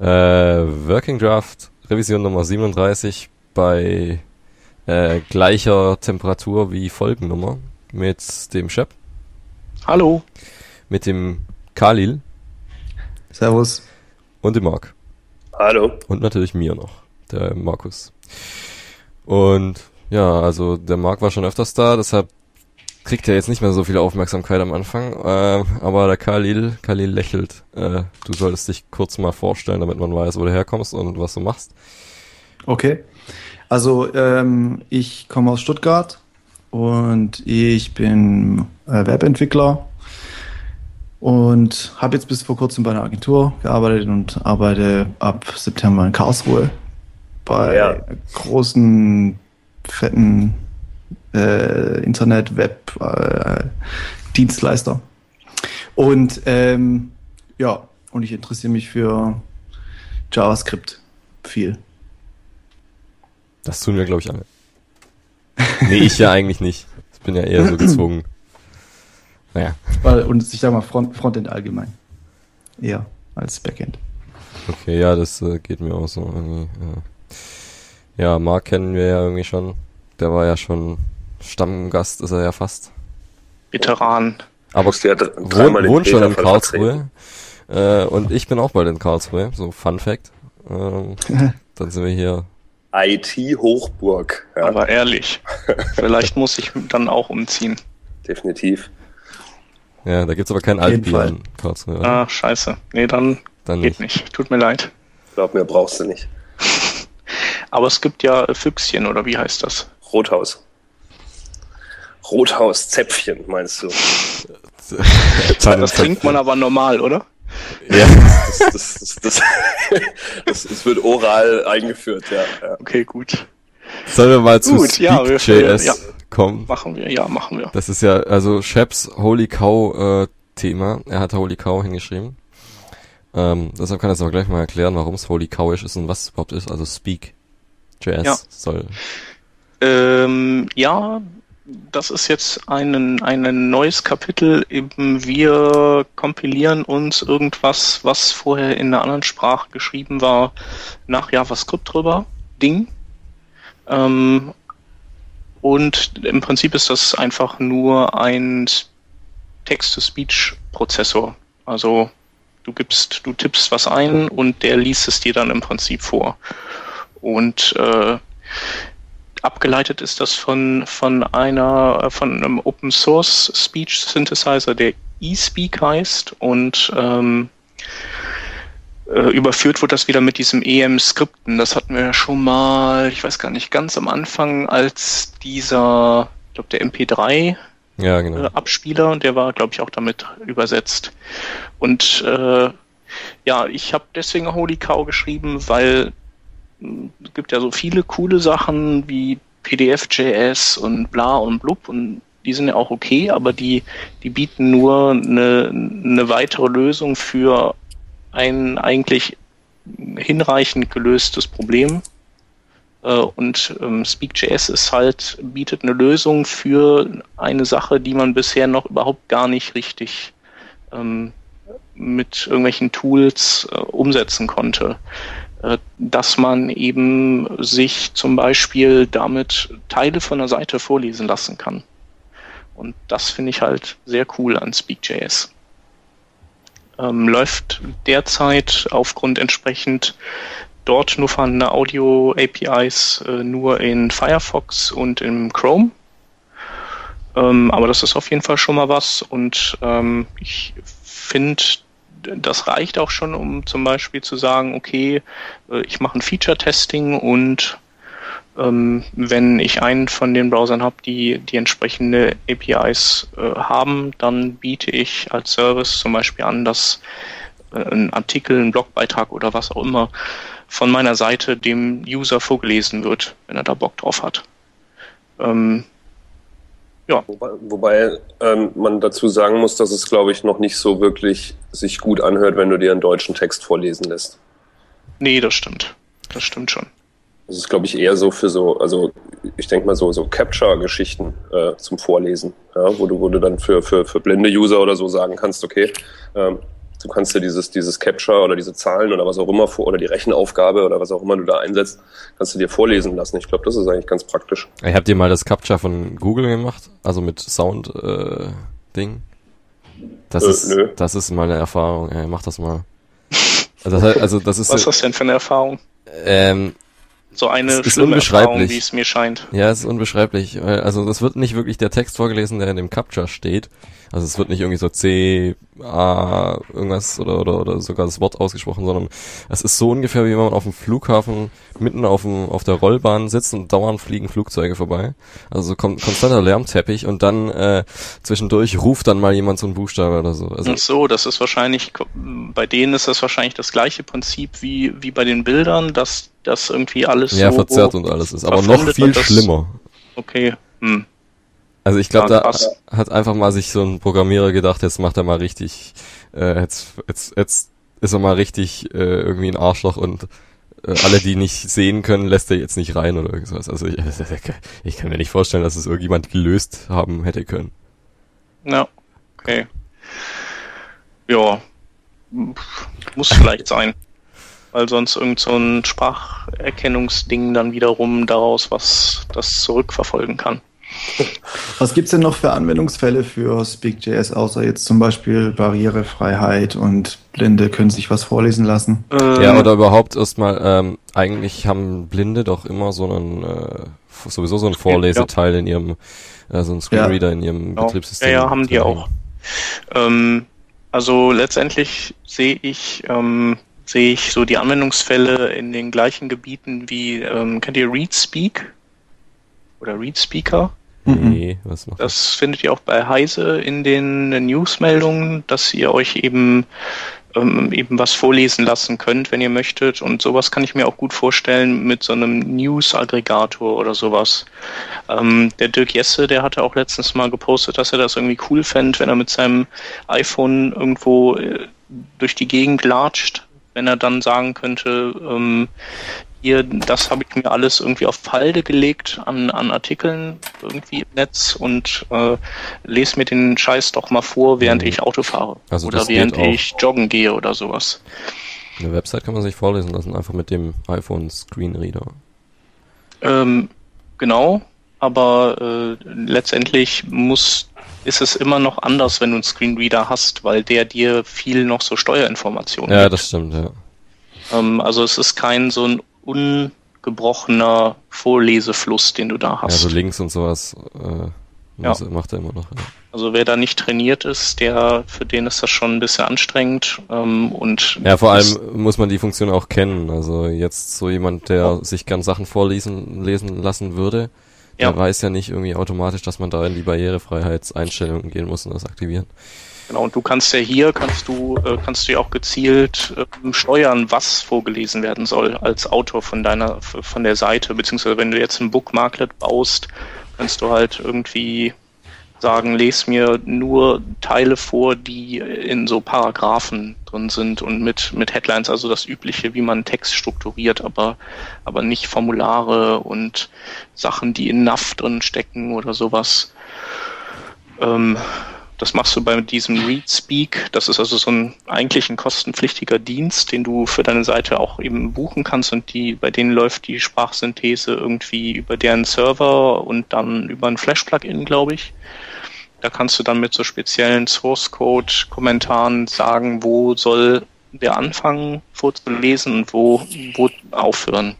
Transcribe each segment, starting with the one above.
Äh, Working Draft, Revision Nummer 37 bei äh, gleicher Temperatur wie Folgennummer mit dem Shep. Hallo. Mit dem Khalil. Servus. Und dem Marc. Hallo. Und natürlich mir noch, der Markus. Und ja, also der Marc war schon öfters da, deshalb kriegt er jetzt nicht mehr so viel Aufmerksamkeit am Anfang. Äh, aber der Khalil, Khalil lächelt. Äh, du solltest dich kurz mal vorstellen, damit man weiß, wo du herkommst und was du machst. Okay. Also ähm, ich komme aus Stuttgart und ich bin äh, Webentwickler und habe jetzt bis vor kurzem bei einer Agentur gearbeitet und arbeite ab September in Karlsruhe bei ja. großen, fetten äh, Internet, Web, äh, Dienstleister. Und ähm, ja, und ich interessiere mich für JavaScript viel. Das tun wir, glaube ich, alle. nee, ich ja eigentlich nicht. Ich bin ja eher so gezwungen. Naja. Und ich sag mal Front, Frontend allgemein. Eher als Backend. Okay, ja, das äh, geht mir auch so irgendwie. Ja. ja, Mark kennen wir ja irgendwie schon. Der war ja schon Stammgast, ist er ja fast. Veteran. Aber ja wohnt, wohnt schon in Karlsruhe. Äh, und ich bin auch bald in Karlsruhe. So Fun Fact. Ähm, dann sind wir hier IT-Hochburg. Ja. Aber ehrlich, vielleicht muss ich dann auch umziehen. Definitiv. Ja, da gibt's aber kein Altbier in Karlsruhe. Oder? Ah, scheiße. Nee, dann, dann geht nicht. nicht. Tut mir leid. Glaub mir, brauchst du nicht. aber es gibt ja Füchschen, oder wie heißt das? Rothaus. Rothaus-Zäpfchen, meinst du? das trinkt man aber normal, oder? Ja, das, das, das, das, das, wird oral eingeführt, ja. Okay, gut. Sollen wir mal zu gut, Speak.js ja, ja. kommen? Machen wir, ja, machen wir. Das ist ja, also Sheps Holy Cow äh, Thema. Er hat Holy Cow hingeschrieben. Ähm, deshalb kann er es aber gleich mal erklären, warum es Holy Cowish ist und was es überhaupt ist. Also Speak.js ja. soll. Ähm, ja, das ist jetzt ein, ein neues Kapitel. Eben wir kompilieren uns irgendwas, was vorher in einer anderen Sprache geschrieben war, nach JavaScript drüber. Ding. Ähm, und im Prinzip ist das einfach nur ein Text-to-Speech-Prozessor. Also du gibst, du tippst was ein und der liest es dir dann im Prinzip vor. Und äh, abgeleitet ist das von, von einer, äh, von einem Open Source Speech Synthesizer, der eSpeak heißt und ähm, äh, überführt wird das wieder mit diesem EM-Skripten. Das hatten wir ja schon mal, ich weiß gar nicht, ganz am Anfang, als dieser, ich glaube, der MP3 ja, genau. äh, Abspieler, der war, glaube ich, auch damit übersetzt. Und äh, ja, ich habe deswegen Holy Cow geschrieben, weil es gibt ja so viele coole Sachen wie PDF.js und bla und blub und die sind ja auch okay, aber die, die bieten nur eine, eine weitere Lösung für ein eigentlich hinreichend gelöstes Problem. Äh, und ähm, Speak.js ist halt, bietet eine Lösung für eine Sache, die man bisher noch überhaupt gar nicht richtig ähm, mit irgendwelchen Tools äh, umsetzen konnte. Äh, dass man eben sich zum Beispiel damit Teile von der Seite vorlesen lassen kann. Und das finde ich halt sehr cool an Speak.js. Ähm, läuft derzeit aufgrund entsprechend dort nur vorhandener Audio-APIs äh, nur in Firefox und im Chrome. Ähm, aber das ist auf jeden Fall schon mal was und ähm, ich finde das reicht auch schon, um zum Beispiel zu sagen, okay, äh, ich mache ein Feature-Testing und ähm, wenn ich einen von den Browsern habe, die die entsprechende APIs äh, haben, dann biete ich als Service zum Beispiel an, dass äh, ein Artikel, ein Blogbeitrag oder was auch immer von meiner Seite dem User vorgelesen wird, wenn er da Bock drauf hat. Ähm, ja. Wobei, wobei ähm, man dazu sagen muss, dass es, glaube ich, noch nicht so wirklich sich gut anhört, wenn du dir einen deutschen Text vorlesen lässt. Nee, das stimmt. Das stimmt schon. Das ist, glaube ich, eher so für so, also ich denke mal so, so Capture-Geschichten äh, zum Vorlesen, ja, wo du, wo du dann für, für, für blinde User oder so sagen kannst, okay, ähm, du kannst dir dieses, dieses Capture oder diese Zahlen oder was auch immer vor, oder die Rechenaufgabe oder was auch immer du da einsetzt, kannst du dir vorlesen lassen. Ich glaube, das ist eigentlich ganz praktisch. Ich habt ihr mal das Capture von Google gemacht? Also mit Sound äh, Ding? Das Äh, ist nö. das ist mal eine Erfahrung. Ey, mach das mal. Also das, also das ist Was ist das denn für eine Erfahrung? ähm, So eine Es ist schlimme Erfahrung, unbeschreiblich. wie es mir scheint. Ja, es ist unbeschreiblich. weil- Also das wird nicht wirklich der Text vorgelesen, der in dem Capture steht. Also es wird nicht irgendwie so C, A, irgendwas oder, oder, oder sogar das Wort ausgesprochen, sondern es ist so ungefähr, wie wenn man auf dem Flughafen mitten auf, dem, auf der Rollbahn sitzt und dauernd fliegen Flugzeuge vorbei. Also so kon konstanter Lärmteppich und dann äh, zwischendurch ruft dann mal jemand so einen Buchstabe oder so. Also so, das ist wahrscheinlich, bei denen ist das wahrscheinlich das gleiche Prinzip wie, wie bei den Bildern, dass das irgendwie alles ja, so verzerrt und alles ist. Aber noch viel schlimmer. Okay, hm. Also ich glaube, Ja, da krass. hat einfach mal sich so ein Programmierer gedacht, jetzt macht er mal richtig, äh, jetzt, jetzt, jetzt ist er mal richtig äh, irgendwie ein Arschloch und äh, alle, die nicht sehen können, lässt er jetzt nicht rein oder irgendwas. Also ich, ich kann mir nicht vorstellen, dass es irgendjemand gelöst haben hätte können. Ja, okay. Ja, muss vielleicht sein. Weil sonst irgend so ein Spracherkennungsding dann wiederum daraus was das zurückverfolgen kann. Was gibt's denn noch für Anwendungsfälle für Speak.js, außer jetzt zum Beispiel Barrierefreiheit und Blinde können sich was vorlesen lassen? Ähm, Ja, oder überhaupt erstmal, ähm, eigentlich haben Blinde doch immer so einen, äh, sowieso so einen Vorleseteil in ihrem, äh, so einen Screenreader in ihrem Genau. Betriebssystem. Ja, ja, haben die auch. Ähm, also letztendlich sehe ich, ähm, sehe ich so die Anwendungsfälle in den gleichen Gebieten wie, ähm, kennt ihr ReadSpeak? Oder ReadSpeaker? Nee, was macht das? Das findet ihr auch bei Heise in den Newsmeldungen, dass ihr euch eben ähm, eben was vorlesen lassen könnt, wenn ihr möchtet. Und sowas kann ich mir auch gut vorstellen mit so einem News-Aggregator oder sowas. Ähm, der Dirk Jesse, der hatte auch letztens mal gepostet, dass er das irgendwie cool fände, wenn er mit seinem iPhone irgendwo äh, durch die Gegend latscht, wenn er dann sagen könnte, ähm, hier, das habe ich mir alles irgendwie auf Halde gelegt an, an Artikeln irgendwie im Netz und äh, lese mir den Scheiß doch mal vor, während Mhm. ich Auto fahre. Also oder während ich joggen gehe oder sowas. Eine Website kann man sich vorlesen lassen, einfach mit dem iPhone Screenreader. Ähm, genau, aber äh, letztendlich muss ist es immer noch anders, wenn du einen Screenreader hast, weil der dir viel noch so Steuerinformationen Ja, gibt. das stimmt, ja. Ähm, also es ist kein so ein ungebrochener Vorlesefluss, den du da hast. so Links und sowas äh, Ja. macht er immer noch. Ja. Also wer da nicht trainiert ist, der für den ist das schon ein bisschen anstrengend ähm, und ja, vor allem muss man die Funktion auch kennen. Also jetzt so jemand, der Ja. sich gern Sachen vorlesen lesen lassen würde, der weiß ja nicht irgendwie automatisch, dass man da in die Barrierefreiheitseinstellungen gehen muss und das aktivieren. Genau und du kannst ja hier kannst du äh, kannst du ja auch gezielt ähm, steuern, was vorgelesen werden soll als Autor von deiner von der Seite beziehungsweise wenn du jetzt ein Bookmarklet baust, kannst du halt irgendwie sagen, les mir nur Teile vor, die in so Paragraphen drin sind und mit, mit Headlines, also das Übliche, wie man Text strukturiert, aber, aber nicht Formulare und Sachen, die in NAV drin stecken oder sowas. Ähm, das machst du bei diesem ReadSpeak. Das ist also so ein eigentlich ein kostenpflichtiger Dienst, den du für deine Seite auch eben buchen kannst und die, bei denen läuft die Sprachsynthese irgendwie über deren Server und dann über ein Flash-Plugin, glaube ich. Da kannst du dann mit so speziellen Source-Code-Kommentaren sagen, wo soll der anfangen vorzulesen und wo, wo aufhören.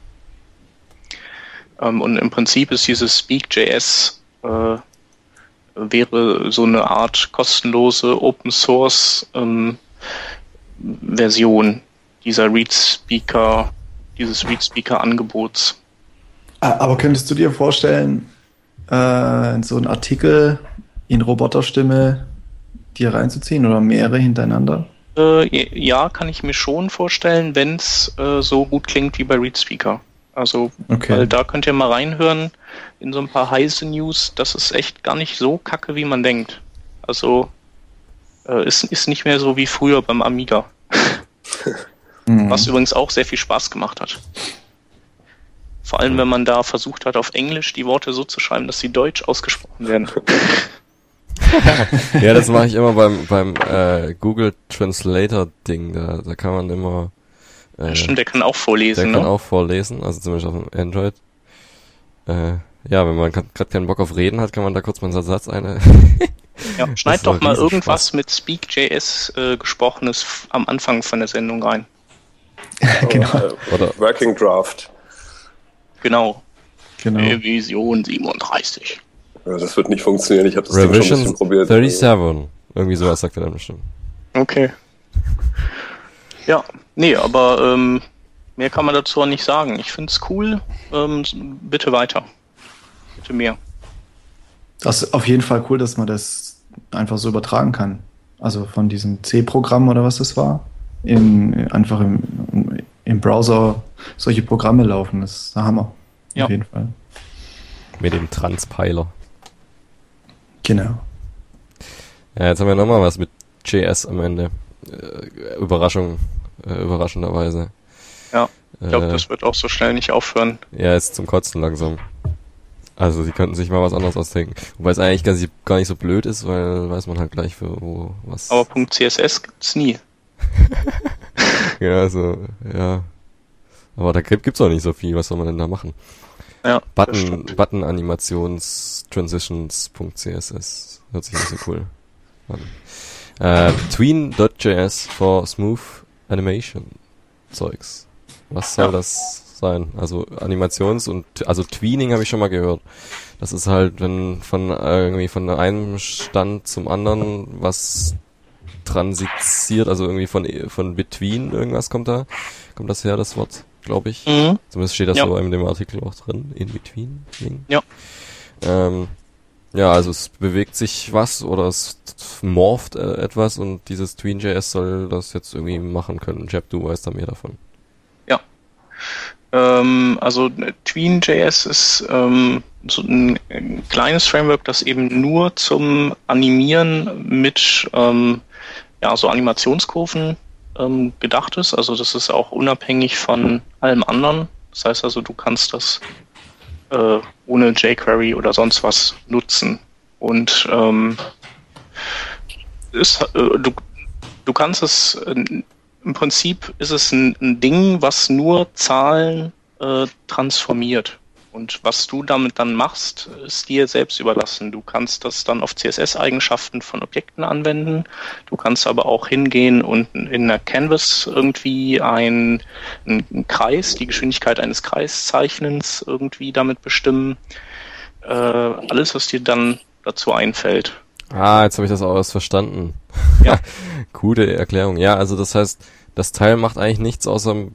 Ähm, und im Prinzip ist dieses Speak.js äh, wäre so eine Art kostenlose Open Source ähm, Version dieser ReadSpeaker, dieses ReadSpeaker Angebots. Ah, Aber könntest du dir vorstellen, äh, so einen Artikel in Roboterstimme dir reinzuziehen oder mehrere hintereinander? Äh, ja, kann ich mir schon vorstellen, wenn es äh, so gut klingt wie bei ReadSpeaker. Also, Okay. weil da könnt ihr mal reinhören in so ein paar heiße News. Das ist echt gar nicht so kacke, wie man denkt. Also, äh, ist, ist nicht mehr so wie früher beim Amiga. Mhm. Was übrigens auch sehr viel Spaß gemacht hat. Vor allem, wenn man da versucht hat, auf Englisch die Worte so zu schreiben, dass sie deutsch ausgesprochen werden. ja, das mache ich immer beim, beim äh, Google Translator Ding. Da, da kann man immer. Äh, Stimmt, der kann auch vorlesen. Der ne? kann auch vorlesen, also zumindest auf dem Android. Äh, ja, wenn man gerade keinen Bock auf Reden hat, kann man da kurz mal einen Satz eine. ja, schneid doch mal irgendwas mit Speak.js äh, gesprochenes am Anfang von der Sendung rein. genau. Oder Working Draft. Genau. Genau. Revision 37. Ja, das wird nicht funktionieren. Ich habe das Revision schon ein bisschen probiert. 37. Irgendwie sowas sagt er dann bestimmt. Okay. Ja, nee, aber ähm, mehr kann man dazu auch nicht sagen. Ich finde es cool. Ähm, bitte weiter. Bitte mehr. Das ist auf jeden Fall cool, dass man das einfach so übertragen kann. Also von diesem C-Programm oder was das war, in, einfach im, im Browser solche Programme laufen. Das ist der Hammer. Ja. Auf jeden Fall. Mit dem Transpiler. Genau. Ja, jetzt haben wir nochmal was mit JS am Ende. Äh, Überraschung, äh, überraschenderweise. Ja, ich glaube, äh, das wird auch so schnell nicht aufhören. Ja, ist zum Kotzen langsam. Also sie könnten sich mal was anderes ausdenken. Wobei es eigentlich gar, gar nicht so blöd ist, weil weiß man halt gleich für wo was. Aber Punkt CSS gibt's nie. ja, also, ja. Aber da gibt's auch nicht so viel, was soll man denn da machen? Ja, Button, Button Animations Transitions.css. Hört sich nicht so cool an. Äh, Tween.js for Smooth Animation Zeugs. Was soll ja. das sein? Also Animations und also Tweening habe ich schon mal gehört. Das ist halt, wenn von irgendwie von einem Stand zum anderen was transitiert, also irgendwie von von between irgendwas kommt da, kommt das her, das Wort glaube ich. Mhm. Zumindest steht das ja. so in dem Artikel auch drin, in between. Ja. Ähm, ja, also es bewegt sich was oder es morpht äh, etwas und dieses Tween.js soll das jetzt irgendwie machen können. Jeb, du weißt da mehr davon. Ja. Ähm, also Tween.js ist ähm, so ein, ein, kleines Framework, das eben nur zum Animieren mit ähm, ja, so Animationskurven ähm, gedacht ist. Also das ist auch unabhängig von allem anderen. Das heißt also, du kannst das äh, ohne jQuery oder sonst was nutzen. Und ähm, ist, äh, du, du kannst es, äh, im Prinzip ist es ein, ein Ding, was nur Zahlen äh, transformiert. Und was du damit dann machst, ist dir selbst überlassen. Du kannst das dann auf CSS-Eigenschaften von Objekten anwenden. Du kannst aber auch hingehen und in der Canvas irgendwie einen, einen Kreis, die Geschwindigkeit eines Kreiszeichnens irgendwie damit bestimmen. Äh, alles, was dir dann dazu einfällt. Ah, jetzt habe ich das auch erst verstanden. Ja. Gute Erklärung. Ja, also das heißt, das Teil macht eigentlich nichts außer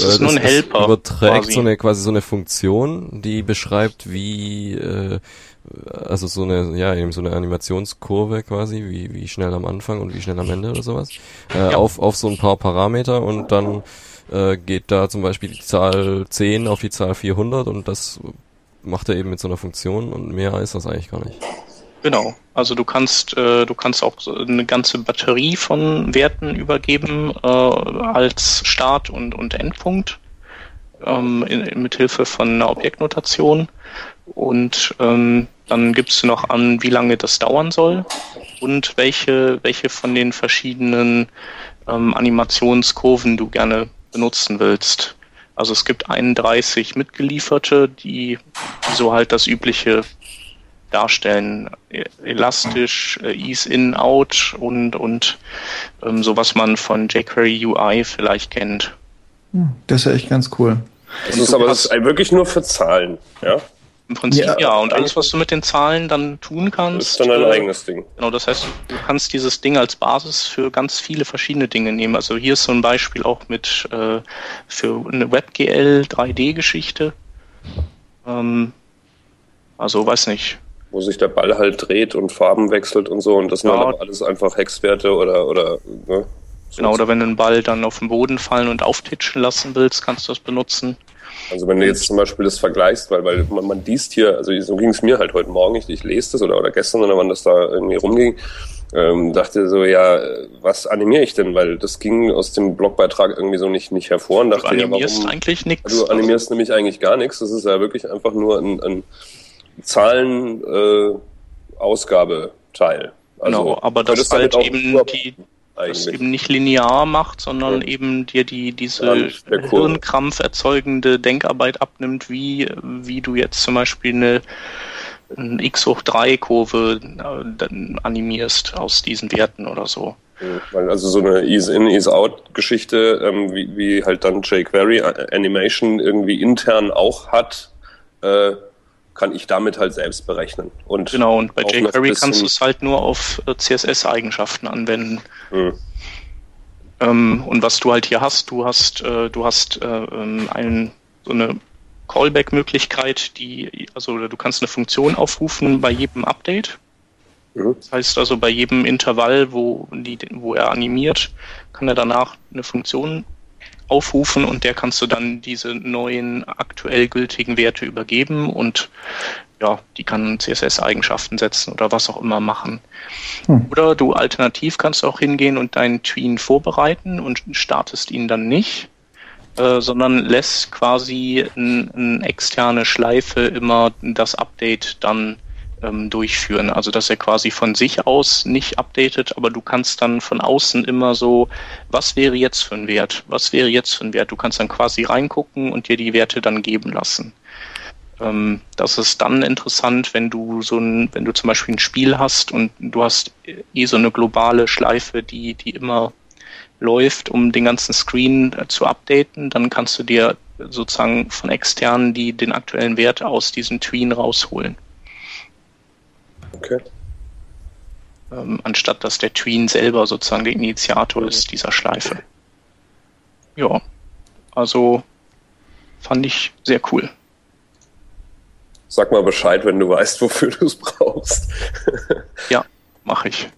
ist äh, nur ein Helper. überträgt quasi. so eine quasi so eine Funktion, die beschreibt, wie äh, also so eine ja eben so eine Animationskurve quasi, wie wie schnell am Anfang und wie schnell am Ende oder sowas äh, ja. auf auf so ein paar Parameter und dann äh, geht da zum Beispiel die Zahl 10 auf die Zahl 400 und das macht er eben mit so einer Funktion und mehr ist das eigentlich gar nicht. Genau. Also du kannst, äh, du kannst auch eine ganze Batterie von Werten übergeben äh, als Start und, und Endpunkt ähm, in, mit Hilfe von einer Objektnotation. Und ähm, dann gibst du noch an, wie lange das dauern soll und welche, welche von den verschiedenen ähm, Animationskurven du gerne benutzen willst. Also es gibt 31 mitgelieferte, die so halt das übliche darstellen. Elastisch, äh, Ease in, out und, und ähm, so, was man von jQuery UI vielleicht kennt. Hm, das ist ja echt ganz cool. Das ist aber das ist wirklich nur für Zahlen, ja? Im Prinzip ja, ja. Und alles, was du mit den Zahlen dann tun kannst. ist dann ein äh, eigenes Ding. Genau, das heißt, du kannst dieses Ding als Basis für ganz viele verschiedene Dinge nehmen. Also hier ist so ein Beispiel auch mit äh, für eine WebGL 3D-Geschichte. Ähm, also weiß nicht, wo sich der Ball halt dreht und Farben wechselt und so und das ja. sind alles einfach Hexwerte oder oder ne? so genau oder wenn du einen Ball dann auf den Boden fallen und auftitschen lassen willst, kannst du das benutzen. Also wenn du jetzt zum Beispiel das vergleichst, weil, weil man, man liest hier, also so ging es mir halt heute Morgen, ich, ich lese das oder, oder gestern, oder wann das da irgendwie rumging, ähm, dachte so, ja, was animiere ich denn? Weil das ging aus dem Blogbeitrag irgendwie so nicht, nicht hervor und dachte, du animierst ja, warum, eigentlich nichts. Du animierst also. nämlich eigentlich gar nichts, das ist ja wirklich einfach nur ein, ein Zahlen äh, Ausgabe Teil. Also genau, aber das halt eben die, das eben nicht linear macht, sondern ja. eben dir die diese Hirnkrampf erzeugende Denkarbeit abnimmt, wie wie du jetzt zum Beispiel eine, eine x hoch 3 Kurve äh, animierst aus diesen Werten oder so. Weil also so eine Ease-In, Ease-Out-Geschichte, ähm, wie, wie halt dann jQuery äh, Animation irgendwie intern auch hat, äh, kann ich damit halt selbst berechnen. Und genau, und bei jQuery kannst du es halt nur auf äh, CSS-Eigenschaften anwenden. Hm. Ähm, und was du halt hier hast, du hast, äh, du hast äh, ähm, einen, so eine Callback-Möglichkeit, die, also du kannst eine Funktion aufrufen bei jedem Update. Mhm. Das heißt also, bei jedem Intervall, wo, die, wo er animiert, kann er danach eine Funktion aufrufen und der kannst du dann diese neuen aktuell gültigen Werte übergeben und ja, die kann CSS-Eigenschaften setzen oder was auch immer machen. Hm. Oder du alternativ kannst auch hingehen und deinen Tween vorbereiten und startest ihn dann nicht, äh, sondern lässt quasi eine ein externe Schleife immer das Update dann ähm, durchführen. Also dass er quasi von sich aus nicht updatet, aber du kannst dann von außen immer so, was wäre jetzt für ein Wert? Was wäre jetzt für ein Wert? Du kannst dann quasi reingucken und dir die Werte dann geben lassen. Ähm, das ist dann interessant, wenn du so ein, wenn du zum Beispiel ein Spiel hast und du hast eh so eine globale Schleife, die, die immer läuft, um den ganzen Screen äh, zu updaten, dann kannst du dir sozusagen von externen die den aktuellen Wert aus diesem Tween rausholen. Okay. Ähm, anstatt dass der Tween selber sozusagen der Initiator ist dieser Schleife. Ja, also fand ich sehr cool. Sag mal Bescheid, wenn du weißt, wofür du es brauchst. ja, mache ich.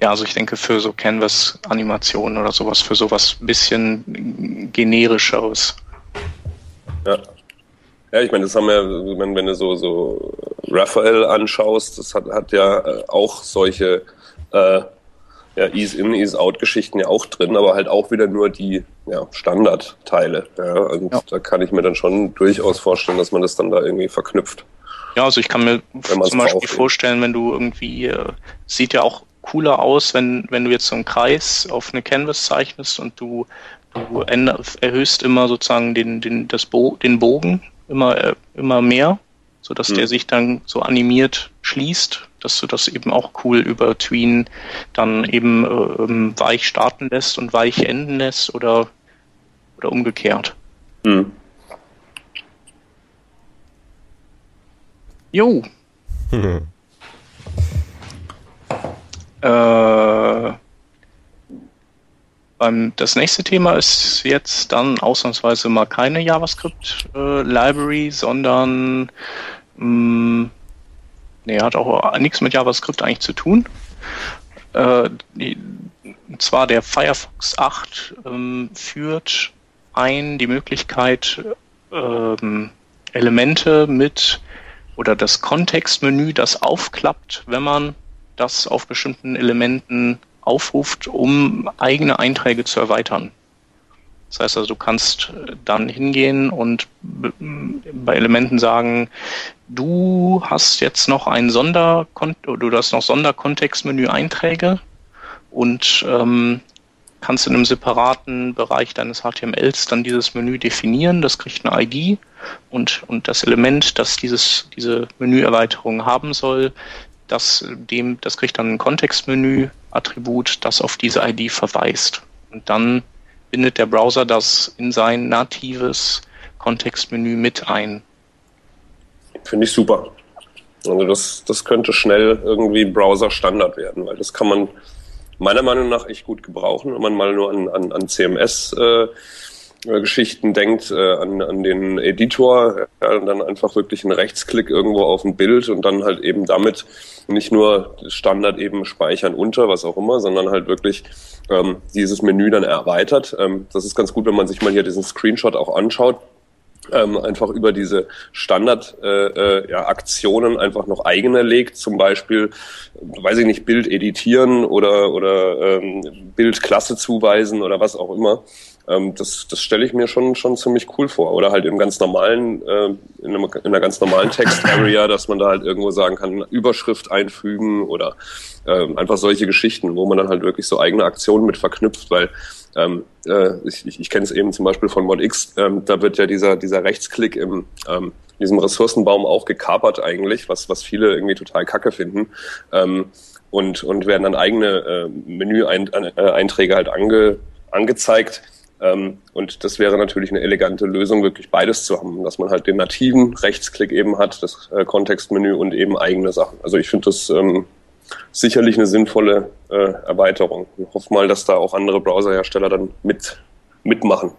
Ja, also ich denke für so Canvas-Animationen oder sowas, für sowas bisschen generischeres. Ja. Ja, ich meine, das haben wir, wenn, wenn du so, so Raphael anschaust, das hat, hat ja äh, auch solche äh, ja, Ease-In, Ease-Out-Geschichten ja auch drin, aber halt auch wieder nur die ja, Standardteile. Ja, und ja. da kann ich mir dann schon durchaus vorstellen, dass man das dann da irgendwie verknüpft. Ja, also ich kann mir zum Beispiel vorstellen, wenn du irgendwie, äh, sieht ja auch cooler aus, wenn, wenn du jetzt so einen Kreis auf eine Canvas zeichnest und du, du erhöhst immer sozusagen den, den, das Bo den Bogen immer, äh, immer mehr, so dass mhm. der sich dann so animiert schließt, dass du das eben auch cool über Tween dann eben äh, ähm, weich starten lässt und weich enden lässt oder, oder umgekehrt. Mhm. Jo. äh, das nächste Thema ist jetzt dann ausnahmsweise mal keine JavaScript-Library, äh, sondern mh, mm, nee, hat auch nichts mit JavaScript eigentlich zu tun. Äh, die, und zwar der Firefox 8 ähm, führt ein die Möglichkeit, ähm, Elemente mit oder das Kontextmenü, das aufklappt, wenn man das auf bestimmten Elementen aufruft, um eigene Einträge zu erweitern. Das heißt also, du kannst dann hingehen und bei Elementen sagen, du hast jetzt noch ein Sonder du hast noch Sonderkontextmenü-Einträge und ähm, kannst in einem separaten Bereich deines HTMLs dann dieses Menü definieren. Das kriegt eine ID und, und das Element, das dieses, diese Menüerweiterung haben soll, das, dem, das kriegt dann ein Kontextmenü-Attribut, das auf diese ID verweist. Und dann bindet der Browser das in sein natives Kontextmenü mit ein. Finde ich super. Also das, das könnte schnell irgendwie Browser-Standard werden, weil das kann man meiner Meinung nach echt gut gebrauchen, wenn man mal nur an, an, an CMS äh, Geschichten denkt, äh, an, an den Editor, ja, und dann einfach wirklich einen Rechtsklick irgendwo auf ein Bild und dann halt eben damit nicht nur Standard eben speichern unter, was auch immer, sondern halt wirklich ähm, dieses Menü dann erweitert. Ähm, das ist ganz gut, wenn man sich mal hier diesen Screenshot auch anschaut. Ähm, einfach über diese Standard-Aktionen äh, äh, ja, Aktionen einfach noch eigene legt, zum Beispiel, weiß ich nicht, Bild editieren oder, oder ähm, Bildklasse zuweisen oder was auch immer Ähm, das das stelle ich mir schon schon ziemlich cool vor. Oder halt im ganz normalen, äh, in, einem, in einer ganz normalen Text-Area, dass man da halt irgendwo sagen kann, Überschrift einfügen oder äh, einfach solche Geschichten, wo man dann halt wirklich so eigene Aktionen mit verknüpft, weil ähm, äh, ich, ich, ich kenne es eben zum Beispiel von ModX, ähm, da wird ja dieser, dieser Rechtsklick im ähm, diesem Ressourcenbaum auch gekapert eigentlich, was, was viele irgendwie total kacke finden. Ähm, und, und werden dann eigene äh, Menü-Einträge halt ange, angezeigt. Ähm, und das wäre natürlich eine elegante Lösung, wirklich beides zu haben, dass man halt den nativen Rechtsklick eben hat, das äh, Kontextmenü und eben eigene Sachen. Also ich finde das ähm, sicherlich eine sinnvolle äh, Erweiterung. Ich hoffe mal, dass da auch andere Browserhersteller dann mit, mitmachen.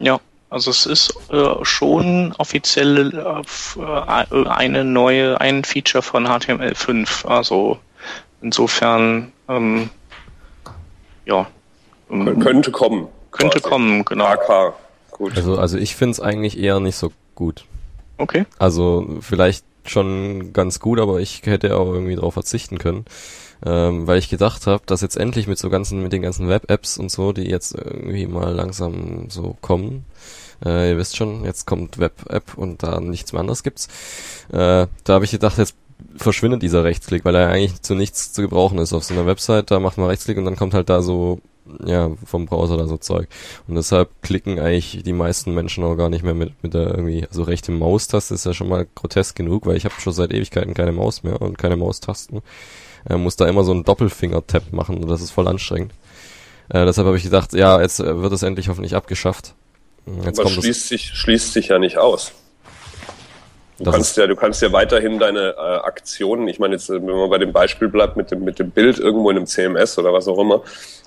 Ja, also es ist äh, schon offiziell äh, eine neue, ein Feature von HTML5. Also insofern, ähm, ja. Ähm, könnte kommen. Könnte quasi. kommen, genau. AK. Gut. Also, also ich finde es eigentlich eher nicht so gut. Okay. Also vielleicht schon ganz gut, aber ich hätte auch irgendwie darauf verzichten können. Ähm, weil ich gedacht habe, dass jetzt endlich mit so ganzen, mit den ganzen Web-Apps und so, die jetzt irgendwie mal langsam so kommen, äh, ihr wisst schon, jetzt kommt Web-App und da nichts mehr anderes gibt's. Äh, da habe ich gedacht, jetzt verschwindet dieser Rechtsklick, weil er eigentlich zu nichts zu gebrauchen ist. Auf so einer Website, da macht man Rechtsklick und dann kommt halt da so, ja, vom Browser da so Zeug. Und deshalb klicken eigentlich die meisten Menschen auch gar nicht mehr mit, mit der irgendwie, also rechte Maustaste ist ja schon mal grotesk genug, weil ich habe schon seit Ewigkeiten keine Maus mehr und keine Maustasten. Er muss da immer so einen Doppelfinger-Tap machen und das ist voll anstrengend. Äh, deshalb habe ich gedacht, ja, jetzt wird es endlich hoffentlich abgeschafft. Jetzt Aber schließt sich, schließt sich ja nicht aus. Du kannst ja, du kannst ja weiterhin deine äh, Aktionen, ich meine jetzt, wenn man bei dem Beispiel bleibt mit dem, mit dem Bild irgendwo in einem CMS oder was auch immer,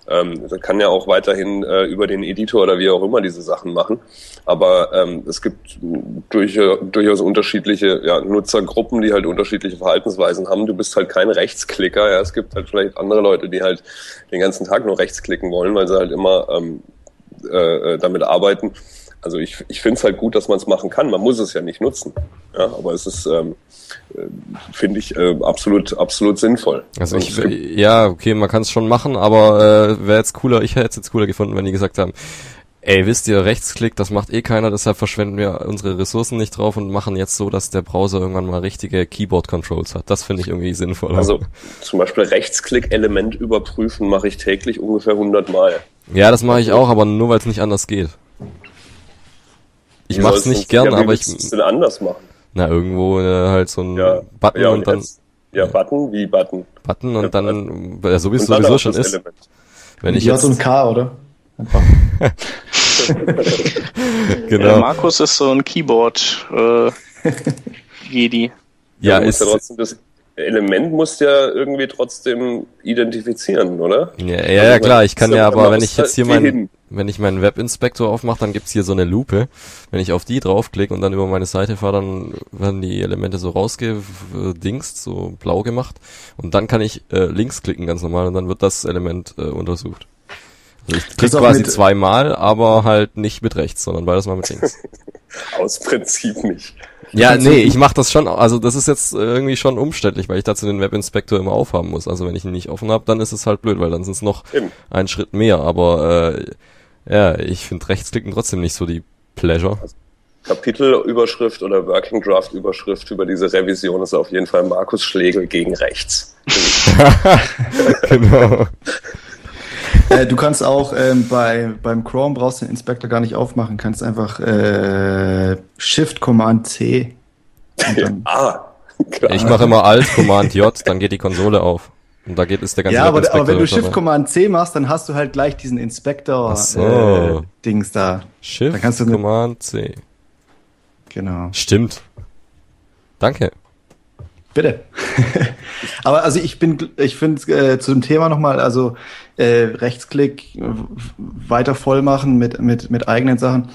ähm, das kann ja auch weiterhin äh, über den Editor oder wie auch immer diese Sachen machen. Aber ähm, es gibt durch, durchaus unterschiedliche ja, Nutzergruppen, die halt unterschiedliche Verhaltensweisen haben. Du bist halt kein Rechtsklicker. Ja, es gibt halt vielleicht andere Leute, die halt den ganzen Tag nur rechtsklicken wollen, weil sie halt immer ähm, äh, äh damit arbeiten also ich, ich finde es halt gut, dass man es machen kann. Man muss es ja nicht nutzen. Ja, aber es ist, ähm, äh, finde ich, äh, absolut, absolut sinnvoll. Also ich, ja, okay, man kann es schon machen, aber äh, wäre jetzt cooler, ich hätte es jetzt cooler gefunden, wenn die gesagt haben, ey, wisst ihr, Rechtsklick, das macht eh keiner, deshalb verschwenden wir unsere Ressourcen nicht drauf und machen jetzt so, dass der Browser irgendwann mal richtige Keyboard-Controls hat. Das finde ich irgendwie sinnvoll. Also zum Beispiel Rechtsklick-Element überprüfen mache ich täglich ungefähr 100 Mal. Ja, das mache ich auch, aber nur weil es nicht anders geht. Ich mach's nicht gern, aber ich. Was denn anders machen? Na, irgendwo äh, halt so ein ja, Button ja, und, und, dann. Jetzt, ja, Button, wie Button? Button und ja, dann, ja, so wie es sowieso schon ist. Element. Wenn ich jetzt. und K, oder? genau. Ja, Markus ist so ein Keyboard äh, Jedi. Ja, ist. Ja trotzdem das Element musst ja irgendwie trotzdem identifizieren, oder? Ja, ja, ja also klar, ich kann ja aber, wenn ich jetzt hier meinen, wenn ich meinen Webinspektor aufmache, dann gibt's hier so eine Lupe. Wenn ich auf die draufklicke und dann über meine Seite fahre, dann werden die Elemente so rausgedingst, so blau gemacht. Und dann kann ich äh, links klicken ganz normal und dann wird das Element äh, untersucht. Also ich klicke quasi zweimal, aber halt nicht mit rechts, sondern beides mal mit links. Aus Prinzip nicht. Ja, nee, ich mach das schon, also das ist jetzt irgendwie schon umständlich, weil ich dazu den Webinspektor immer aufhaben muss. Also wenn ich ihn nicht offen habe, dann ist es halt blöd, weil dann sind es noch Eben. ein Schritt mehr. Aber äh, ja, ich finde Rechtsklicken trotzdem nicht so die Pleasure. Also Kapitelüberschrift oder Working Draft Überschrift über diese Revision ist auf jeden Fall Markus Schlegel gegen rechts. genau. Äh, du kannst auch ähm, bei, beim Chrome brauchst du den Inspektor gar nicht aufmachen, kannst einfach äh, Shift Command C. ah, klar. Ich mache immer Alt Command J, dann geht die Konsole auf. Und da geht ist der ganze Ja, aber, aber wenn du Shift Command C machst, dann hast du halt gleich diesen Inspektor so. äh, Dings da. Shift dann kannst du Command C. Genau. Stimmt. Danke. Bitte. Aber also ich bin, ich finde äh, zu dem Thema nochmal, also äh, Rechtsklick weiter voll machen mit, mit, mit eigenen Sachen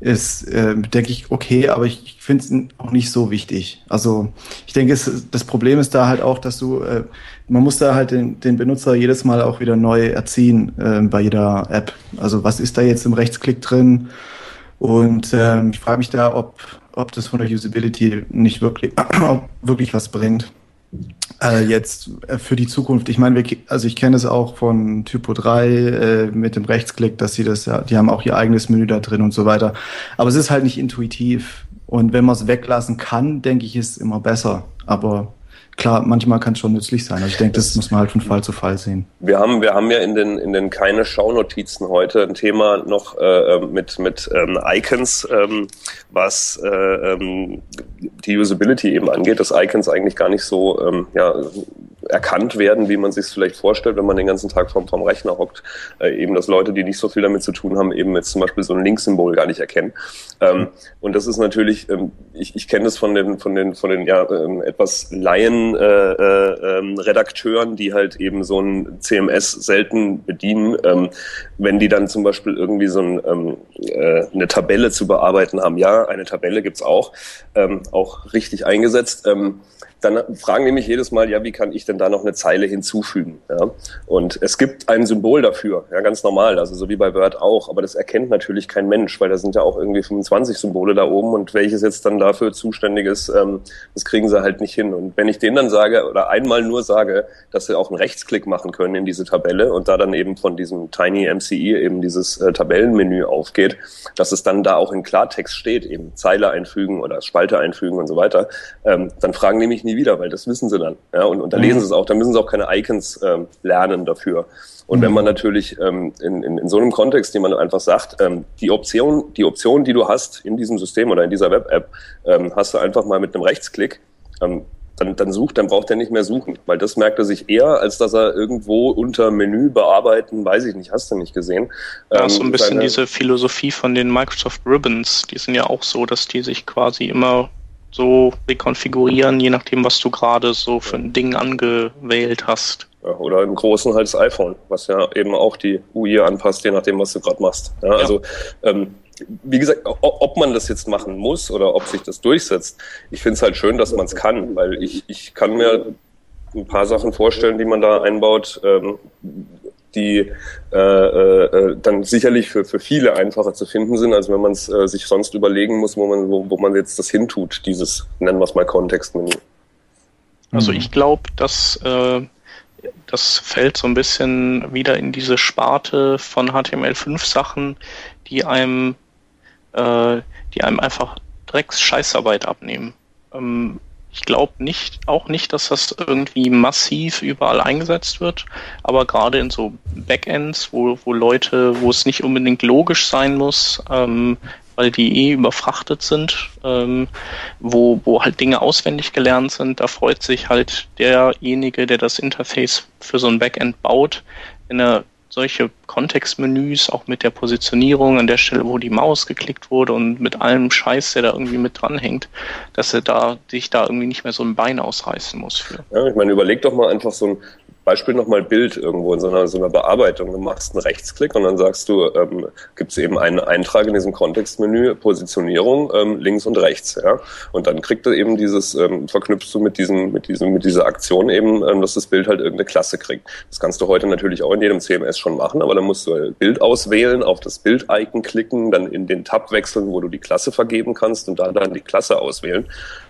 ist, äh, denke ich, okay, aber ich, ich finde es auch nicht so wichtig. Also ich denke, das Problem ist da halt auch, dass du, äh, man muss da halt den, den Benutzer jedes Mal auch wieder neu erziehen äh, bei jeder App. Also was ist da jetzt im Rechtsklick drin? Und ähm, ich frage mich da, ob ob das von der Usability nicht wirklich, wirklich was bringt. Äh, jetzt äh, für die Zukunft. Ich meine, also ich kenne es auch von Typo 3 äh, mit dem Rechtsklick, dass sie das die haben auch ihr eigenes Menü da drin und so weiter. Aber es ist halt nicht intuitiv. Und wenn man es weglassen kann, denke ich, ist es immer besser. Aber klar, manchmal kann es schon nützlich sein. Also ich denke, das muss man halt von Fall zu Fall sehen. Wir haben, wir haben ja in den, in den keine Schaunotizen heute ein Thema noch äh, mit, mit ähm, Icons, ähm, was äh, ähm, die Usability eben angeht, dass Icons eigentlich gar nicht so ähm, ja, erkannt werden, wie man sich es vielleicht vorstellt, wenn man den ganzen Tag vom, vom Rechner hockt. Äh, eben, dass Leute, die nicht so viel damit zu tun haben, eben jetzt zum Beispiel so ein Linksymbol gar nicht erkennen. Ähm, und das ist natürlich, ähm, ich, ich kenne das von den, von den, von den ja, ähm, etwas Laien äh, äh, ähm, die halt eben so ein CMS selten bedienen. Ähm, wenn die dann zum Beispiel irgendwie so ein, ähm, äh, eine Tabelle zu bearbeiten haben, ja, eine Tabelle gibt's auch, auch richtig eingesetzt. Dann fragen die mich jedes Mal, ja, wie kann ich denn da noch eine Zeile hinzufügen? Ja? Und es gibt ein Symbol dafür, ja, ganz normal, also so wie bei Word auch, aber das erkennt natürlich kein Mensch, weil da sind ja auch irgendwie 25 Symbole da oben und welches jetzt dann dafür zuständig ist, ähm, das kriegen sie halt nicht hin. Und wenn ich denen dann sage oder einmal nur sage, dass sie auch einen Rechtsklick machen können in diese Tabelle und da dann eben von diesem Tiny MCE eben dieses äh, Tabellenmenü aufgeht, dass es dann da auch in Klartext steht, eben Zeile einfügen oder Spalte einfügen und so weiter, ähm, dann fragen die mich nie nie wieder, weil das wissen sie dann. Ja, und, und da lesen mhm. sie es auch, da müssen sie auch keine Icons ähm, lernen dafür. Und mhm. wenn man natürlich ähm, in, in, in so einem Kontext, den man einfach sagt, ähm, die Option, die Option, die du hast in diesem System oder in dieser Web-App, ähm, hast du einfach mal mit einem Rechtsklick, ähm, dann, dann sucht, dann braucht er nicht mehr suchen, weil das merkt er sich eher, als dass er irgendwo unter Menü bearbeiten, weiß ich nicht, hast du nicht gesehen. Ja, ähm, so ein bisschen diese Philosophie von den Microsoft Ribbons, die sind ja auch so, dass die sich quasi immer so rekonfigurieren, je nachdem, was du gerade so für ein Ding angewählt hast. Ja, oder im Großen halt das iPhone, was ja eben auch die UI anpasst, je nachdem, was du gerade machst. Ja, ja. Also ähm, wie gesagt, ob man das jetzt machen muss oder ob sich das durchsetzt, ich finde es halt schön, dass man es kann, weil ich, ich kann mir ein paar Sachen vorstellen, die man da einbaut, ähm, die äh, äh, dann sicherlich für, für viele einfacher zu finden sind, als wenn man es äh, sich sonst überlegen muss, wo man, wo, wo man jetzt das hintut, dieses, nennen wir es mal Kontextmenü. Also ich glaube, dass äh, das fällt so ein bisschen wieder in diese Sparte von HTML5-Sachen, die einem, äh, die einem einfach Drecks Scheißarbeit abnehmen. Ähm, ich glaube nicht, auch nicht, dass das irgendwie massiv überall eingesetzt wird, aber gerade in so Backends, wo, wo Leute, wo es nicht unbedingt logisch sein muss, ähm, weil die eh überfrachtet sind, ähm, wo, wo halt Dinge auswendig gelernt sind, da freut sich halt derjenige, der das Interface für so ein Backend baut, wenn er solche Kontextmenüs, auch mit der Positionierung an der Stelle, wo die Maus geklickt wurde und mit allem Scheiß, der da irgendwie mit dranhängt, dass er da sich da irgendwie nicht mehr so ein Bein ausreißen muss für. Ja, ich meine, überleg doch mal einfach so ein Beispiel nochmal Bild irgendwo in so einer, so einer Bearbeitung. Du machst einen Rechtsklick und dann sagst du, ähm, gibt es eben einen Eintrag in diesem Kontextmenü, Positionierung ähm, links und rechts. Ja? Und dann kriegt er eben dieses, ähm, verknüpfst du mit diesem, mit diesem, mit dieser Aktion eben, ähm, dass das Bild halt irgendeine Klasse kriegt. Das kannst du heute natürlich auch in jedem CMS schon machen, aber dann musst du Bild auswählen, auf das Bild-Icon klicken, dann in den Tab wechseln, wo du die Klasse vergeben kannst und da dann die Klasse auswählen.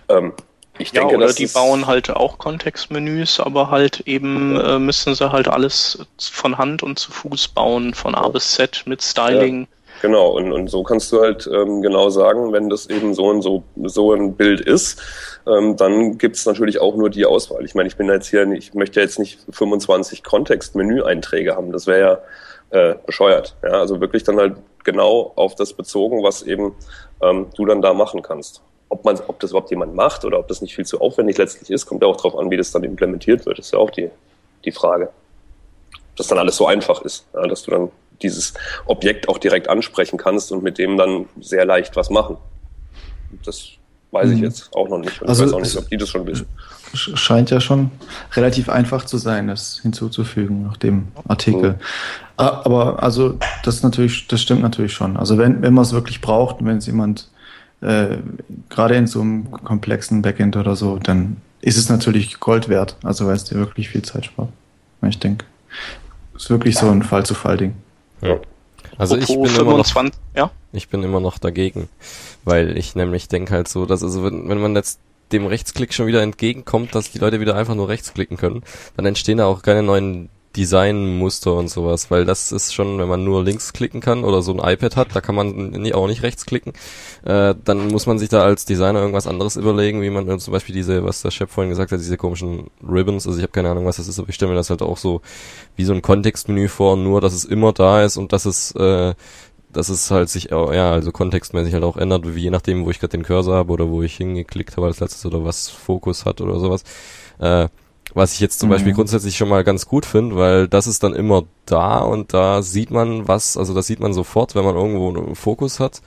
Ähm, ich denke, ja, oder die bauen halt auch Kontextmenüs, aber halt eben äh, müssen sie halt alles von Hand und zu Fuß bauen, von A bis Z mit Styling. Ja, genau, und, und so kannst du halt ähm, genau sagen, wenn das eben so und so, so ein Bild ist, ähm, dann gibt's natürlich auch nur die Auswahl. Ich meine, ich bin jetzt hier, ich möchte jetzt nicht 25 Kontextmenü-Einträge haben, das wäre ja äh, bescheuert. Ja, also wirklich dann halt genau auf das bezogen, was eben ähm, du dann da machen kannst ob man, ob das überhaupt jemand macht oder ob das nicht viel zu aufwendig letztlich ist, kommt ja auch darauf an, wie das dann implementiert wird. Das ist ja auch die, die Frage. Ob das dann alles so einfach ist, ja, dass du dann dieses Objekt auch direkt ansprechen kannst und mit dem dann sehr leicht was machen. Das weiß ich mhm. jetzt auch noch nicht. Und also ich weiß auch nicht, ob die das schon wissen. Scheint ja schon relativ einfach zu sein, das hinzuzufügen nach dem Artikel. Mhm. Aber also das natürlich, das stimmt natürlich schon. Also wenn, wenn man es wirklich braucht, wenn es jemand äh, gerade in so einem komplexen Backend oder so, dann ist es natürlich Gold wert. Also weil es dir wirklich viel Zeit spart. Ich denke, ist wirklich so ein Fall-zu-Fall-Ding. Ja. Also ich bin, 25, immer noch, ja? ich bin immer noch dagegen, weil ich nämlich denke halt so, dass also wenn, wenn man jetzt dem Rechtsklick schon wieder entgegenkommt, dass die Leute wieder einfach nur rechtsklicken können, dann entstehen da auch keine neuen Designmuster und sowas, weil das ist schon, wenn man nur links klicken kann oder so ein iPad hat, da kann man auch nicht rechts klicken, äh, dann muss man sich da als Designer irgendwas anderes überlegen, wie man äh, zum Beispiel diese, was der Chef vorhin gesagt hat, diese komischen Ribbons, also ich habe keine Ahnung, was das ist, aber ich stelle mir das halt auch so wie so ein Kontextmenü vor, nur dass es immer da ist und dass es äh, dass es halt sich ja also kontextmäßig halt auch ändert, wie je nachdem, wo ich gerade den Cursor habe oder wo ich hingeklickt habe als letztes oder was Fokus hat oder sowas. Äh, was ich jetzt zum mhm. Beispiel grundsätzlich schon mal ganz gut finde, weil das ist dann immer da und da sieht man was, also das sieht man sofort, wenn man irgendwo einen Fokus hat,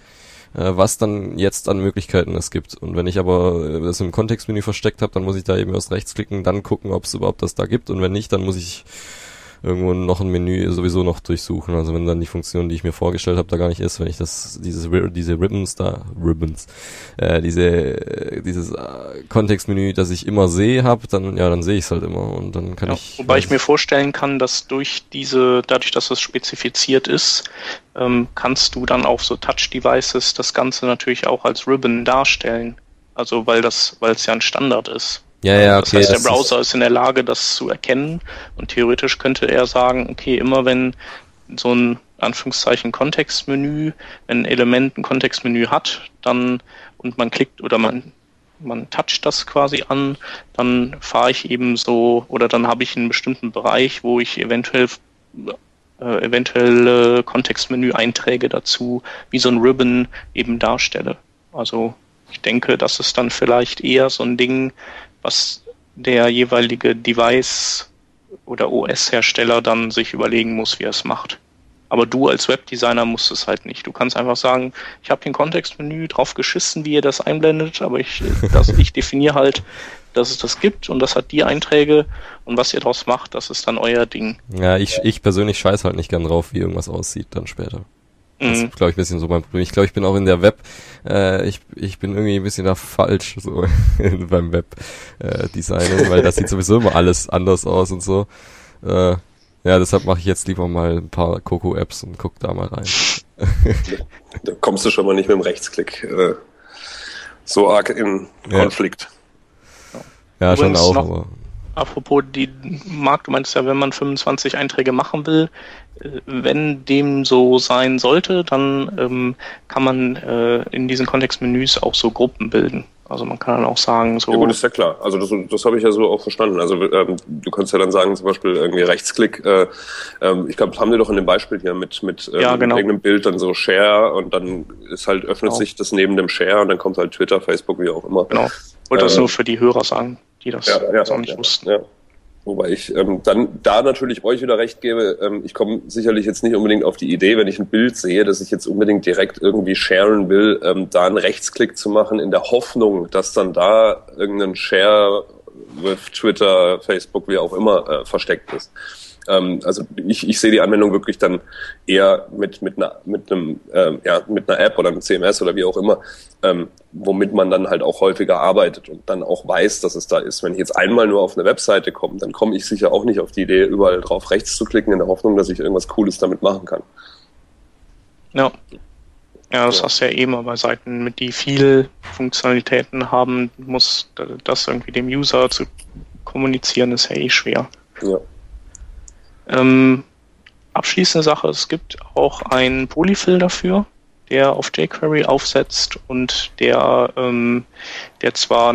äh, was dann jetzt an Möglichkeiten es gibt. Und wenn ich aber äh, das im Kontextmenü versteckt habe, dann muss ich da eben erst rechts klicken, dann gucken, ob es überhaupt das da gibt. Und wenn nicht, dann muss ich irgendwo noch ein Menü sowieso noch durchsuchen. Also wenn dann die Funktion, die ich mir vorgestellt habe, da gar nicht ist, wenn ich das dieses diese Ribbons da Ribbons äh, diese dieses äh, Kontextmenü, das ich immer sehe, habe, dann ja, dann sehe ich es halt immer und dann kann ja, ich. Wobei ich mir vorstellen kann, dass durch diese dadurch, dass es spezifiziert ist, ähm, kannst du dann auf so Touch-Devices das Ganze natürlich auch als Ribbon darstellen. Also weil das, weil es ja ein Standard ist. Ja, ja, okay. Das heißt, der Browser ist, ist in der Lage, das zu erkennen und theoretisch könnte er sagen, okay, immer wenn so ein Anführungszeichen Kontextmenü, wenn ein Element ein Kontextmenü hat, dann und man klickt oder man man toucht das quasi an, dann fahre ich eben so oder dann habe ich einen bestimmten Bereich, wo ich eventuell äh, eventuelle Kontextmenü-Einträge dazu wie so ein Ribbon eben darstelle. Also ich denke, das ist dann vielleicht eher so ein Ding, was der jeweilige Device oder OS-Hersteller dann sich überlegen muss, wie er es macht. Aber du als Webdesigner musst es halt nicht. Du kannst einfach sagen, ich habe hier ein Kontextmenü drauf geschissen, wie ihr das einblendet, aber ich, das, ich definiere halt, dass es das gibt und das hat die Einträge und was ihr daraus macht, das ist dann euer Ding. Ja, ich, ich persönlich scheiß halt nicht gern drauf, wie irgendwas aussieht dann später. Das ist, mhm. glaube ich, ein bisschen so mein Problem. Ich glaube, ich bin auch in der Web, äh, ich, ich bin irgendwie ein bisschen da falsch, so beim Web-Designen, äh, weil das sieht sowieso immer alles anders aus und so. Äh, ja, deshalb mache ich jetzt lieber mal ein paar Coco-Apps und guck da mal rein. da kommst du schon mal nicht mit dem Rechtsklick äh, so arg in Konflikt. Ja, ja schon auch, aber apropos die Markt, du meinst ja, wenn man 25 Einträge machen will, äh, wenn dem so sein sollte, dann ähm, kann man äh, in diesen Kontextmenüs auch so Gruppen bilden. Also man kann dann auch sagen, so. Ja gut, ist ja klar. Also das, das habe ich ja so auch verstanden. Also ähm, du kannst ja dann sagen, zum Beispiel irgendwie Rechtsklick. Äh, ähm, ich glaube, haben wir doch in dem Beispiel hier mit mit ähm, ja, genau. irgendeinem Bild dann so Share und dann ist halt öffnet genau. sich das neben dem Share und dann kommt halt Twitter, Facebook, wie auch immer. Genau. Wollte das nur für die Hörer sagen die das ja, ja, auch nicht ja, wussten. Ja. Wobei ich ähm, dann da natürlich euch wieder recht gebe, ähm, ich komme sicherlich jetzt nicht unbedingt auf die Idee, wenn ich ein Bild sehe, dass ich jetzt unbedingt direkt irgendwie sharen will, ähm, da einen Rechtsklick zu machen, in der Hoffnung, dass dann da irgendein Share with Twitter, Facebook, wie auch immer äh, versteckt ist. Ähm, also ich, ich sehe die Anwendung wirklich dann eher mit, mit, einer, mit, einem, ähm, ja, mit einer App oder einem CMS oder wie auch immer, ähm, womit man dann halt auch häufiger arbeitet und dann auch weiß, dass es da ist. Wenn ich jetzt einmal nur auf eine Webseite komme, dann komme ich sicher auch nicht auf die Idee, überall drauf rechts zu klicken, in der Hoffnung, dass ich irgendwas Cooles damit machen kann. Ja. Ja, das ja. hast du ja eben, bei Seiten, mit die viel Funktionalitäten haben, muss das irgendwie dem User zu kommunizieren, ist ja eh schwer. Ja. Ähm, abschließende Sache, es gibt auch einen Polyfill dafür, der auf jQuery aufsetzt und der, ähm, der zwar,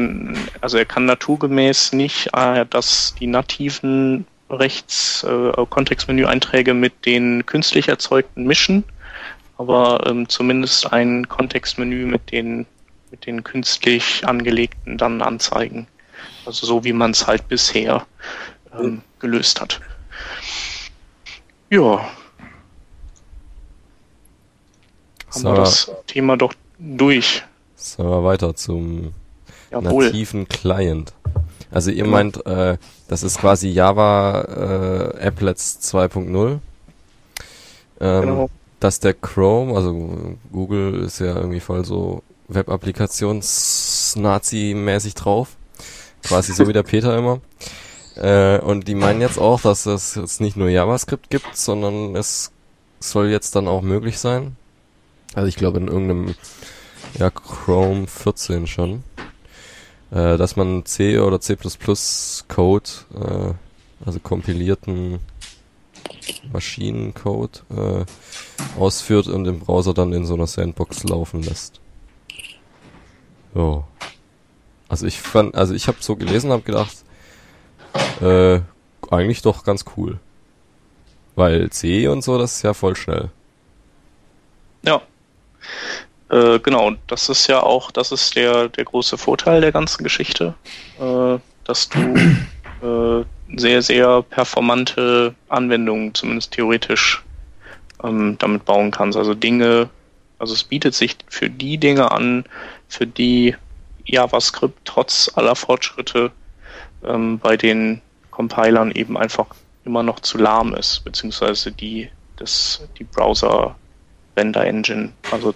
also er kann naturgemäß nicht äh, dass die nativen rechts äh, Kontextmenü-Einträge mit den künstlich erzeugten mischen, aber ähm, zumindest ein Kontextmenü mit den mit den künstlich angelegten dann anzeigen. Also so wie man es halt bisher ähm, gelöst hat. Ja. Haben so, wir das Thema doch durch. Sollen wir weiter zum Jawohl. nativen Client. Also ihr genau. meint, äh, das ist quasi Java äh, Applets 2.0. Ähm, genau. Dass der Chrome, also Google ist ja irgendwie voll so Web-Applikations-Nazi-mäßig drauf. Quasi so wie der Peter immer. Äh, und die meinen jetzt auch, dass es jetzt nicht nur JavaScript gibt, sondern es soll jetzt dann auch möglich sein. Also ich glaube in irgendeinem ja, Chrome 14 schon. äh, dass man C oder C++ Code, äh, also kompilierten Maschinencode äh, ausführt und im Browser dann in so einer Sandbox laufen lässt. Ja. Also ich fand, also ich habe so gelesen, habe gedacht, äh, eigentlich doch ganz cool. Weil C und so, das ist ja voll schnell. Ja. Äh, genau, das ist ja auch, das ist der, der große Vorteil der ganzen Geschichte, äh, dass du äh, sehr, sehr performante Anwendungen, zumindest theoretisch, ähm, damit bauen kannst. Also Dinge, also es bietet sich für die Dinge an, für die JavaScript trotz aller Fortschritte ähm, bei den Compilern eben einfach immer noch zu lahm ist, beziehungsweise die, das, die Browser Render Engine. Also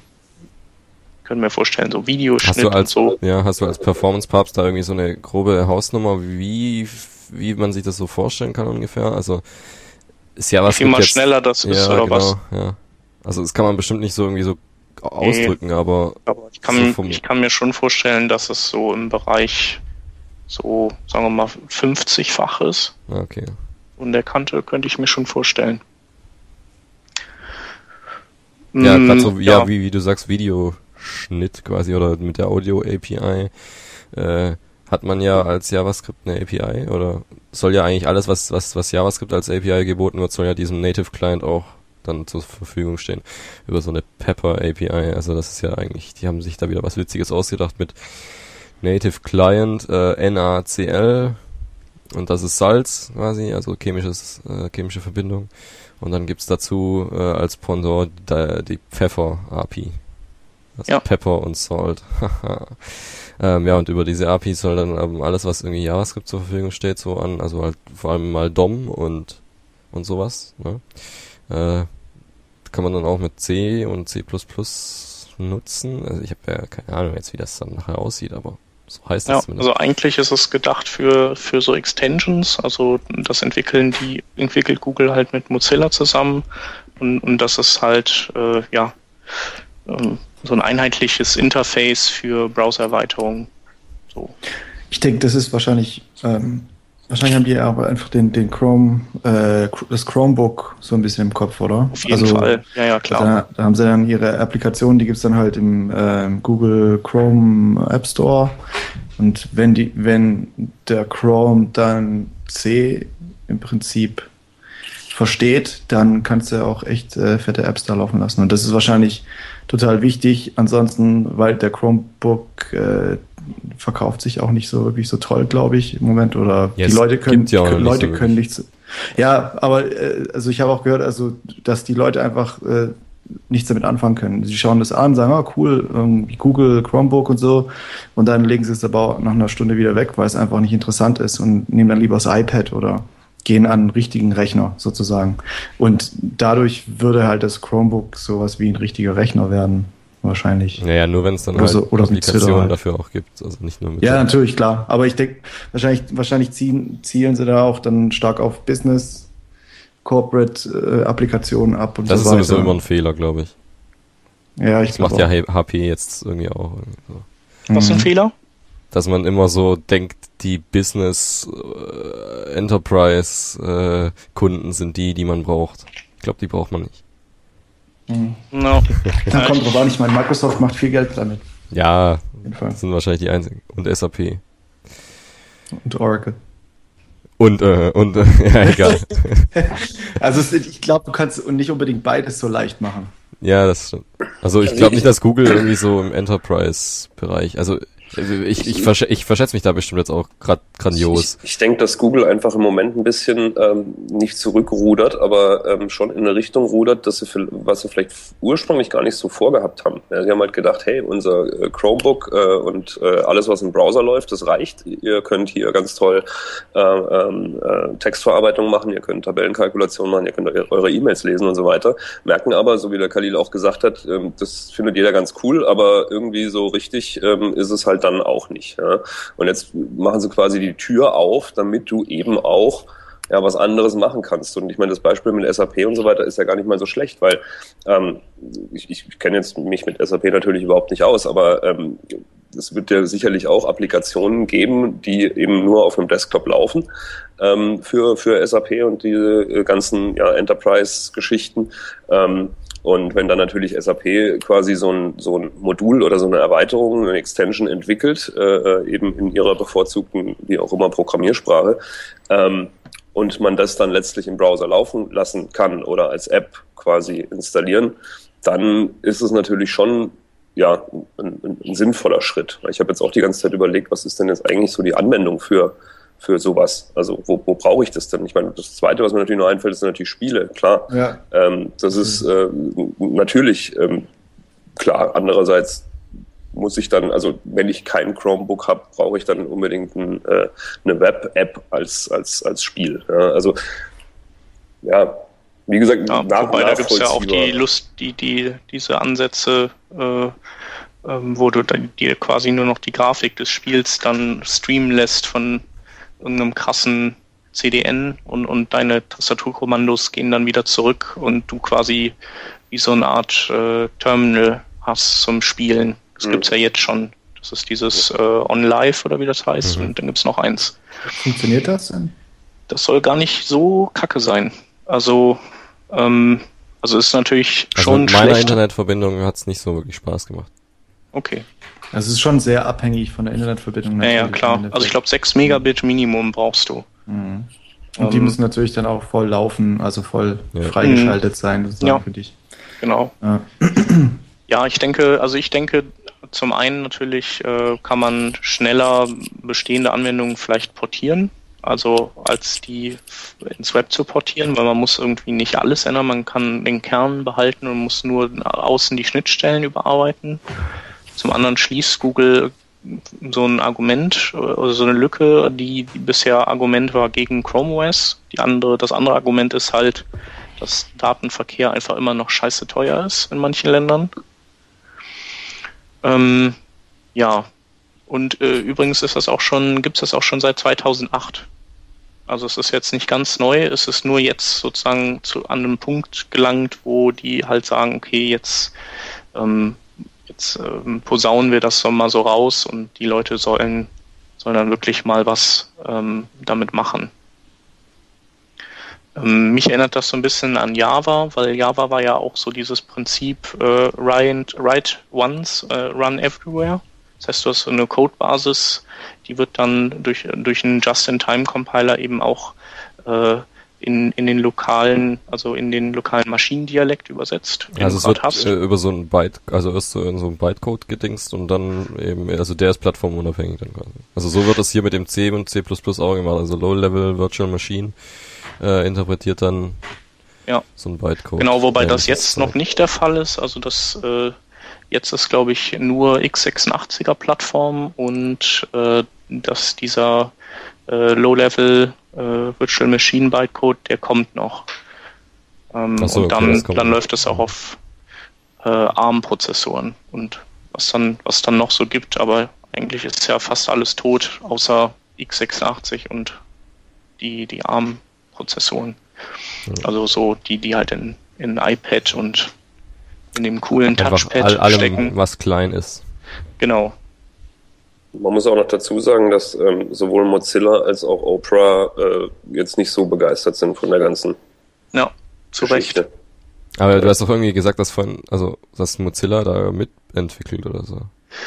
können wir vorstellen, so Videoschnitt als, und so. Ja, hast du als Performance-Papst da irgendwie so eine grobe Hausnummer, wie, wie man sich das so vorstellen kann ungefähr? Also ist ja was. Wie mal schneller das ist ja, oder genau, was? Ja. Also das kann man bestimmt nicht so irgendwie so ausdrücken, aber, aber ich, kann, so ich kann mir schon vorstellen, dass es so im Bereich so, sagen wir mal, 50-fach ist. Ah, okay. Und der Kante könnte ich mir schon vorstellen. Ja, gerade so, ja, ja, wie, wie du sagst, Videoschnitt quasi oder mit der Audio-API äh, hat man ja als JavaScript eine API oder soll ja eigentlich alles, was, was, was JavaScript als API geboten wird, soll ja diesem Native Client auch dann zur Verfügung stehen über so eine Pepper API. Also das ist ja eigentlich, die haben sich da wieder was Witziges ausgedacht mit Native Client äh, NaCl und das ist Salz quasi, also chemisches äh, chemische Verbindung. Und dann gibt's dazu äh, als Pendant die, die Pfeffer API. Also Ja. Pepper und Salt. ähm, ja, und über diese API soll dann ähm, alles, was irgendwie JavaScript zur Verfügung steht, so an, also halt vor allem mal DOM und und sowas, ne? Äh, kann man dann auch mit C und C++ nutzen. Also ich habe ja keine Ahnung jetzt, wie das dann nachher aussieht, aber so heißt das Ja, zumindest. also eigentlich ist es gedacht für, für so Extensions, also das entwickeln die, entwickelt Google halt mit Mozilla zusammen und, und das ist halt, äh, ja, ähm, so ein einheitliches Interface für Browsererweiterungen. So. Ich denke, das ist wahrscheinlich, ähm, wahrscheinlich haben die aber einfach den, den Chrome, äh, das Chromebook so ein bisschen im Kopf, oder? Auf jeden Fall, ja, ja, klar. Da, da haben sie dann ihre Applikation, die gibt's dann halt im ähm, Google Chrome App Store. Und wenn die, wenn der Chrome dann C im Prinzip versteht, dann kannst du auch echt äh, fette Apps da laufen lassen. Und das ist wahrscheinlich total wichtig. Ansonsten, weil der Chromebook äh, verkauft sich auch nicht so wirklich so toll, glaube ich, im Moment. Oder Ja, die Leute können, ja können nicht Leute so können nichts. Ja, aber äh, also ich habe auch gehört, also dass die Leute einfach äh, nichts damit anfangen können. Sie schauen das an, sagen, ah cool, irgendwie Google, Chromebook und so, und dann legen sie es aber auch nach einer Stunde wieder weg, weil es einfach nicht interessant ist und nehmen dann lieber das iPad oder gehen an einen richtigen Rechner sozusagen. Und dadurch würde halt das Chromebook sowas wie ein richtiger Rechner werden, wahrscheinlich. Naja, nur wenn es dann Oder halt so- oder Applikationen halt. dafür auch gibt. Also nicht nur mit Ja, natürlich, klar. Aber ich denke, wahrscheinlich, wahrscheinlich ziehen, zielen sie da auch dann stark auf Business, Corporate äh, Applikationen ab und Das so ist sowieso immer ein Fehler, glaube ich. ja, ich Das macht glaube ja auch. HP jetzt irgendwie auch. So. Was ist ein Mhm. Fehler? Dass man immer so denkt, die Business äh, Enterprise äh, Kunden sind die, die man braucht. Ich glaube, die braucht man nicht. Mhm. No. Da kommt drauf an, ich meine, Microsoft macht viel Geld damit. Ja, Auf jeden Fall. das sind wahrscheinlich die einzigen. Und SAP. Und Oracle. Und, äh, und, äh, ja, egal. Also ich glaube, du kannst und nicht unbedingt beides so leicht machen. ja, das stimmt. Also ich glaube nicht, dass Google irgendwie so im Enterprise-Bereich, also ich, ich, versch ich verschätze mich da bestimmt jetzt auch grad grandios. Ich, ich denke, dass Google einfach im Moment ein bisschen ähm, nicht zurückrudert, aber ähm, schon in eine Richtung rudert, dass sie, für, was sie vielleicht ursprünglich gar nicht so vorgehabt haben. Ja, sie haben halt gedacht, hey, unser äh, Chromebook äh, und äh, alles, was im Browser läuft, das reicht. Ihr könnt hier ganz toll äh, ähm, äh, Textverarbeitung machen, ihr könnt Tabellenkalkulation machen, ihr könnt eu- eure E-Mails lesen und so weiter. Merken aber, so wie der Khalil auch gesagt hat, ähm, das findet jeder ganz cool, aber irgendwie so richtig ähm, ist es halt dann auch nicht. Ja? Und jetzt machen sie quasi die Tür auf, damit du eben auch ja, was anderes machen kannst. Und ich meine, das Beispiel mit SAP und so weiter ist ja gar nicht mal so schlecht, weil ähm, ich, ich kenne jetzt mich mit SAP natürlich überhaupt nicht aus, aber ähm, es wird ja sicherlich auch Applikationen geben, die eben nur auf einem Desktop laufen ähm, für, für SAP und diese äh, ganzen ja, Enterprise-Geschichten. Ähm, und wenn dann natürlich SAP quasi so ein, so ein Modul oder so eine Erweiterung, eine Extension entwickelt, äh, äh, eben in ihrer bevorzugten, wie auch immer, Programmiersprache, ähm, und man das dann letztlich im Browser laufen lassen kann oder als App quasi installieren, dann ist es natürlich schon ja, ein, ein, ein sinnvoller Schritt. Ich habe jetzt auch die ganze Zeit überlegt, was ist denn jetzt eigentlich so die Anwendung für, für sowas? Also wo, wo brauche ich das denn? Ich meine, das Zweite, was mir natürlich noch einfällt, sind natürlich Spiele, klar. Ja. Ähm, das ist äh, natürlich ähm, klar. Andererseits muss ich dann, also wenn ich kein Chromebook habe, brauche ich dann unbedingt ein, äh, eine Web-App als, als, als Spiel. Ja, also ja, wie gesagt, ja, nach, wobei da gibt es ja auch die Lust, die, die, diese Ansätze, äh, ähm, wo du dann dir quasi nur noch die Grafik des Spiels dann streamen lässt von irgendeinem krassen CDN und, und deine Tastaturkommandos gehen dann wieder zurück und du quasi wie so eine Art äh, Terminal hast zum Spielen. Das mhm. gibt's ja jetzt schon. Das ist dieses äh, On Live oder wie das heißt. Mhm. Und dann gibt's noch eins. Funktioniert das denn? Das soll gar nicht so kacke sein. Also ähm, also ist natürlich also schon mit meiner schlecht. Internetverbindung hat es nicht so wirklich Spaß gemacht. Okay. Also es ist schon sehr abhängig von der Internetverbindung. Ja, ja klar. Also ich glaube 6 Megabit Minimum brauchst du. Mhm. Und um, die ähm, müssen natürlich dann auch voll laufen, also voll ja. freigeschaltet mhm. sein, ja. für dich. Genau. Ja. ja, ich denke, also ich denke, zum einen natürlich äh, kann man schneller bestehende Anwendungen vielleicht portieren also als die ins Web zu portieren, weil man muss irgendwie nicht alles ändern, man kann den Kern behalten und muss nur außen die Schnittstellen überarbeiten. Zum anderen schließt Google so ein Argument oder so eine Lücke, die, die bisher Argument war gegen Chrome OS. Die andere, das andere Argument ist halt, dass Datenverkehr einfach immer noch scheiße teuer ist in manchen Ländern. Ähm, ja, und äh, übrigens ist das auch schon, gibt es das auch schon seit 2008. Also es ist jetzt nicht ganz neu, es ist nur jetzt sozusagen zu an einem Punkt gelangt, wo die halt sagen, okay, jetzt, ähm, jetzt ähm, posaunen wir das mal so raus und die Leute sollen, sollen dann wirklich mal was ähm, damit machen. Ähm, mich erinnert das so ein bisschen an Java, weil Java war ja auch so dieses Prinzip äh, write, write once, äh, run everywhere. Das heißt, du hast so eine Codebasis, die wird dann durch, durch einen Just-in-Time-Compiler eben auch äh, in, in den lokalen, also in den lokalen Maschinendialekt übersetzt. Also es wird hast. Äh, über so ein Byte, also erst so in so ein Bytecode gedingst und dann eben, also der ist plattformunabhängig dann quasi. Also so wird das hier mit dem C und C++ auch gemacht, also Low-Level Virtual Machine äh, interpretiert dann ja. so ein Bytecode. Genau, wobei das jetzt noch nicht der Fall ist, also das äh, Jetzt ist, glaube ich, nur x86er Plattform und äh, dass dieser äh, Low-Level äh, Virtual Machine Bytecode, der kommt noch. Ähm, so, und dann, okay, dann läuft es auch auf äh, ARM-Prozessoren und was dann, was dann noch so gibt, aber eigentlich ist ja fast alles tot, außer x86 und die, die ARM-Prozessoren. Ja. Also so die, die halt in, in iPad und in dem coolen Touchpad all, allem, stecken. was klein ist. Genau. Man muss auch noch dazu sagen, dass ähm, sowohl Mozilla als auch Opera äh, jetzt nicht so begeistert sind von der ganzen ja, zu Geschichte. Recht. Aber du hast doch irgendwie gesagt, dass von, also dass Mozilla da mitentwickelt oder so.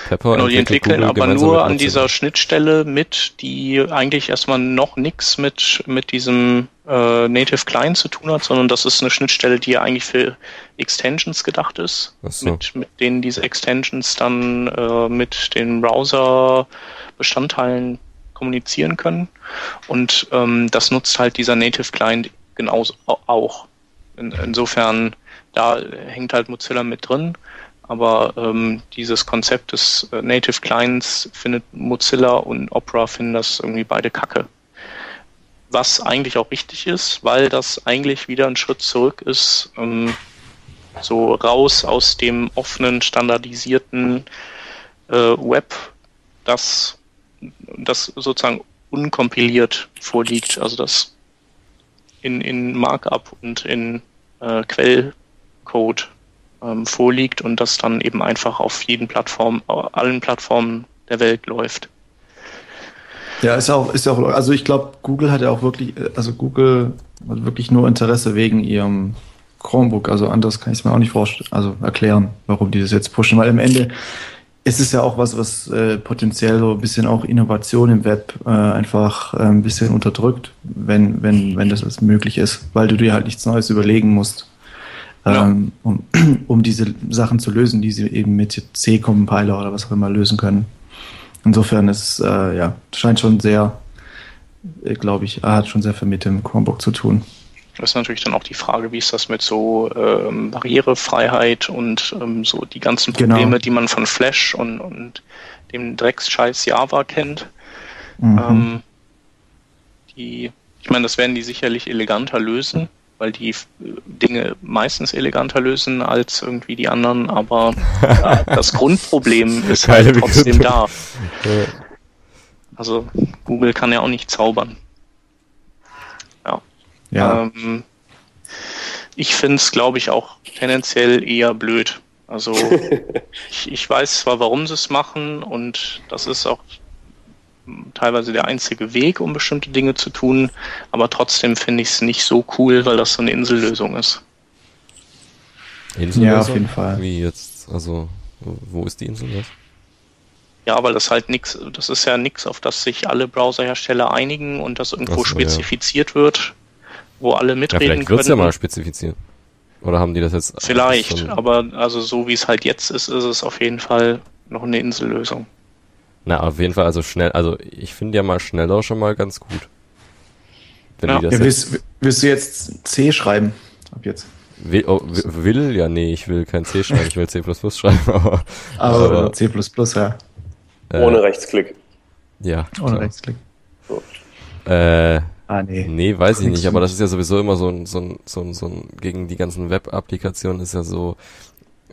Pepper genau, die entwickeln Google aber nur an dieser Schnittstelle mit, die eigentlich erstmal noch nichts mit, mit diesem äh, Native Client zu tun hat, sondern das ist eine Schnittstelle, die ja eigentlich für Extensions gedacht ist, so. mit, mit denen diese Extensions dann äh, mit den Browser-Bestandteilen kommunizieren können. Und ähm, das nutzt halt dieser Native Client genauso auch. In, insofern, da hängt halt Mozilla mit drin aber ähm, dieses Konzept des äh, Native Clients findet Mozilla und Opera finden das irgendwie beide kacke. Was eigentlich auch richtig ist, weil das eigentlich wieder ein Schritt zurück ist, ähm, so raus aus dem offenen, standardisierten äh, Web, das, das sozusagen unkompiliert vorliegt, also das in, in Markup und in äh, Quellcode ähm, vorliegt und das dann eben einfach auf jeden Plattform, allen Plattformen der Welt läuft. Ja, ist auch, ist auch, also ich glaube, Google hat ja auch wirklich, also Google hat wirklich nur Interesse wegen ihrem Chromebook. Also anders kann ich es mir auch nicht vorstellen, also erklären, warum die das jetzt pushen, weil im Ende ist es ja auch was, was äh, potenziell so ein bisschen auch Innovation im Web äh, einfach äh, ein bisschen unterdrückt, wenn, wenn, wenn das möglich ist, weil du dir halt nichts Neues überlegen musst, ähm, ja. um, um diese Sachen zu lösen, die sie eben mit C-Compiler oder was auch immer lösen können. Insofern ist äh, ja scheint schon sehr, äh, glaube ich, hat schon sehr viel mit dem Chromebook zu tun. Das ist natürlich dann auch die Frage, wie ist das mit so ähm, Barrierefreiheit und ähm, so die ganzen genau. Probleme, genau. die man von Flash und, und dem Drecksscheiß Java kennt. Mhm. Ähm, die, ich meine, das werden die sicherlich eleganter lösen weil die Dinge meistens eleganter lösen als irgendwie die anderen, aber ja, das Grundproblem ist halt trotzdem da. Also Google kann ja auch nicht zaubern. Ja. ja. Ähm, ich finde es, glaube ich, auch tendenziell eher blöd. Also ich, ich weiß zwar, warum sie es machen und das ist auch teilweise der einzige Weg, um bestimmte Dinge zu tun, aber trotzdem finde ich es nicht so cool, weil das so eine Insellösung ist. Insellösung? Ja, auf jeden Fall. Wie jetzt? Also, wo ist die Insel jetzt? Ja, weil das halt nichts, das ist ja nichts, auf das sich alle Browserhersteller einigen und das irgendwo so, spezifiziert ja. wird, wo alle mitreden ja, vielleicht können. Vielleicht wird ja mal spezifiziert. Oder haben die das jetzt? Vielleicht, aber also so wie es halt jetzt ist, ist es auf jeden Fall noch eine Insellösung. Na, auf jeden Fall, also schnell, also ich finde ja mal schneller schon mal ganz gut. Wenn ja. Die das ja, willst, willst, du jetzt C schreiben? Ab jetzt. Will, oh, will, ja, nee, ich will kein C schreiben, ich will C schreiben, aber. Aber, aber C, ja. Äh, Ohne Rechtsklick. Ja. Ohne klar. Rechtsklick. So. Äh, ah, nee. Nee, weiß ich nicht, aber das ist ja sowieso immer so ein, so ein, so ein, so ein gegen die ganzen Web-Applikationen ist ja so,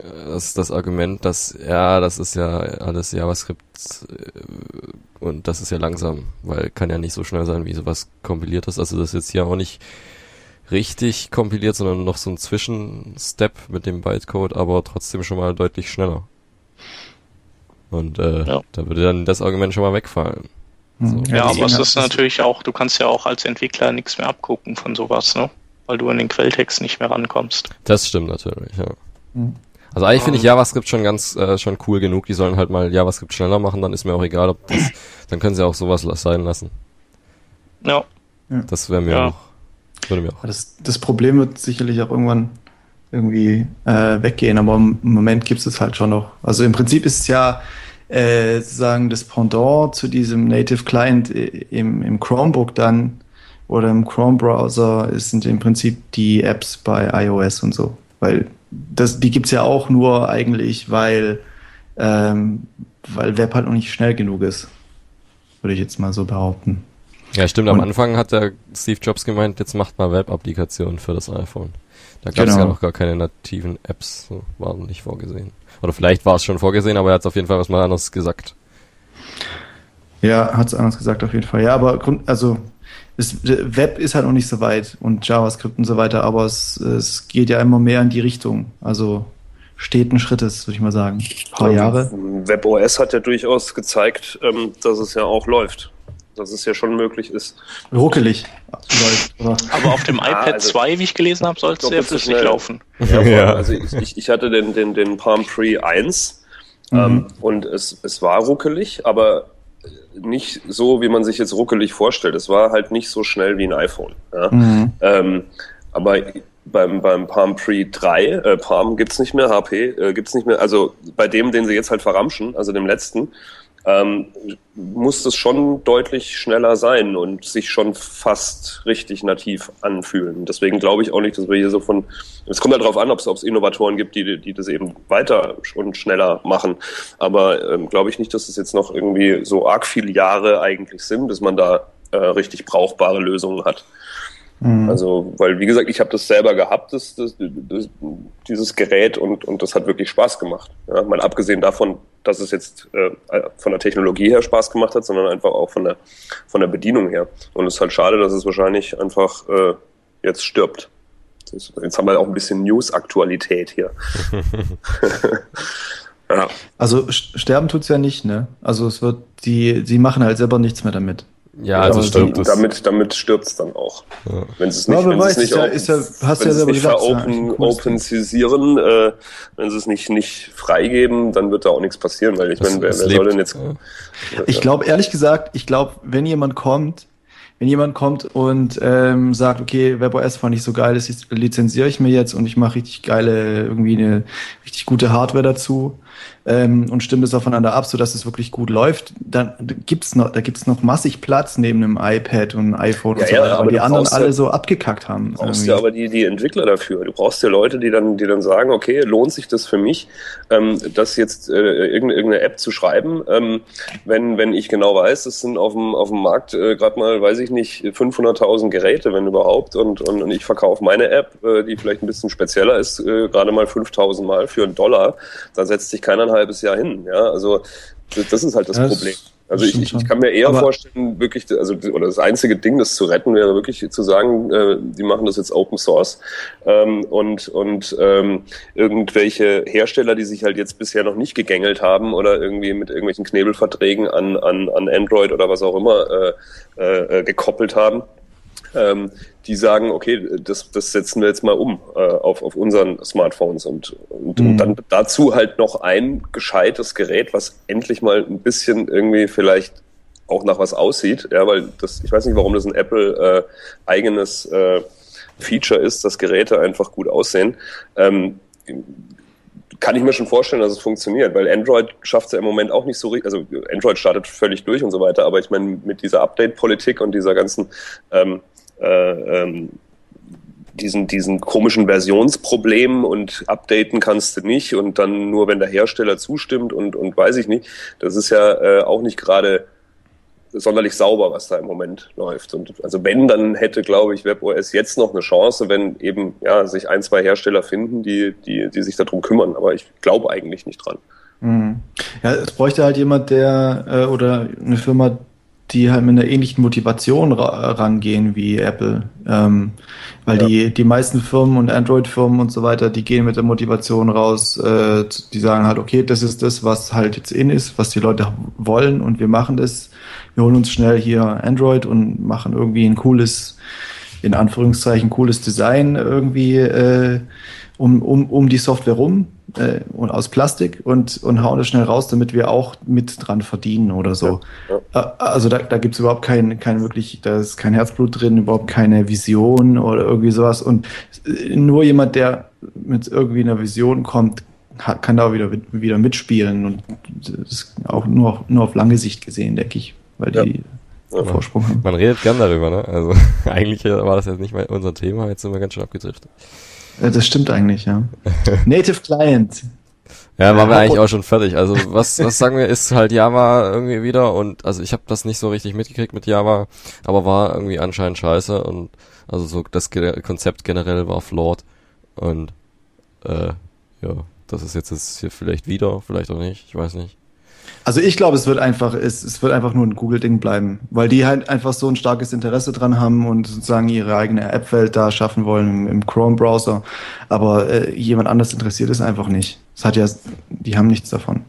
das ist das Argument, dass ja, das ist ja alles JavaScript äh, und das ist ja langsam, weil kann ja nicht so schnell sein, wie sowas kompiliert ist. Also das ist jetzt hier auch nicht richtig kompiliert, sondern noch so ein Zwischenstep mit dem Bytecode, aber trotzdem schon mal deutlich schneller. Und äh, ja. da würde dann das Argument schon mal wegfallen. Mhm. So. Ja, aber es ist natürlich auch, du kannst ja auch als Entwickler nichts mehr abgucken von sowas, ne? Weil du in den Quelltext nicht mehr rankommst. Das stimmt natürlich, ja. Mhm. Also eigentlich finde ich ähm. JavaScript schon ganz äh, schon cool genug. Die sollen halt mal JavaScript schneller machen, dann ist mir auch egal, ob das, dann können sie auch sowas sein lassen. Ja. Das wäre mir ja. auch, würde mir auch. Das, das Problem wird sicherlich auch irgendwann irgendwie äh, weggehen, aber im Moment gibt es halt schon noch. Also im Prinzip ist es ja äh, sozusagen das Pendant zu diesem Native Client im, im Chromebook dann oder im Chrome Browser sind im Prinzip die Apps bei iOS und so, weil das, die gibt's ja auch nur eigentlich, weil, ähm, weil Web halt noch nicht schnell genug ist. Würde ich jetzt mal so behaupten. Ja, stimmt. Am Und, Anfang hat der Steve Jobs gemeint, jetzt macht mal Web-Applikationen für das iPhone. Da gab es genau. ja noch gar keine nativen Apps, so, waren nicht vorgesehen. Oder vielleicht war es schon vorgesehen, aber er hat auf jeden Fall was mal anderes gesagt. Ja, hat es anders gesagt auf jeden Fall. Ja, aber Grund, also das Web ist halt noch nicht so weit und JavaScript und so weiter, aber es, es geht ja immer mehr in die Richtung. Also steten Schrittes, würde ich mal sagen. Ein paar Jahre. WebOS hat ja durchaus gezeigt, ähm, dass es ja auch läuft. Dass es ja schon möglich ist. Ruckelig läuft. Aber auf dem iPad also, 2, wie ich gelesen habe, soll es sehr flüssig schnell. laufen. Ja, ja. Also ich, ich, hatte den, den, den Palm Pre 1 mhm. ähm, und es, es war ruckelig, aber nicht so, wie man sich jetzt ruckelig vorstellt. Es war halt nicht so schnell wie ein iPhone. Ja? Mhm. Ähm, aber beim, beim Palm Pre 3, äh, Palm gibt's nicht mehr, HP äh, gibt's nicht mehr, also bei dem, den sie jetzt halt verramschen, also dem letzten, ähm, muss es schon deutlich schneller sein und sich schon fast richtig nativ anfühlen. Deswegen glaube ich auch nicht, dass wir hier so von, es kommt halt darauf an, ob es Innovatoren gibt, die, die das eben weiter und schneller machen. Aber ähm, glaube ich nicht, dass es jetzt noch irgendwie so arg viele Jahre eigentlich sind, dass man da äh, richtig brauchbare Lösungen hat. Mhm. Also, weil wie gesagt, ich habe das selber gehabt, das, das, das, dieses Gerät und, und das hat wirklich Spaß gemacht. Ja, mal abgesehen davon, dass es jetzt äh, von der Technologie her Spaß gemacht hat, sondern einfach auch von der von der Bedienung her. Und es ist halt schade, dass es wahrscheinlich einfach äh, jetzt stirbt. Jetzt haben wir auch ein bisschen News-Aktualität hier. Ja. Also sterben tut's ja nicht, ne? Also es wird, die, sie machen halt selber nichts mehr damit. Ja, also stirbt es. Damit, damit stirbt es dann auch. Ja. Wenn sie es nicht, wenn es nicht, ja, ist ja, hast wenn ja selber nicht gesagt, open, openisieren, äh, wenn sie es nicht, nicht freigeben, dann wird da auch nichts passieren, weil ich meine, wer, wer soll denn jetzt. Ja. Ich glaube, ehrlich gesagt, ich glaube, wenn jemand kommt, wenn jemand kommt und ähm, sagt, okay, WebOS fand ich so geil, das lizenziere ich mir jetzt und ich mache richtig geile, irgendwie eine richtig gute Hardware dazu, ähm, und stimmt es aufeinander ab, sodass es wirklich gut läuft, dann gibt's noch, da gibt's noch massig Platz neben einem iPad und einem iPhone ja, und so weiter, weil die anderen alle so abgekackt haben. Du brauchst ja aber die, die Entwickler dafür. Du brauchst ja Leute, die dann, die dann sagen, okay, lohnt sich das für mich, ähm, das jetzt äh, irgendeine App zu schreiben, ähm, wenn, wenn ich genau weiß, es sind auf dem, auf dem Markt äh, gerade mal, weiß ich nicht, 500.000 Geräte, wenn überhaupt, und, und, und ich verkaufe meine App, äh, die vielleicht ein bisschen spezieller ist, äh, gerade mal 5.000 Mal für einen Dollar, da setzt sich keiner halbes Jahr hin. Ja, also das ist halt das, das Problem. Also ich, ich, ich kann mir eher Aber vorstellen, wirklich, also oder das einzige Ding, das zu retten, wäre wirklich zu sagen, äh, die machen das jetzt Open Source ähm, und und ähm, irgendwelche Hersteller, die sich halt jetzt bisher noch nicht gegängelt haben oder irgendwie mit irgendwelchen Knebelverträgen an an, an Android oder was auch immer äh, äh, gekoppelt haben, ähm, die sagen, okay, das, das setzen wir jetzt mal um äh, auf, auf unseren Smartphones und, und, mhm. und, dann dazu halt noch ein gescheites Gerät, was endlich mal ein bisschen irgendwie vielleicht auch nach was aussieht, ja, weil das, ich weiß nicht, warum das ein Apple äh, eigenes äh, Feature ist, dass Geräte einfach gut aussehen. Ähm, kann ich mir schon vorstellen, dass es funktioniert, weil Android schafft es ja im Moment auch nicht so richtig, also Android startet völlig durch und so weiter, aber ich meine, mit dieser Update-Politik und dieser ganzen ähm, äh, ähm, diesen, diesen komischen Versionsproblemen und updaten kannst du nicht und dann nur, wenn der Hersteller zustimmt und, und weiß ich nicht. Das ist ja äh, auch nicht gerade sonderlich sauber, was da im Moment läuft. Und also wenn, dann hätte, glaube ich, WebOS jetzt noch eine Chance, wenn eben ja sich ein, zwei Hersteller finden, die, die, die sich darum kümmern. Aber ich glaube eigentlich nicht dran. Mhm. Ja, es bräuchte halt jemand, der äh, oder eine Firma, die halt mit einer ähnlichen Motivation ra rangehen wie Apple. Ähm, weil ja. die, die meisten Firmen und Android-Firmen und so weiter, die gehen mit der Motivation raus, äh, die sagen halt, okay, das ist das, was halt jetzt in ist, was die Leute wollen und wir machen das. Wir holen uns schnell hier Android und machen irgendwie ein cooles, in Anführungszeichen, cooles Design irgendwie äh, um, um, um die Software rum äh, und aus Plastik und, und hauen das schnell raus, damit wir auch mit dran verdienen oder so. Ja, ja. Äh, also da, da gibt es überhaupt kein, kein wirklich, da ist kein Herzblut drin, überhaupt keine Vision oder irgendwie sowas. Und äh, nur jemand, der mit irgendwie einer Vision kommt, kann da auch wieder, wieder mitspielen und das ist auch nur, nur auf lange Sicht gesehen, denke ich, weil ja. die ja, Vorsprung haben. Man redet gern darüber, ne? Also eigentlich war das jetzt nicht mal unser Thema, jetzt sind wir ganz schön abgedriftet. Das stimmt eigentlich, ja. Native Client. Ja, waren wir eigentlich auch schon fertig. Also was, was sagen wir, ist halt Java irgendwie wieder und also ich habe das nicht so richtig mitgekriegt mit Java, aber war irgendwie anscheinend scheiße und also so das Konzept generell war flawed und äh, ja, das ist jetzt, jetzt hier vielleicht wieder, vielleicht auch nicht, ich weiß nicht. Also ich glaube, es wird einfach, es, es wird einfach nur ein Google-Ding bleiben, weil die halt einfach so ein starkes Interesse dran haben und sozusagen ihre eigene App-Welt da schaffen wollen im, im Chrome-Browser. Aber äh, jemand anders interessiert es einfach nicht. Es hat ja, die haben nichts davon,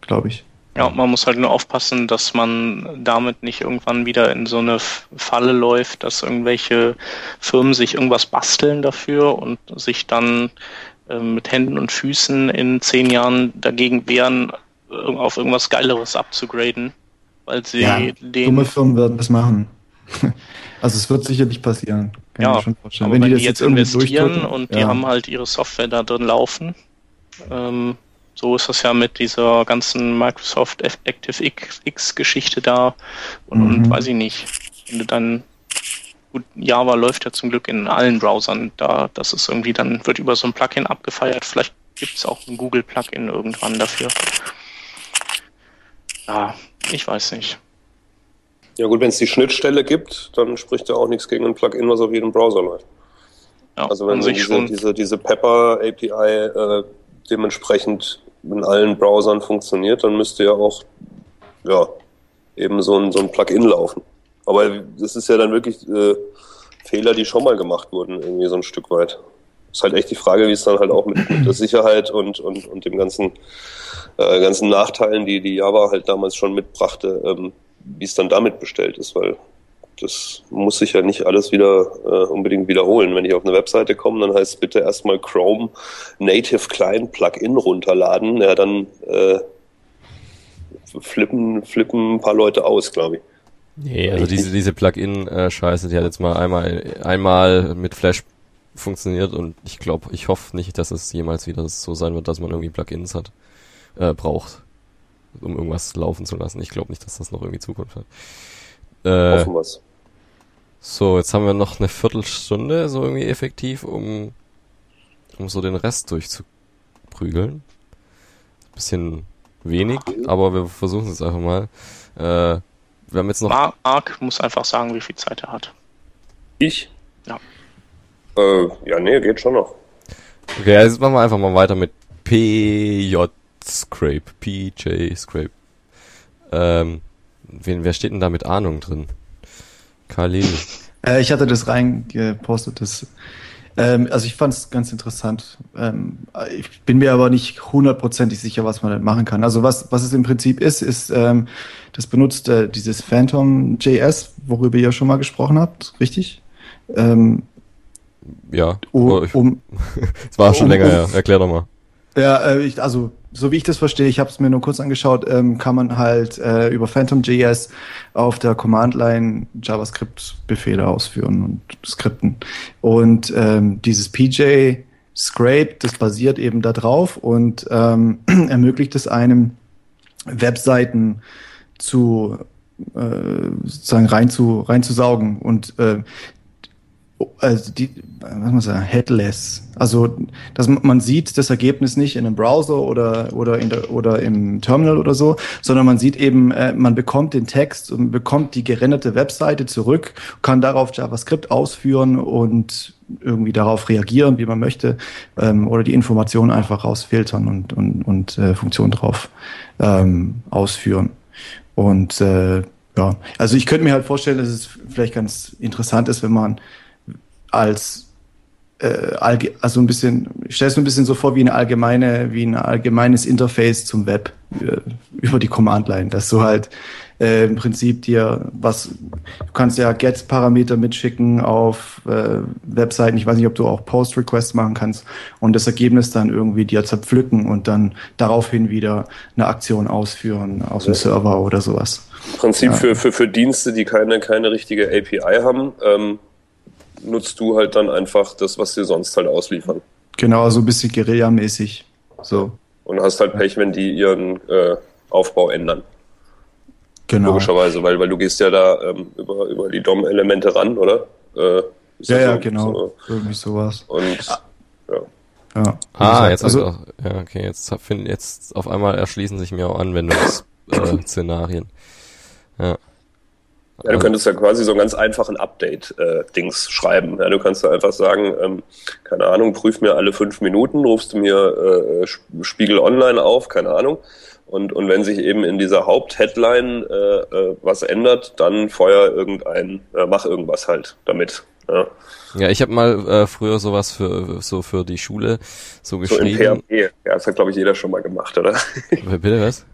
glaube ich. Ja, man muss halt nur aufpassen, dass man damit nicht irgendwann wieder in so eine Falle läuft, dass irgendwelche Firmen sich irgendwas basteln dafür und sich dann äh, mit Händen und Füßen in zehn Jahren dagegen wehren, auf irgendwas Geileres abzugraden, weil sie ja, den. Dumme Firmen werden das machen. also es wird sicherlich passieren. Kann ja, ich schon vorstellen. Wenn, wenn die, die jetzt investieren und die ja. haben halt ihre Software da drin laufen, ähm, so ist das ja mit dieser ganzen Microsoft ActiveX-Geschichte da und, mhm. und weiß ich nicht. Wenn du dann gut, Java läuft ja zum Glück in allen Browsern da, das ist irgendwie dann, wird über so ein Plugin abgefeiert. Vielleicht gibt es auch ein Google-Plugin irgendwann dafür. Ja, ich weiß nicht. Ja gut, wenn es die Schnittstelle gibt, dann spricht ja auch nichts gegen ein Plugin, was auf jedem Browser läuft. Ja, also wenn diese, schon... diese, diese Pepper API äh, dementsprechend in allen Browsern funktioniert, dann müsste ja auch ja, eben so ein, so ein Plugin laufen. Aber das ist ja dann wirklich äh, Fehler, die schon mal gemacht wurden, irgendwie so ein Stück weit. Ist halt echt die Frage, wie es dann halt auch mit, mit der Sicherheit und, und, und dem ganzen, äh, ganzen Nachteilen, die die Java halt damals schon mitbrachte, ähm, wie es dann damit bestellt ist, weil das muss sich ja nicht alles wieder äh, unbedingt wiederholen. Wenn ich auf eine Webseite komme, dann heißt es bitte erstmal Chrome Native Client Plugin runterladen. Ja, dann äh, flippen, flippen ein paar Leute aus, glaube ich. Nee, also diese, diese Plugin-Scheiße, die hat jetzt mal einmal, einmal mit Flash funktioniert und ich glaube, ich hoffe nicht, dass es jemals wieder so sein wird, dass man irgendwie Plugins hat, äh, braucht, um irgendwas laufen zu lassen. Ich glaube nicht, dass das noch irgendwie Zukunft hat. Äh, Hoffen wir's. So, jetzt haben wir noch eine Viertelstunde so irgendwie effektiv, um, um so den Rest durchzuprügeln. Bisschen wenig, aber wir versuchen es einfach mal. Äh, wir haben jetzt noch. Mark muss einfach sagen, wie viel Zeit er hat. Ich? Ja. Äh, ja, nee, geht schon noch. Okay, jetzt machen wir einfach mal weiter mit PJ Scrape. PJ Scrape. Ähm, wen, wer steht denn da mit Ahnung drin? Khalil. Äh, ich hatte das reingepostet, das ähm, also ich fand es ganz interessant. Ähm, ich bin mir aber nicht hundertprozentig sicher, was man machen kann. Also was, was es im Prinzip ist, ist, ähm, das benutzt äh, dieses Phantom JS, worüber ihr schon mal gesprochen habt, richtig? Ähm, ja. Um, oh, um, es war schon um, länger, ja. Erklär doch mal. Ja, äh, ich, also so wie ich das verstehe, ich habe es mir nur kurz angeschaut, ähm, kann man halt äh, über PhantomJS auf der Command-Line JavaScript-Befehle ausführen und skripten. Und ähm, dieses PJ Scrape, das basiert eben da drauf und ähm, ermöglicht es einem, Webseiten zu äh, sozusagen rein zu reinzusaugen und äh, also die, was man sagen, headless. Also, dass man sieht das Ergebnis nicht in einem Browser oder oder in der, oder im Terminal oder so, sondern man sieht eben, äh, man bekommt den Text und bekommt die gerenderte Webseite zurück, kann darauf JavaScript ausführen und irgendwie darauf reagieren, wie man möchte, ähm, oder die Informationen einfach rausfiltern und und und äh, Funktionen drauf ähm, ausführen. Und äh, ja, also ich könnte mir halt vorstellen, dass es vielleicht ganz interessant ist, wenn man als äh, also ein bisschen, ich stelle es mir ein bisschen so vor wie eine allgemeine, wie ein allgemeines Interface zum Web äh, über die Command-Line, dass du halt äh, im Prinzip dir was, du kannst ja Get-Parameter mitschicken auf äh, Webseiten, ich weiß nicht, ob du auch Post-Requests machen kannst und das Ergebnis dann irgendwie dir zerpflücken und dann daraufhin wieder eine Aktion ausführen aus dem Server oder sowas. Im Prinzip ja. für, für, für Dienste, die keine, keine richtige API haben, ähm nutzt du halt dann einfach das, was sie sonst halt ausliefern. Genau, so ein bisschen Guerilla-mäßig. So. Und hast halt Pech, wenn die ihren äh, Aufbau ändern. Genau. Logischerweise, weil, weil du gehst ja da ähm, über, über die DOM-Elemente ran, oder? Äh, ja, ja, so, genau. So. Irgendwie sowas. Und ah. ja. Ja. Ah, jetzt also, auch, ja, okay, jetzt find, jetzt auf einmal erschließen sich mir auch Anwendungsszenarien. Äh, ja. Ja, du könntest ja quasi so einen ganz einfachen Update-Dings äh, schreiben. Ja, du kannst da einfach sagen, ähm, keine Ahnung, prüf mir alle fünf Minuten, rufst du mir äh, Spiegel Online auf, keine Ahnung. Und, und wenn sich eben in dieser Hauptheadline äh, äh, was ändert, dann feuer irgendein, äh, mach irgendwas halt damit. Ja, ja ich habe mal äh, früher sowas für so für die Schule so geschrieben. So in PHP. Ja, das hat glaube ich jeder schon mal gemacht, oder? Bitte was?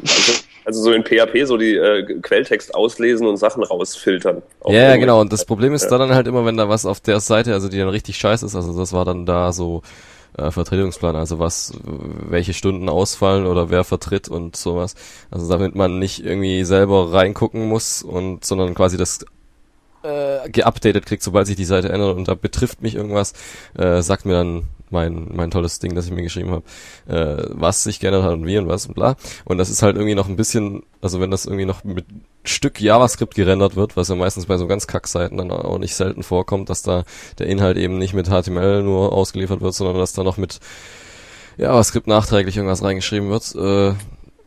Also, also so in PHP so die äh, Quelltext auslesen und Sachen rausfiltern. Ja, ja, genau. Und das Problem ist ja. da dann halt immer, wenn da was auf der Seite, also die dann richtig scheiße ist, also das war dann da so äh, Vertretungsplan, also was, welche Stunden ausfallen oder wer vertritt und sowas. Also damit man nicht irgendwie selber reingucken muss und sondern quasi das äh, geupdatet kriegt, sobald sich die Seite ändert und da betrifft mich irgendwas, äh, sagt mir dann mein, mein tolles Ding, das ich mir geschrieben habe, äh, was sich geändert hat und wie und was und bla. Und das ist halt irgendwie noch ein bisschen, also wenn das irgendwie noch mit Stück JavaScript gerendert wird, was ja meistens bei so ganz Kackseiten dann auch nicht selten vorkommt, dass da der Inhalt eben nicht mit HTML nur ausgeliefert wird, sondern dass da noch mit JavaScript nachträglich irgendwas reingeschrieben wird, äh,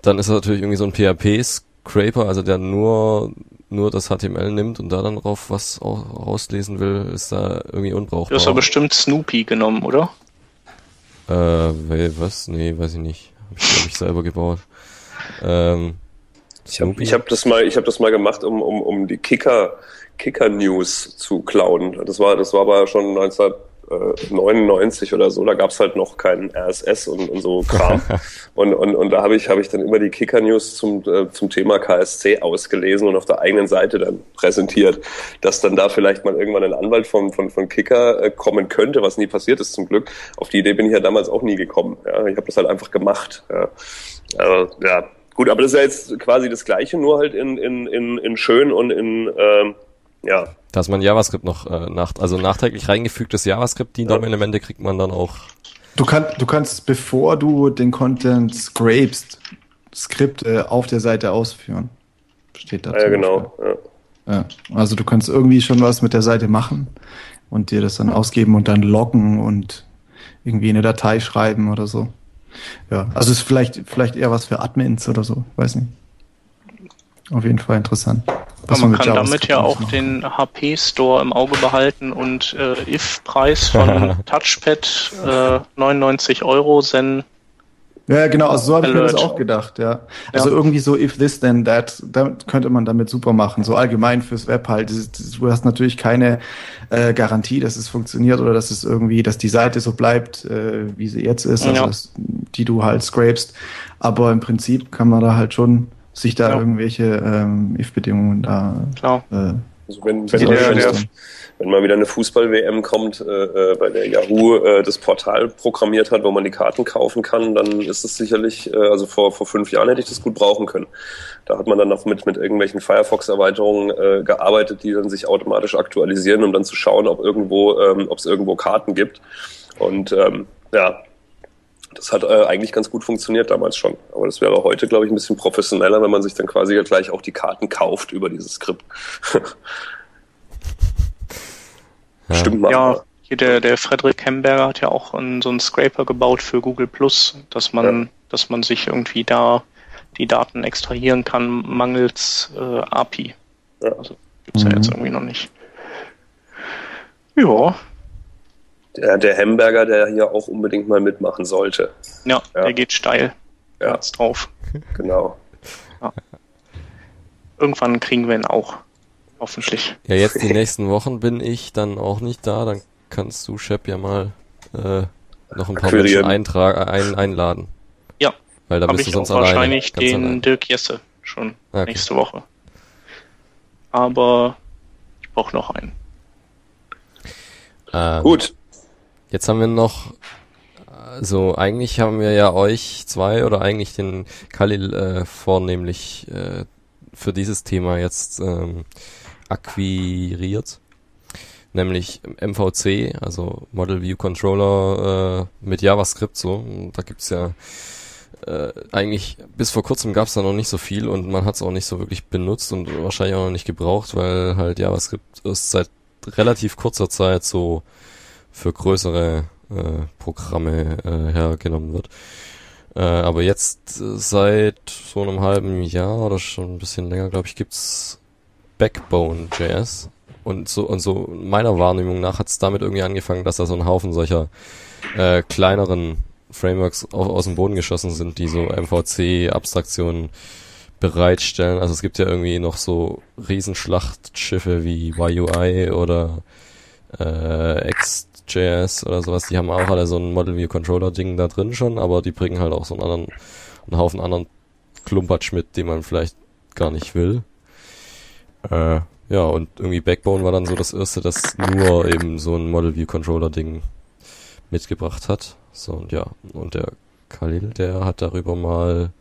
dann ist das natürlich irgendwie so ein PHP-Scraper, also der nur nur das HTML nimmt und da dann drauf was rauslesen will, ist da irgendwie unbrauchbar. Du hast aber bestimmt Snoopy genommen, oder? Äh, was? Nee, weiß ich nicht. Hab ich, glaube ich, selber gebaut. Ähm, ich habe ich hab das mal, ich habe das mal gemacht, um, um, um die Kicker, Kicker News zu klauen. Das war, das war aber schon 19, äh, 99 oder so, da gab's halt noch keinen RSS und, und so Kram. und, und, und da habe ich, hab ich dann immer die Kicker-News zum, äh, zum Thema KSC ausgelesen und auf der eigenen Seite dann präsentiert, dass dann da vielleicht mal irgendwann ein Anwalt von, von, von Kicker äh, kommen könnte, was nie passiert ist zum Glück. Auf die Idee bin ich ja damals auch nie gekommen. Ja. Ich habe das halt einfach gemacht. Ja. Also, ja, gut, aber das ist ja jetzt quasi das Gleiche, nur halt in, in, in, in schön und in, ähm, ja. Dass man JavaScript noch äh, nach, also nachträglich reingefügtes JavaScript, die ja. DOM-Elemente kriegt man dann auch. Du, kann, du kannst, bevor du den Content scrapest, Skripte auf der Seite ausführen. Steht da. Ja, genau. Ja. ja. Also du kannst irgendwie schon was mit der Seite machen und dir das dann ausgeben und dann loggen und irgendwie eine Datei schreiben oder so. Ja, also ist vielleicht, vielleicht eher was für Admins oder so, weiß nicht. Auf jeden Fall interessant. Was man, man kann damit ja auch den HP Store im Auge behalten und äh, if-Preis von Touchpad äh, 99 Euro sen ja, genau, also so habe ich mir das auch gedacht, ja. Also ja. irgendwie so if this then that, da könnte man damit super machen. So allgemein fürs Web halt. Du hast natürlich keine äh, Garantie, dass es funktioniert oder dass es irgendwie, dass die Seite so bleibt, äh, wie sie jetzt ist, also ja. das, die du halt scrapest. Aber im Prinzip kann man da halt schon sich da ja. irgendwelche ähm, if-Bedingungen da Klar. Äh, also wenn, wenn, der, der, wenn mal wieder eine Fußball-WM kommt, äh, äh, bei der Yahoo äh, das Portal programmiert hat, wo man die Karten kaufen kann, dann ist es sicherlich, äh, also vor, vor fünf Jahren hätte ich das gut brauchen können. Da hat man dann noch mit, mit irgendwelchen Firefox-Erweiterungen äh, gearbeitet, die dann sich automatisch aktualisieren, um dann zu schauen, ob irgendwo, ähm, ob es irgendwo Karten gibt. Und ähm, ja, das hat äh, eigentlich ganz gut funktioniert damals schon. Aber das wäre heute, glaube ich, ein bisschen professioneller, wenn man sich dann quasi gleich auch die Karten kauft über dieses Skript. ja. Stimmt mal. Ja, hier der, der Frederik Hemberger hat ja auch einen, so einen Scraper gebaut für Google Plus, dass man, ja. dass man sich irgendwie da die Daten extrahieren kann, mangels äh, API. Ja. Also gibt's mhm. ja jetzt irgendwie noch nicht. Ja, der, der Hamburger, der hier auch unbedingt mal mitmachen sollte. Ja, ja. der geht steil. Ja. Jetzt drauf. Genau. Ja. Irgendwann kriegen wir ihn auch. Hoffentlich. Ja, jetzt die nächsten Wochen bin ich dann auch nicht da. Dann kannst du, Shep, ja mal äh, noch ein paar Akquirieren. Menschen eintragen, ein, einladen. Ja. Weil da bist du sonst alleine. wahrscheinlich den allein. Dirk Jesse schon okay. nächste Woche. Aber ich brauche noch einen. Ähm, Gut. Jetzt haben wir noch, also eigentlich haben wir ja euch zwei oder eigentlich den Khalil äh, vornehmlich äh, für dieses Thema jetzt ähm, akquiriert. Nämlich MVC, also Model View Controller äh, mit JavaScript so. Da gibt's ja äh, eigentlich bis vor kurzem gab's da noch nicht so viel und man hat's auch nicht so wirklich benutzt und wahrscheinlich auch noch nicht gebraucht, weil halt JavaScript erst seit relativ kurzer Zeit so für größere äh, Programme äh, hergenommen wird. Äh, aber jetzt äh, seit so einem halben Jahr oder schon ein bisschen länger, glaube ich, gibt's Backbone.js. Und so, und so meiner Wahrnehmung nach hat es damit irgendwie angefangen, dass da so ein Haufen solcher äh, kleineren Frameworks auf, aus dem Boden geschossen sind, die so MVC-Abstraktionen bereitstellen. Also es gibt ja irgendwie noch so Riesenschlachtschiffe wie YUI oder äh, X Node.js oder sowas, die haben auch alle so ein Model View Controller Ding da drin schon, aber die bringen halt auch so einen anderen, einen Haufen anderen Klumpatsch mit, den man vielleicht gar nicht will. Äh, ja, und irgendwie Backbone war dann so das erste, das nur eben so ein Model View Controller Ding mitgebracht hat. So, und ja, und der Khalil, der hat darüber mal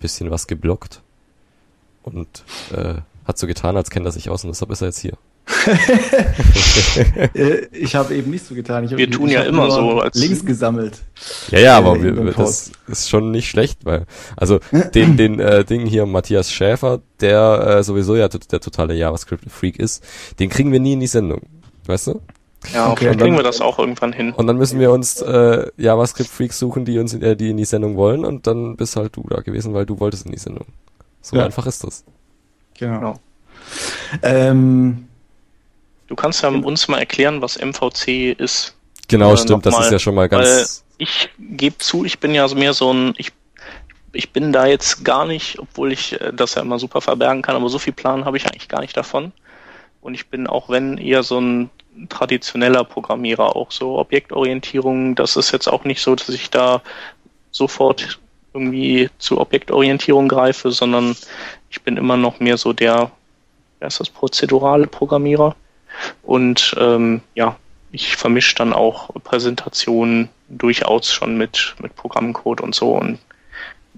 bisschen was geblockt und äh, hat so getan, als kennt er sich aus und deshalb ist er jetzt hier. Äh, ich habe eben nicht so getan. Ich wir tun ja immer so als Links gesammelt. Ja, ja, aber wir, das ist schon nicht schlecht, weil also den den äh, Ding hier Matthias Schäfer, der äh, sowieso ja der totale JavaScript Freak ist, den kriegen wir nie in die Sendung, weißt du? Ja, okay, dann kriegen wir das auch irgendwann hin. Und dann müssen wir uns äh, JavaScript Freaks suchen, die uns äh, die in die Sendung wollen und dann bist halt du da gewesen, weil du wolltest in die Sendung. So ja. einfach ist das. Genau. genau. Ähm, Du kannst ja uns mal erklären, was MVC ist. Genau, äh, stimmt, das mal, ist ja schon mal ganz. ich gebe zu, ich bin ja mehr so ein, ich, ich bin da jetzt gar nicht, obwohl ich äh, das ja immer super verbergen kann, aber so viel Plan habe ich eigentlich gar nicht davon. Und ich bin auch wenn eher so ein traditioneller Programmierer auch so Objektorientierung. Das ist jetzt auch nicht so, dass ich da sofort irgendwie zu Objektorientierung greife, sondern ich bin immer noch mehr so der, wer ist das, prozedurale Programmierer. Und ähm, ja, ich vermische dann auch Präsentationen durchaus schon mit, mit Programmcode und so. Und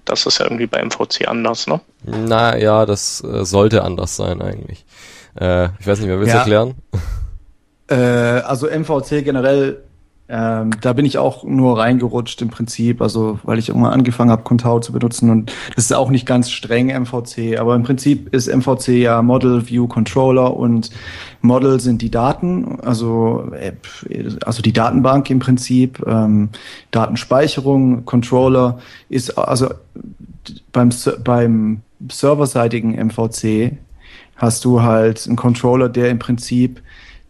das ist ja irgendwie bei MVC anders, ne? Na ja, das äh, sollte anders sein eigentlich. Äh, ich weiß nicht mehr, willst du Ja. erklären? Äh, also MVC generell, ähm, da bin ich auch nur reingerutscht im Prinzip, also weil ich irgendwann angefangen habe, Contao zu benutzen und das ist auch nicht ganz streng MVC, aber im Prinzip ist MVC ja Model View Controller und Model sind die Daten, also äh, also die Datenbank im Prinzip, ähm, Datenspeicherung, Controller ist also beim beim serverseitigen MVC hast du halt einen Controller, der im Prinzip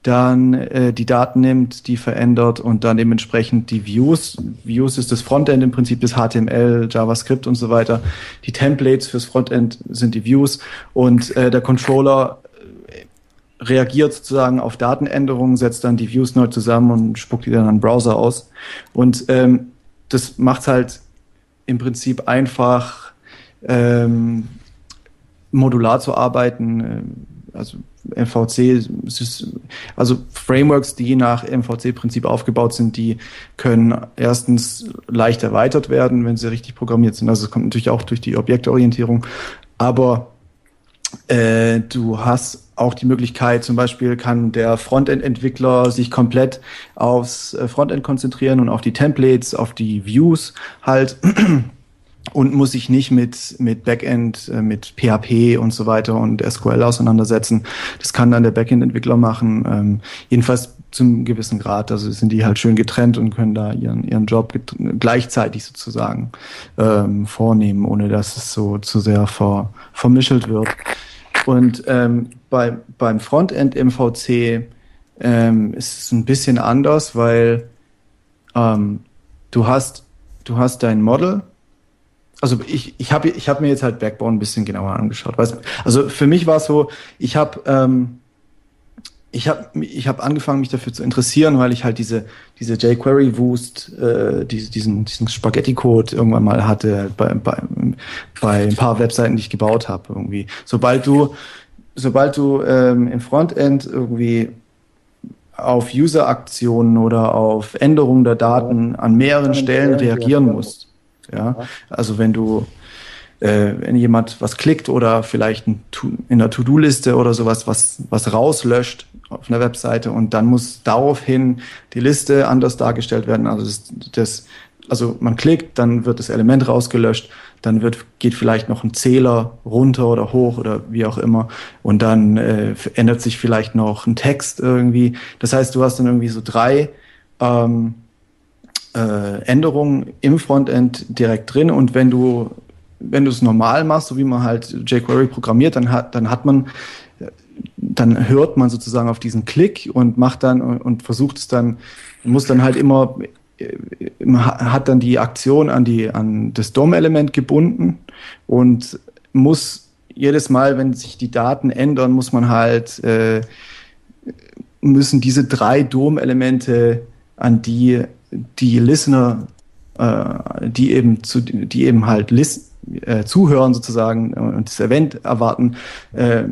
dann äh, die Daten nimmt, die verändert und dann dementsprechend die Views. Views ist das Frontend im Prinzip das HTML, JavaScript und so weiter. Die Templates fürs Frontend sind die Views und äh, der Controller äh, reagiert sozusagen auf Datenänderungen, setzt dann die Views neu zusammen und spuckt die dann an den Browser aus. Und ähm, das macht halt im Prinzip einfach ähm, modular zu arbeiten. ähm, Also MVC, also Frameworks, die nach MVC-Prinzip aufgebaut sind, die können erstens leicht erweitert werden, wenn sie richtig programmiert sind. Also es kommt natürlich auch durch die Objektorientierung. Aber äh, du hast auch die Möglichkeit, zum Beispiel kann der Frontend-Entwickler sich komplett aufs äh, Frontend konzentrieren und auf die Templates, auf die Views halt und muss sich nicht mit, mit Backend, äh, mit PHP und so weiter und SQL auseinandersetzen. Das kann dann der Backend-Entwickler machen, ähm, jedenfalls zum gewissen Grad. Also sind die halt schön getrennt und können da ihren, ihren Job gleichzeitig sozusagen ähm, vornehmen, ohne dass es so zu sehr ver, vermischelt wird. Und ähm, bei, beim Frontend MVC ähm, ist es ein bisschen anders, weil ähm, du hast du hast dein Model. Also ich, ich habe ich hab mir jetzt halt Backbone ein bisschen genauer angeschaut. Weißt, also für mich war es so, ich habe ähm, ich habe ich hab angefangen, mich dafür zu interessieren, weil ich halt diese, diese jQuery Wust, äh, diese, diesen, diesen Spaghetti-Code irgendwann mal hatte bei, bei, bei ein paar Webseiten, die ich gebaut habe. Irgendwie. Sobald du, sobald du ähm, im Frontend irgendwie auf User-Aktionen oder auf Änderungen der Daten an mehreren Stellen reagieren musst. Ja, also wenn du äh, wenn jemand was klickt oder vielleicht ein in der To-Do-Liste oder sowas was was rauslöscht auf einer Webseite und dann muss daraufhin die Liste anders dargestellt werden. Also das, das also man klickt, dann wird das Element rausgelöscht, dann wird geht vielleicht noch ein Zähler runter oder hoch oder wie auch immer und dann äh, ändert sich vielleicht noch ein Text irgendwie. Das heißt, du hast dann irgendwie so drei ähm, äh, Änderungen im Frontend direkt drin. Und wenn du wenn du es normal machst, so wie man halt jQuery programmiert, dann hat dann hat man dann hört man sozusagen auf diesen Klick und macht dann und, und versucht es dann muss dann halt immer äh, hat dann die Aktion an die an das DOM-Element gebunden und muss jedes Mal, wenn sich die Daten ändern, muss man halt äh, müssen diese drei DOM-Elemente an die die Listener, äh, die eben zu, die eben halt lis äh, zuhören sozusagen und das Event erwarten. Äh,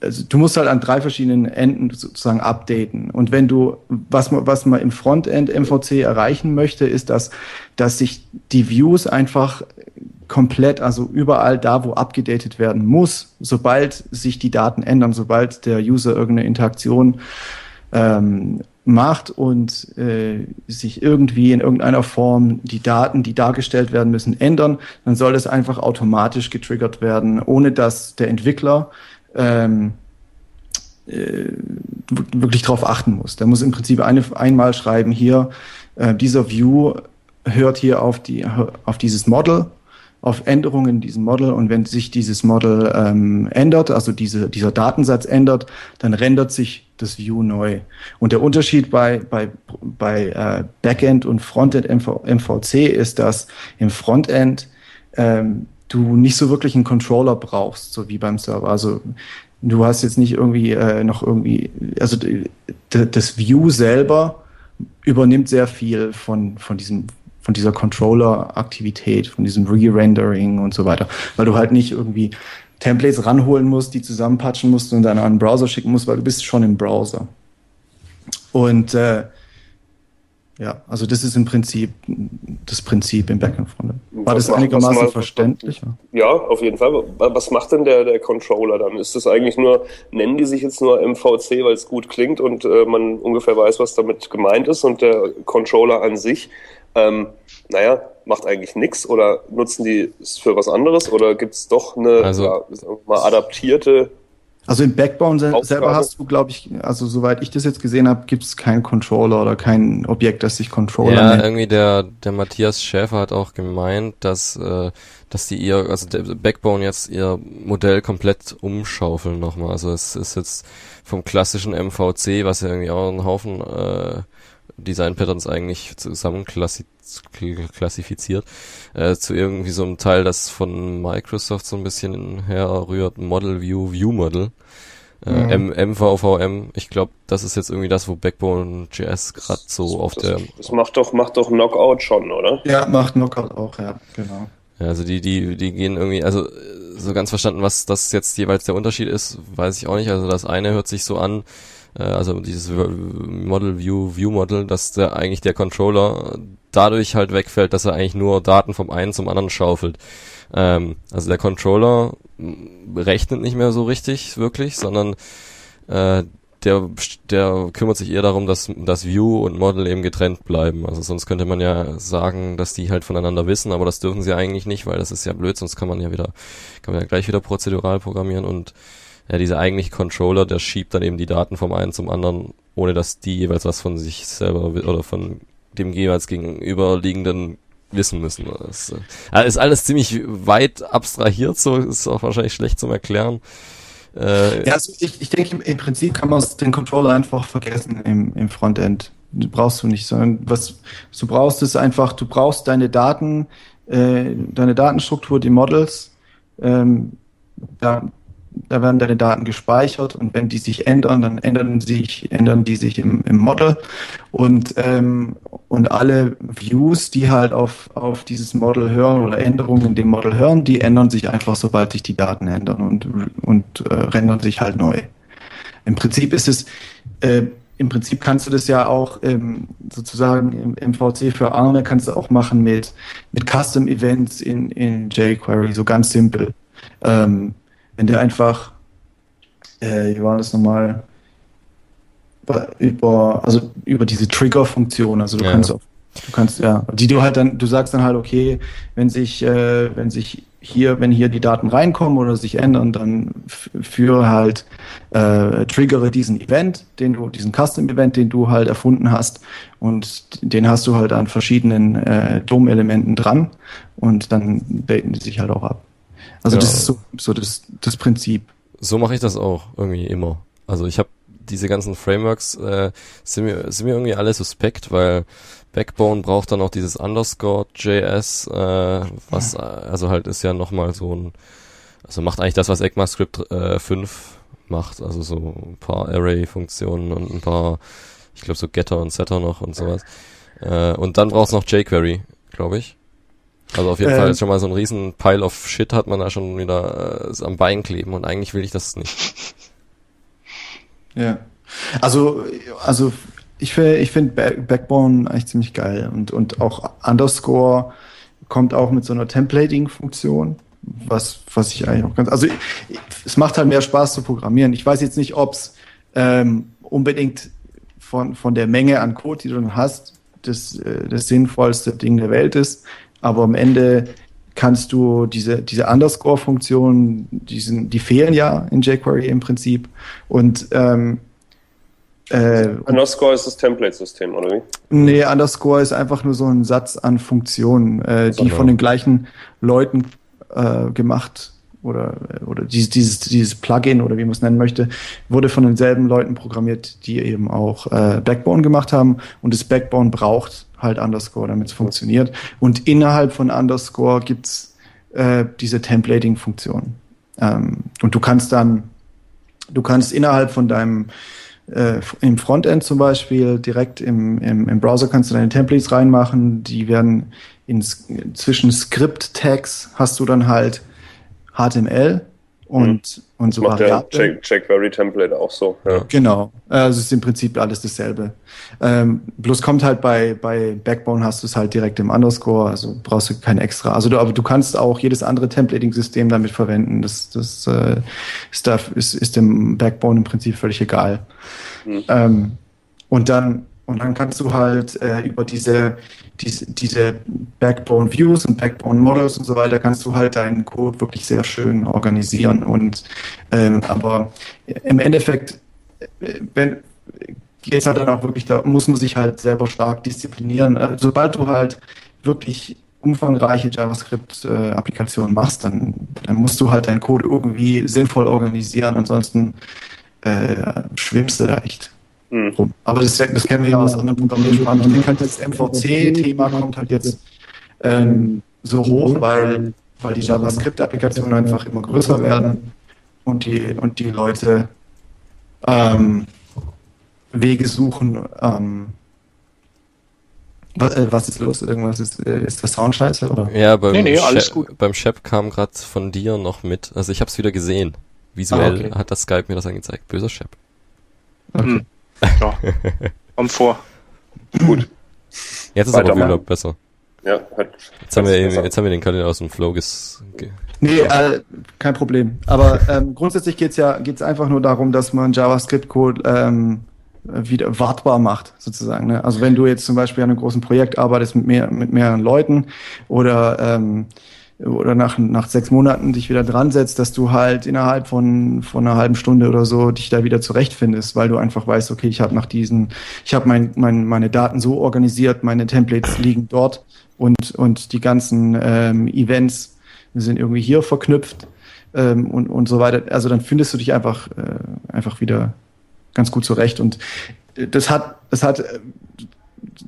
also du musst halt an drei verschiedenen Enden sozusagen updaten. Und wenn du, was man, was man im Frontend MVC erreichen möchte, ist, dass, dass sich die Views einfach komplett, also überall da, wo abgedatet werden muss, sobald sich die Daten ändern, sobald der User irgendeine Interaktion ähm, macht und äh, sich irgendwie in irgendeiner Form die Daten, die dargestellt werden müssen, ändern, dann soll das einfach automatisch getriggert werden, ohne dass der Entwickler ähm, äh, wirklich darauf achten muss. Der muss im Prinzip eine, einmal schreiben, hier, äh, dieser View hört hier auf, die, auf dieses Model, auf Änderungen in diesem Model und wenn sich dieses Model ähm, ändert, also diese, dieser Datensatz ändert, dann rendert sich das View neu. Und der Unterschied bei, bei, bei äh, Backend und Frontend MV, MVC ist, dass im Frontend ähm, du nicht so wirklich einen Controller brauchst, so wie beim Server. Also Du hast jetzt nicht irgendwie äh, noch irgendwie, also das View selber übernimmt sehr viel von, von diesem von dieser Controller-Aktivität, von diesem Re-Rendering und so weiter, weil du halt nicht irgendwie Templates ranholen musst, die zusammenpatchen musst und dann an einen Browser schicken musst, weil du bist schon im Browser. Und äh, ja, also das ist im Prinzip das Prinzip im Backend Frontend. War das einigermaßen mal, verständlich? Ja, auf jeden Fall. Was macht denn der, der Controller dann? Ist das eigentlich nur, nennen die sich jetzt nur MVC, weil es gut klingt und äh, man ungefähr weiß, was damit gemeint ist und der Controller an sich, ähm, naja, macht eigentlich nichts oder nutzen die es für was anderes oder gibt es doch eine also, ja, mal adaptierte also im Backbone Aufgabe. selber hast du, glaube ich, also soweit ich das jetzt gesehen habe, gibt es keinen Controller oder kein Objekt, das sich Controller Ja, nennt. irgendwie der, der Matthias Schäfer hat auch gemeint, dass, äh, dass die ihr, also der Backbone jetzt ihr Modell komplett umschaufeln nochmal. Also es ist jetzt vom klassischen MVC, was ja irgendwie auch einen Haufen äh, Design-Patterns eigentlich zusammen klassifiziert, äh, zu irgendwie so einem Teil, das von Microsoft so ein bisschen herrührt, Model View, View Model. Äh, mhm. MVVM, ich glaube, das ist jetzt irgendwie das, wo Backbone.js gerade so auf das, der. Das macht doch, macht doch Knockout schon, oder? Ja, macht Knockout auch, ja, genau. Ja, also die, die, die gehen irgendwie, also so ganz verstanden, was das jetzt jeweils der Unterschied ist, weiß ich auch nicht. Also das eine hört sich so an, äh, also dieses Model View, View Model, dass der eigentlich der Controller dadurch halt wegfällt, dass er eigentlich nur Daten vom einen zum anderen schaufelt. Ähm, also der Controller rechnet nicht mehr so richtig, wirklich, sondern äh, der, der kümmert sich eher darum, dass, dass View und Model eben getrennt bleiben. Also sonst könnte man ja sagen, dass die halt voneinander wissen, aber das dürfen sie eigentlich nicht, weil das ist ja blöd, sonst kann man ja wieder, kann man ja gleich wieder prozedural programmieren und ja, dieser eigentliche Controller, der schiebt dann eben die Daten vom einen zum anderen, ohne dass die jeweils was von sich selber oder von dem jeweils gegenüberliegenden wissen müssen. Das äh, ist alles ziemlich weit abstrahiert, so ist auch wahrscheinlich schlecht zum Erklären. Äh, ja, also ich, ich denke, im Prinzip kann man den Controller einfach vergessen im, im Frontend. Brauchst du nicht, sondern was du brauchst, ist einfach, du brauchst deine Daten, äh, deine Datenstruktur, die Models, ähm, da da werden deine Daten gespeichert und wenn die sich ändern, dann ändern sich, ändern die sich im, im Model und, ähm, und alle Views, die halt auf, auf dieses Model hören oder Änderungen in dem Model hören, die ändern sich einfach, sobald sich die Daten ändern und, und äh, rendern sich halt neu. Im Prinzip ist es, äh, im Prinzip kannst du das ja auch ähm, sozusagen im, im VC für Arme kannst du auch machen mit, mit Custom Events in, in jQuery, so ganz simpel. Ähm, wenn der einfach, äh, wie war das nochmal, über, also über diese Trigger-Funktion, also du ja. kannst auf, du kannst, ja, die du halt dann, du sagst dann halt, okay, wenn sich, äh, wenn sich hier, wenn hier die Daten reinkommen oder sich ändern, dann führe halt, äh, triggere diesen Event, den du, diesen Custom-Event, den du halt erfunden hast und den hast du halt an verschiedenen äh, DOM-Elementen dran und dann daten die sich halt auch ab. Also ja. das ist so, so das, das Prinzip. So mache ich das auch irgendwie immer. Also ich habe diese ganzen Frameworks äh, sind mir sind mir irgendwie alle suspekt, weil Backbone braucht dann auch dieses Underscore JS, äh, was ja. also halt ist ja nochmal so ein, also macht eigentlich das, was ECMAScript äh, 5 macht, also so ein paar Array-Funktionen und ein paar, ich glaube so Getter und Setter noch und sowas. Äh, und dann brauchst du noch jQuery, glaube ich. Also auf jeden ähm, Fall ist schon mal so ein riesen Pile of Shit hat man da schon wieder äh, am Bein kleben und eigentlich will ich das nicht. Ja. Also, also ich finde ich find Backbone eigentlich ziemlich geil und, und auch Underscore kommt auch mit so einer Templating-Funktion, was, was ich eigentlich auch ganz, also es macht halt mehr Spaß zu programmieren. Ich weiß jetzt nicht, ob es ähm, unbedingt von, von der Menge an Code, die du dann hast, das, äh, das sinnvollste Ding der Welt ist aber am Ende kannst du diese, diese Underscore-Funktionen, diesen, die fehlen ja in jQuery im Prinzip. Und ähm, äh, Underscore ist das Template-System, oder wie? Nee, Underscore ist einfach nur so ein Satz an Funktionen, äh, die von den gleichen Leuten äh, gemacht oder, oder dieses, dieses, dieses Plugin oder wie man es nennen möchte, wurde von denselben Leuten programmiert, die eben auch äh, Backbone gemacht haben. Und das Backbone braucht halt Underscore, damit es funktioniert. Und innerhalb von Underscore gibt's äh, diese Templating-Funktion. Ähm, und du kannst dann du kannst innerhalb von deinem äh, im Frontend zum Beispiel direkt im, im, im Browser kannst du deine Templates reinmachen, die werden in, zwischen Script-Tags hast du dann halt HTML und, mhm. und so macht der jQuery-Template auch so. Ja. Genau. Also es ist im Prinzip alles dasselbe. Ähm, bloß kommt halt bei, bei Backbone hast du es halt direkt im Underscore, also brauchst du kein extra. Also du, aber du kannst auch jedes andere Templating-System damit verwenden. Das, das äh, ist, da, ist, ist dem Backbone im Prinzip völlig egal. Mhm. Ähm, und dann und dann kannst du halt äh, über diese, diese, diese Backbone Views und Backbone Models und so weiter, kannst du halt deinen Code wirklich sehr schön organisieren. Und ähm, aber im Endeffekt, äh, wenn geht es halt dann auch wirklich, da muss man sich halt selber stark disziplinieren. Äh, sobald du halt wirklich umfangreiche JavaScript-Applikationen machst, dann, dann musst du halt deinen Code irgendwie sinnvoll organisieren, ansonsten äh, schwimmst du da echt Mhm. Aber das, das, kennen wir ja aus anderen Programmiersprachen. Ich denke halt, das MVC-Thema kommt halt jetzt ähm, so hoch, weil, weil die JavaScript-Applikationen einfach immer größer werden und die, und die Leute ähm, Wege suchen. Ähm, was, äh, was, ist los? Irgendwas ist, äh, ist der Sound scheiße? Oder? Ja, beim, nee, nee, alles gut. beim Chef kam gerade von dir noch mit. Also ich habe es wieder gesehen. Visuell ah, okay. hat das Skype mir das angezeigt. Böser Chef. Okay. Hm. Ja, komm vor. Gut. Jetzt ist Weiter aber wieder besser. Ja, hat, jetzt, haben wir, jetzt haben wir den Kalender aus dem Flow ges... Nee, äh, kein Problem. Aber ähm, grundsätzlich geht's ja geht's einfach nur darum, dass man JavaScript-Code ähm, wieder wartbar macht, sozusagen. Ne? Also wenn du jetzt zum Beispiel an einem großen Projekt arbeitest mit, mehr, mit mehreren Leuten oder ähm, oder nach, nach sechs Monaten dich wieder dran setzt, dass du halt innerhalb von, von einer halben Stunde oder so dich da wieder zurechtfindest, weil du einfach weißt, okay, ich habe nach diesen, ich habe mein, mein, meine Daten so organisiert, meine Templates liegen dort und, und die ganzen ähm, Events sind irgendwie hier verknüpft ähm, und, und so weiter. Also dann findest du dich einfach, äh, einfach wieder ganz gut zurecht. Und das hat, das hat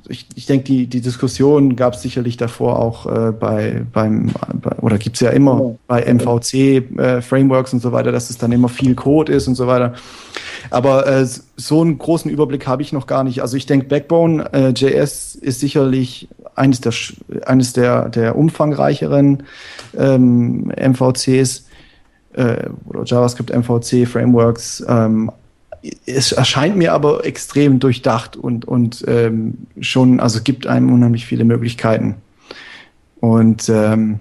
ich, ich denke, die, die Diskussion gab es sicherlich davor auch äh, bei beim bei, oder gibt es ja immer bei MVC äh, Frameworks und so weiter, dass es dann immer viel Code ist und so weiter. Aber äh, so einen großen Überblick habe ich noch gar nicht. Also ich denke, Backbone äh, JS ist sicherlich eines der eines der der umfangreicheren ähm, MVCs äh, oder JavaScript MVC Frameworks. Ähm, es erscheint mir aber extrem durchdacht und, und ähm, schon, also gibt einem unheimlich viele Möglichkeiten. Und ähm,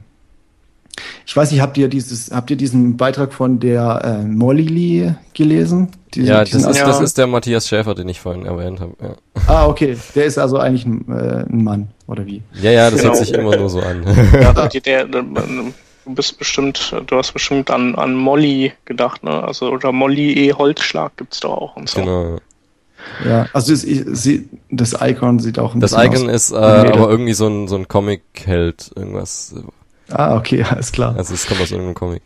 ich weiß nicht, habt ihr dieses, habt ihr diesen Beitrag von der äh, Molly Lee gelesen? Diesen, ja, das ist, das ist der Matthias Schäfer, den ich vorhin erwähnt habe. Ja. Ah, okay. Der ist also eigentlich ein, äh, ein Mann, oder wie? Ja, ja, das genau. hört sich immer nur so an. Ja, der, der, der, Du bist bestimmt, du hast bestimmt an, an Molly gedacht, ne? Also, oder Molly E. Holzschlag gibt's da auch und so. Genau. Ja, also das, sie, das Icon sieht auch ein das bisschen Das Icon aus. ist äh, aber irgendwie so ein, so ein Comic-Held, irgendwas. Ah, okay, alles klar. Also es kommt aus irgendeinem Comic.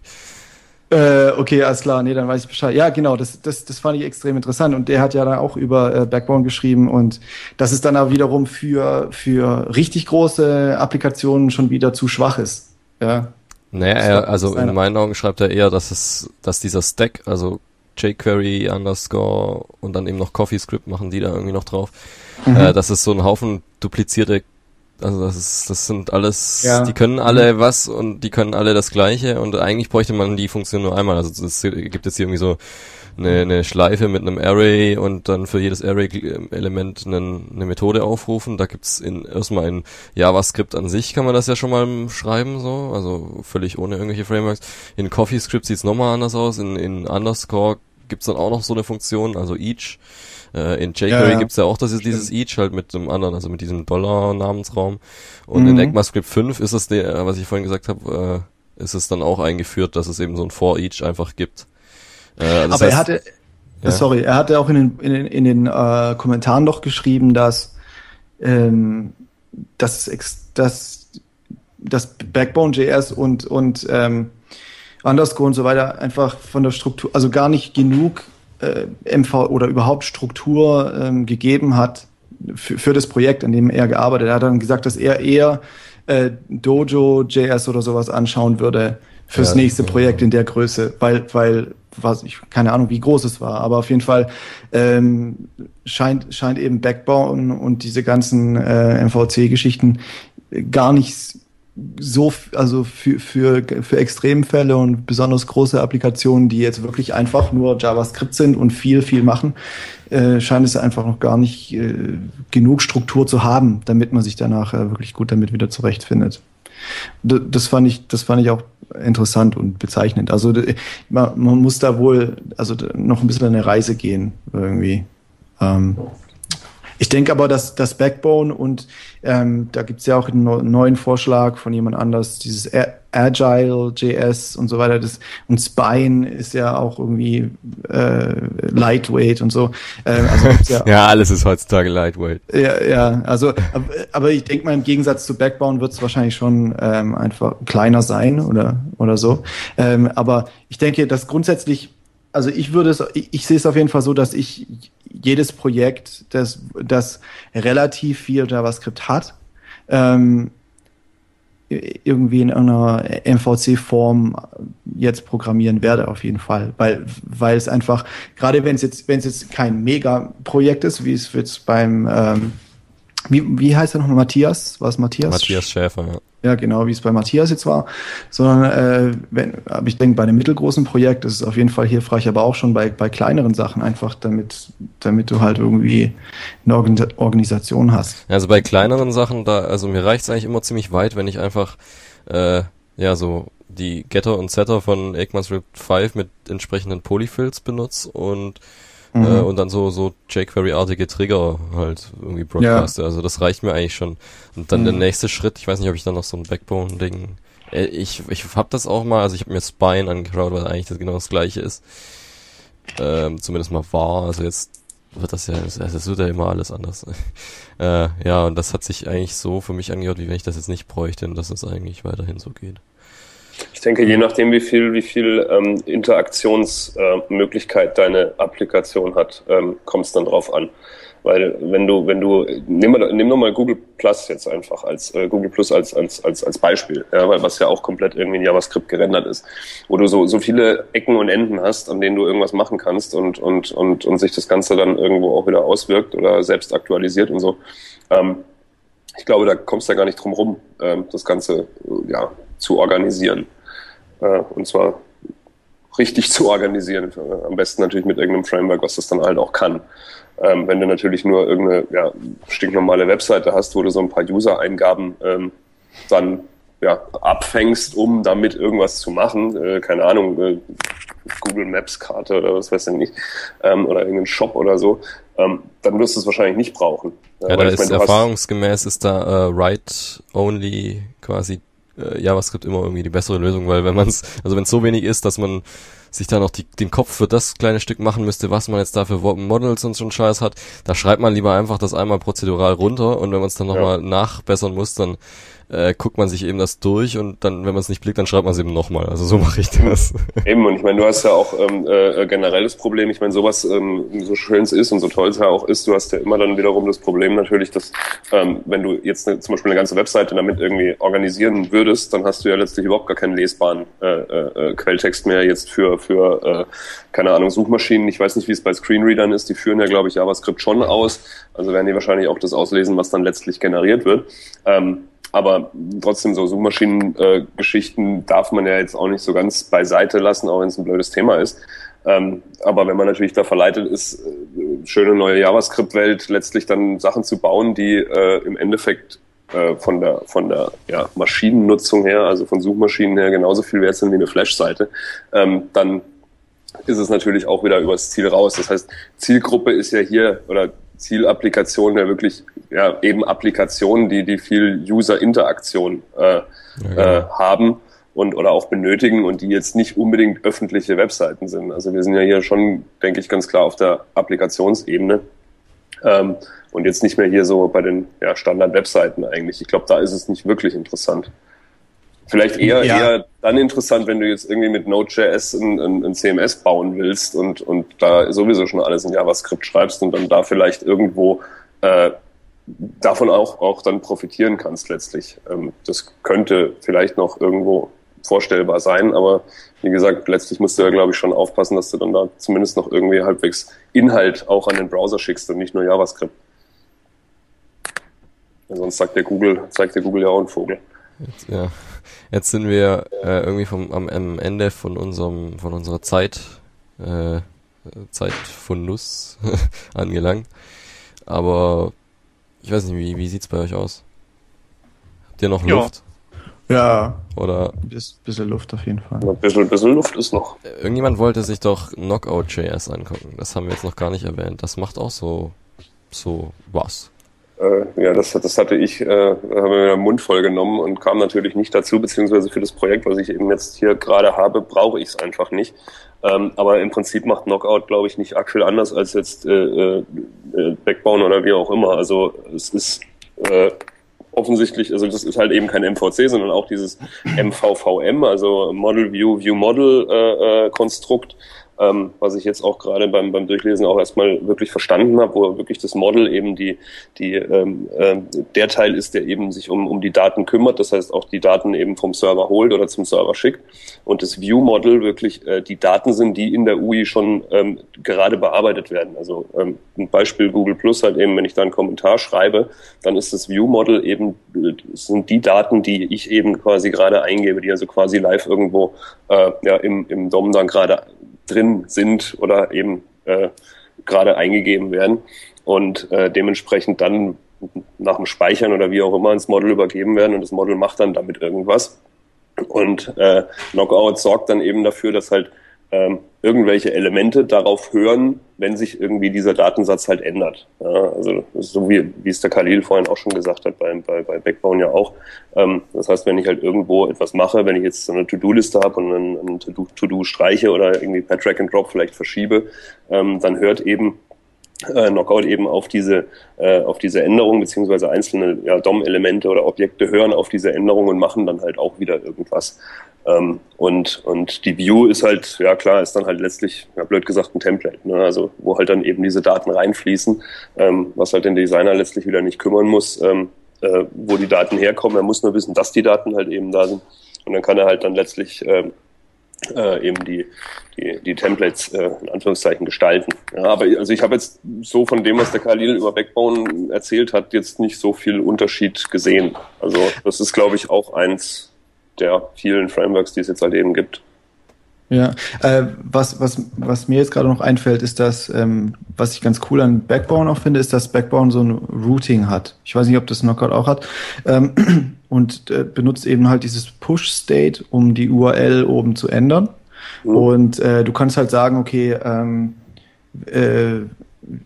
Äh, okay, alles klar, nee, dann weiß ich Bescheid. Ja, genau, das, das, das fand ich extrem interessant. Und der hat ja dann auch über äh, Backbone geschrieben und das ist dann auch wiederum für, für richtig große Applikationen schon wieder zu schwach ist. Ja, naja, er, also in meinen Augen schreibt er eher, dass es, dass dieser Stack, also jQuery underscore und dann eben noch CoffeeScript machen die da irgendwie noch drauf, mhm. äh, dass es so ein Haufen duplizierte, also das ist, das sind alles, ja. die können alle mhm. was und die können alle das Gleiche und eigentlich bräuchte man die Funktion nur einmal. Also es gibt jetzt hier irgendwie so eine, eine Schleife mit einem Array und dann für jedes Array-Element eine, eine Methode aufrufen. Da gibt's in, erstmal in JavaScript an sich kann man das ja schon mal schreiben, so, also völlig ohne irgendwelche Frameworks. In CoffeeScript sieht's nochmal anders aus. In, in Underscore gibt's dann auch noch so eine Funktion, also each. Äh, in jQuery ja, ja. gibt's ja auch das ist dieses each halt mit dem anderen, also mit diesem Dollar-Namensraum. Und mhm. in ECMAScript 5 ist es der, was ich vorhin gesagt habe, äh, ist es dann auch eingeführt, dass es eben so ein for each einfach gibt. Äh, Aber heißt, er hatte, ja. sorry, er hatte auch in den, in den, in den äh, Kommentaren doch geschrieben, dass, ähm, dass, dass, dass Backbone.js und, und ähm, Underscore und so weiter einfach von der Struktur, also gar nicht genug äh, MV oder überhaupt Struktur ähm, gegeben hat für, für das Projekt, an dem er gearbeitet hat. Er hat dann gesagt, dass er eher äh, Dojo.js oder sowas anschauen würde fürs ja, nächste Projekt in der Größe, weil, weil was ich keine Ahnung, wie groß es war, aber auf jeden Fall ähm, scheint scheint eben Backbone und diese ganzen äh, MVC-Geschichten gar nicht so, also für, für, für Extremfälle und besonders große Applikationen, die jetzt wirklich einfach nur JavaScript sind und viel, viel machen, äh, scheint es einfach noch gar nicht äh, genug Struktur zu haben, damit man sich danach äh, wirklich gut damit wieder zurechtfindet. Das fand ich, das fand ich auch interessant und bezeichnend. Also man, man muss da wohl also noch ein bisschen eine Reise gehen irgendwie. Ähm, ich denke aber, dass das Backbone und ähm, da gibt es ja auch einen neuen Vorschlag von jemand anders, dieses Agile JS und so weiter. Das, und Spine ist ja auch irgendwie äh, lightweight und so. Ähm, also ja, ja, alles ist heutzutage lightweight. Ja, ja, also aber, aber ich denke mal, im Gegensatz zu Backbone wird es wahrscheinlich schon ähm, einfach kleiner sein oder, oder so. Ähm, aber ich denke, dass grundsätzlich also ich würde es, ich, ich sehe es auf jeden Fall so, dass ich jedes Projekt, das, das relativ viel JavaScript hat, ähm, irgendwie in einer MVC-Form jetzt programmieren werde auf jeden Fall, weil weil es einfach gerade wenn es jetzt wenn es jetzt kein Mega-Projekt ist, wie es jetzt beim ähm, wie, wie heißt er noch Matthias? Was Matthias? Matthias Schäfer, ja. Ja, genau, wie es bei Matthias jetzt war. Sondern, äh, wenn, aber ich denke, bei einem mittelgroßen Projekt ist es auf jeden Fall hilfreich, aber auch schon bei, bei kleineren Sachen einfach, damit, damit du halt irgendwie eine Organisation hast. Also bei kleineren Sachen, da, also mir reicht es eigentlich immer ziemlich weit, wenn ich einfach, äh, ja, so die Getter und Setter von ECMAScript 5 mit entsprechenden Polyfills benutze und Mhm. Äh, und dann so, so jQuery-artige Trigger halt irgendwie broadcaste. Ja. Also das reicht mir eigentlich schon. Und dann mhm. der nächste Schritt, ich weiß nicht, ob ich dann noch so ein Backbone-Ding. Äh, ich, ich hab das auch mal, also ich habe mir Spine angeschaut, weil eigentlich das genau das gleiche ist. Ähm, zumindest mal war. Also jetzt wird das ja, es wird ja immer alles anders. äh, ja, und das hat sich eigentlich so für mich angehört, wie wenn ich das jetzt nicht bräuchte und dass es eigentlich weiterhin so geht. Ich denke, je nachdem, wie viel, wie viel ähm, Interaktionsmöglichkeit äh, deine Applikation hat, ähm, kommt es dann drauf an. Weil wenn du, wenn du, nimm, mal, nimm nur mal Google Plus jetzt einfach als äh, Google Plus als, als, als, als Beispiel, ja, weil was ja auch komplett irgendwie in JavaScript gerendert ist, wo du so, so viele Ecken und Enden hast, an denen du irgendwas machen kannst und, und, und, und sich das Ganze dann irgendwo auch wieder auswirkt oder selbst aktualisiert und so. Ähm, ich glaube, da kommst du ja gar nicht drum rum, ähm, das Ganze ja, zu organisieren. Äh, und zwar richtig zu organisieren. Äh, am besten natürlich mit irgendeinem Framework, was das dann halt auch kann. Ähm, wenn du natürlich nur irgendeine ja, stinknormale Webseite hast, wo du so ein paar User-Eingaben ähm, dann ja, abfängst, um damit irgendwas zu machen, äh, keine Ahnung, äh, Google Maps Karte oder was weiß ich nicht, ähm, oder irgendein Shop oder so, ähm, dann wirst du es wahrscheinlich nicht brauchen. Ja, da ist meine, erfahrungsgemäß ist da äh, Write-Only quasi äh, JavaScript immer irgendwie die bessere Lösung, weil wenn man es, also wenn es so wenig ist, dass man sich da noch die, den Kopf für das kleine Stück machen müsste, was man jetzt da für Models und so einen Scheiß hat, da schreibt man lieber einfach das einmal prozedural runter und wenn man es dann nochmal ja. nachbessern muss, dann äh, guckt man sich eben das durch und dann, wenn man es nicht blickt, dann schreibt man es eben nochmal. Also so mache ich das. Eben, und ich meine, du hast ja auch ähm, äh, generell das Problem, ich meine, sowas, ähm, so schön es ist und so toll es ja auch ist, du hast ja immer dann wiederum das Problem natürlich, dass ähm, wenn du jetzt eine, zum Beispiel eine ganze Webseite damit irgendwie organisieren würdest, dann hast du ja letztlich überhaupt gar keinen lesbaren äh, äh, äh Quelltext mehr jetzt für, für äh, keine Ahnung, Suchmaschinen. Ich weiß nicht, wie es bei Screenreadern ist, die führen ja, glaube ich, JavaScript schon aus. Also werden die wahrscheinlich auch das auslesen, was dann letztlich generiert wird. Ähm, aber trotzdem, so Suchmaschinen-Geschichten äh, darf man ja jetzt auch nicht so ganz beiseite lassen, auch wenn es ein blödes Thema ist. Ähm, aber wenn man natürlich da verleitet ist, äh, schöne neue JavaScript-Welt letztlich dann Sachen zu bauen, die äh, im Endeffekt äh, von der, von der ja, Maschinennutzung her, also von Suchmaschinen her, genauso viel wert sind wie eine Flash-Seite, ähm, dann ist es natürlich auch wieder übers Ziel raus. Das heißt, Zielgruppe ist ja hier, oder Zielapplikationen ja wirklich ja, eben Applikationen, die, die viel User-Interaktion äh, ja, genau. äh, haben und oder auch benötigen und die jetzt nicht unbedingt öffentliche Webseiten sind. Also wir sind ja hier schon, denke ich, ganz klar auf der Applikationsebene ähm, und jetzt nicht mehr hier so bei den ja, Standard-Webseiten eigentlich. Ich glaube, da ist es nicht wirklich interessant. Vielleicht eher, ja. eher dann interessant, wenn du jetzt irgendwie mit Node.js ein, ein, ein, CMS bauen willst und, und da sowieso schon alles in JavaScript schreibst und dann da vielleicht irgendwo äh, davon auch, auch dann profitieren kannst letztlich. Ähm, das könnte vielleicht noch irgendwo vorstellbar sein. Aber wie gesagt, letztlich musst du ja, glaube ich, schon aufpassen, dass du dann da zumindest noch irgendwie halbwegs Inhalt auch an den Browser schickst und nicht nur JavaScript. Sonst sagt der Google, zeigt der Google ja auch einen Vogel. Jetzt, ja. Jetzt sind wir äh, irgendwie vom, am, am Ende von unserem, von unserer Zeit, äh, Zeit von Nuss angelangt. Aber ich weiß nicht, wie, wie sieht's bei euch aus? Habt ihr noch Ja. Luft? Ja, Oder ein bisschen Luft auf jeden Fall. Ein bisschen, bisschen Luft ist noch. irgendjemand wollte sich doch Knockout.js angucken. Das haben wir jetzt noch gar nicht erwähnt. Das macht auch so, so was. Äh, ja, das, das hatte ich, äh, haben wir den Mund voll genommen und kam natürlich nicht dazu, beziehungsweise für das Projekt, was ich eben jetzt hier gerade habe, brauche ich es einfach nicht. Ähm, aber im Prinzip macht Knockout, glaube ich, nicht viel anders als jetzt äh, äh, äh, Backbone oder wie auch immer. Also es ist äh, offensichtlich, also das ist halt eben kein MVC, sondern auch dieses MVVM, also Model View View Model äh, äh, Konstrukt, ähm, was ich jetzt auch gerade beim, beim Durchlesen auch erstmal wirklich verstanden habe, wo wirklich das Model eben die, die ähm, äh, der Teil ist, der eben sich um, um die Daten kümmert, das heißt auch die Daten eben vom Server holt oder zum Server schickt und das View Model wirklich äh, die Daten sind, die in der UI schon ähm, gerade bearbeitet werden. Also ähm, ein Beispiel Google Plus halt eben, wenn ich da einen Kommentar schreibe, dann ist das View Model eben äh, sind die Daten, die ich eben quasi gerade eingebe, die also quasi live irgendwo äh, ja, im, im DOM dann gerade drin sind oder eben äh, gerade eingegeben werden und äh, dementsprechend dann nach dem Speichern oder wie auch immer ins Model übergeben werden und das Model macht dann damit irgendwas. Und äh, Knockout sorgt dann eben dafür, dass halt ähm, irgendwelche Elemente darauf hören, wenn sich irgendwie dieser Datensatz halt ändert. Ja, also so wie, wie es der Khalil vorhin auch schon gesagt hat, bei, bei, bei Backbone ja auch. Ähm, das heißt, wenn ich halt irgendwo etwas mache, wenn ich jetzt so eine To-Do-Liste habe und ein, To-Do streiche oder irgendwie per Drag and Drop vielleicht verschiebe, ähm, dann hört eben äh, Knockout eben auf diese äh, auf diese Änderung beziehungsweise einzelne ja, DOM-Elemente oder Objekte hören auf diese Änderung und machen dann halt auch wieder irgendwas. Ähm, und und die View ist halt ja klar ist dann halt letztlich ja, blöd gesagt ein Template, ne? also wo halt dann eben diese Daten reinfließen, ähm, was halt den Designer letztlich wieder nicht kümmern muss, ähm, äh, wo die Daten herkommen. Er muss nur wissen, dass die Daten halt eben da sind und dann kann er halt dann letztlich ähm, äh, eben die, die, die Templates äh, in Anführungszeichen gestalten. Ja, aber also ich habe jetzt so von dem, was der Khalil über Backbone erzählt hat, jetzt nicht so viel Unterschied gesehen. Also das ist, glaube ich, auch eins der vielen Frameworks, die es jetzt halt eben gibt. Ja, äh, was, was, was mir jetzt gerade noch einfällt, ist, dass, ähm, was ich ganz cool an Backbone auch finde, ist, dass Backbone so ein Routing hat. Ich weiß nicht, ob das Knockout auch hat. Ähm, und äh, benutzt eben halt dieses Push-State, um die URL oben zu ändern. Mhm. Und äh, du kannst halt sagen, okay, ähm, äh,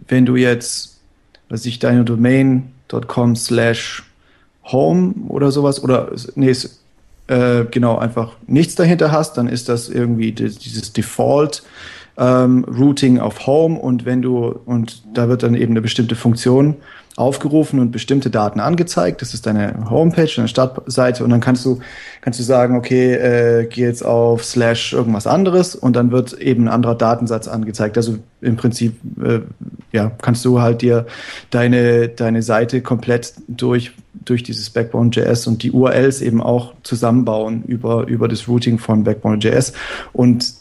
wenn du jetzt, was ich, deine Domain.com slash home oder sowas, oder nee, es, äh, genau, einfach nichts dahinter hast, dann ist das irgendwie di- dieses Default ähm, Routing auf Home und wenn du, und da wird dann eben eine bestimmte Funktion aufgerufen und bestimmte Daten angezeigt. Das ist deine Homepage, deine Startseite und dann kannst du, kannst du sagen, okay, äh, geh jetzt auf slash irgendwas anderes und dann wird eben ein anderer Datensatz angezeigt. Also im Prinzip, äh, ja, kannst du halt dir deine, deine Seite komplett durch, durch dieses Backbone.js und die URLs eben auch zusammenbauen über, über das Routing von Backbone.js und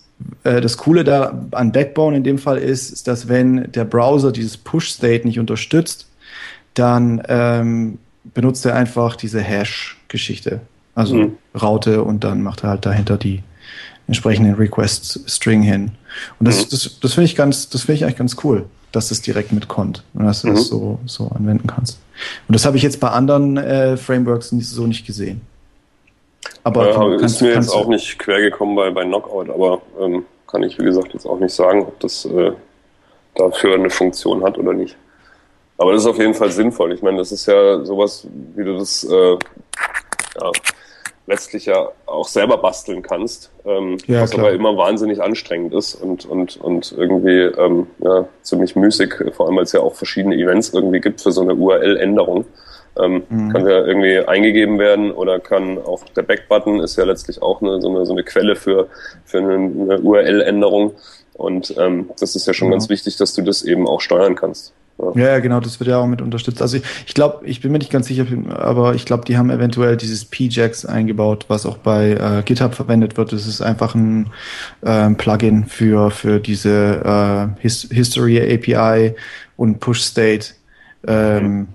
äh, das Coole da an Backbone in dem Fall ist, ist, dass wenn der Browser dieses Push-State nicht unterstützt, dann ähm, benutzt er einfach diese Hash-Geschichte. Also Mhm. Raute und dann macht er halt dahinter die entsprechenden Request-String hin. Und das, Mhm. das, das finde ich ganz, das finde ich eigentlich ganz cool, dass das direkt mitkommt und dass du Mhm. das so, so anwenden kannst. Und das habe ich jetzt bei anderen äh, Frameworks so nicht gesehen. Aber ja, du ist kannst- mir kannst jetzt auch nicht quer gekommen bei, bei Knockout, aber ähm, kann ich, wie gesagt, jetzt auch nicht sagen, ob das äh, dafür eine Funktion hat oder nicht. Aber das ist auf jeden Fall sinnvoll. Ich meine, das ist ja sowas, wie du das äh, ja, letztlich ja auch selber basteln kannst, ähm, Ja, was klar. aber immer wahnsinnig anstrengend ist und, und, und irgendwie ähm, ja, ziemlich müßig, vor allem weil es ja auch verschiedene Events irgendwie gibt für so eine URL-Änderung. Ähm, Mhm. Kann ja irgendwie eingegeben werden oder kann auch der Back-Button ist ja letztlich auch eine, so, eine, so eine Quelle für, für eine, eine URL-Änderung. Und ähm, das ist ja schon Ja. ganz wichtig, dass du das eben auch steuern kannst. Ja, ja, genau, das wird ja auch mit unterstützt. Also ich, ich glaube, ich bin mir nicht ganz sicher, aber ich glaube, die haben eventuell dieses PJAX eingebaut, was auch bei äh, GitHub verwendet wird. Das ist einfach ein ähm, Plugin für, für diese äh, His History API und Push State ähm,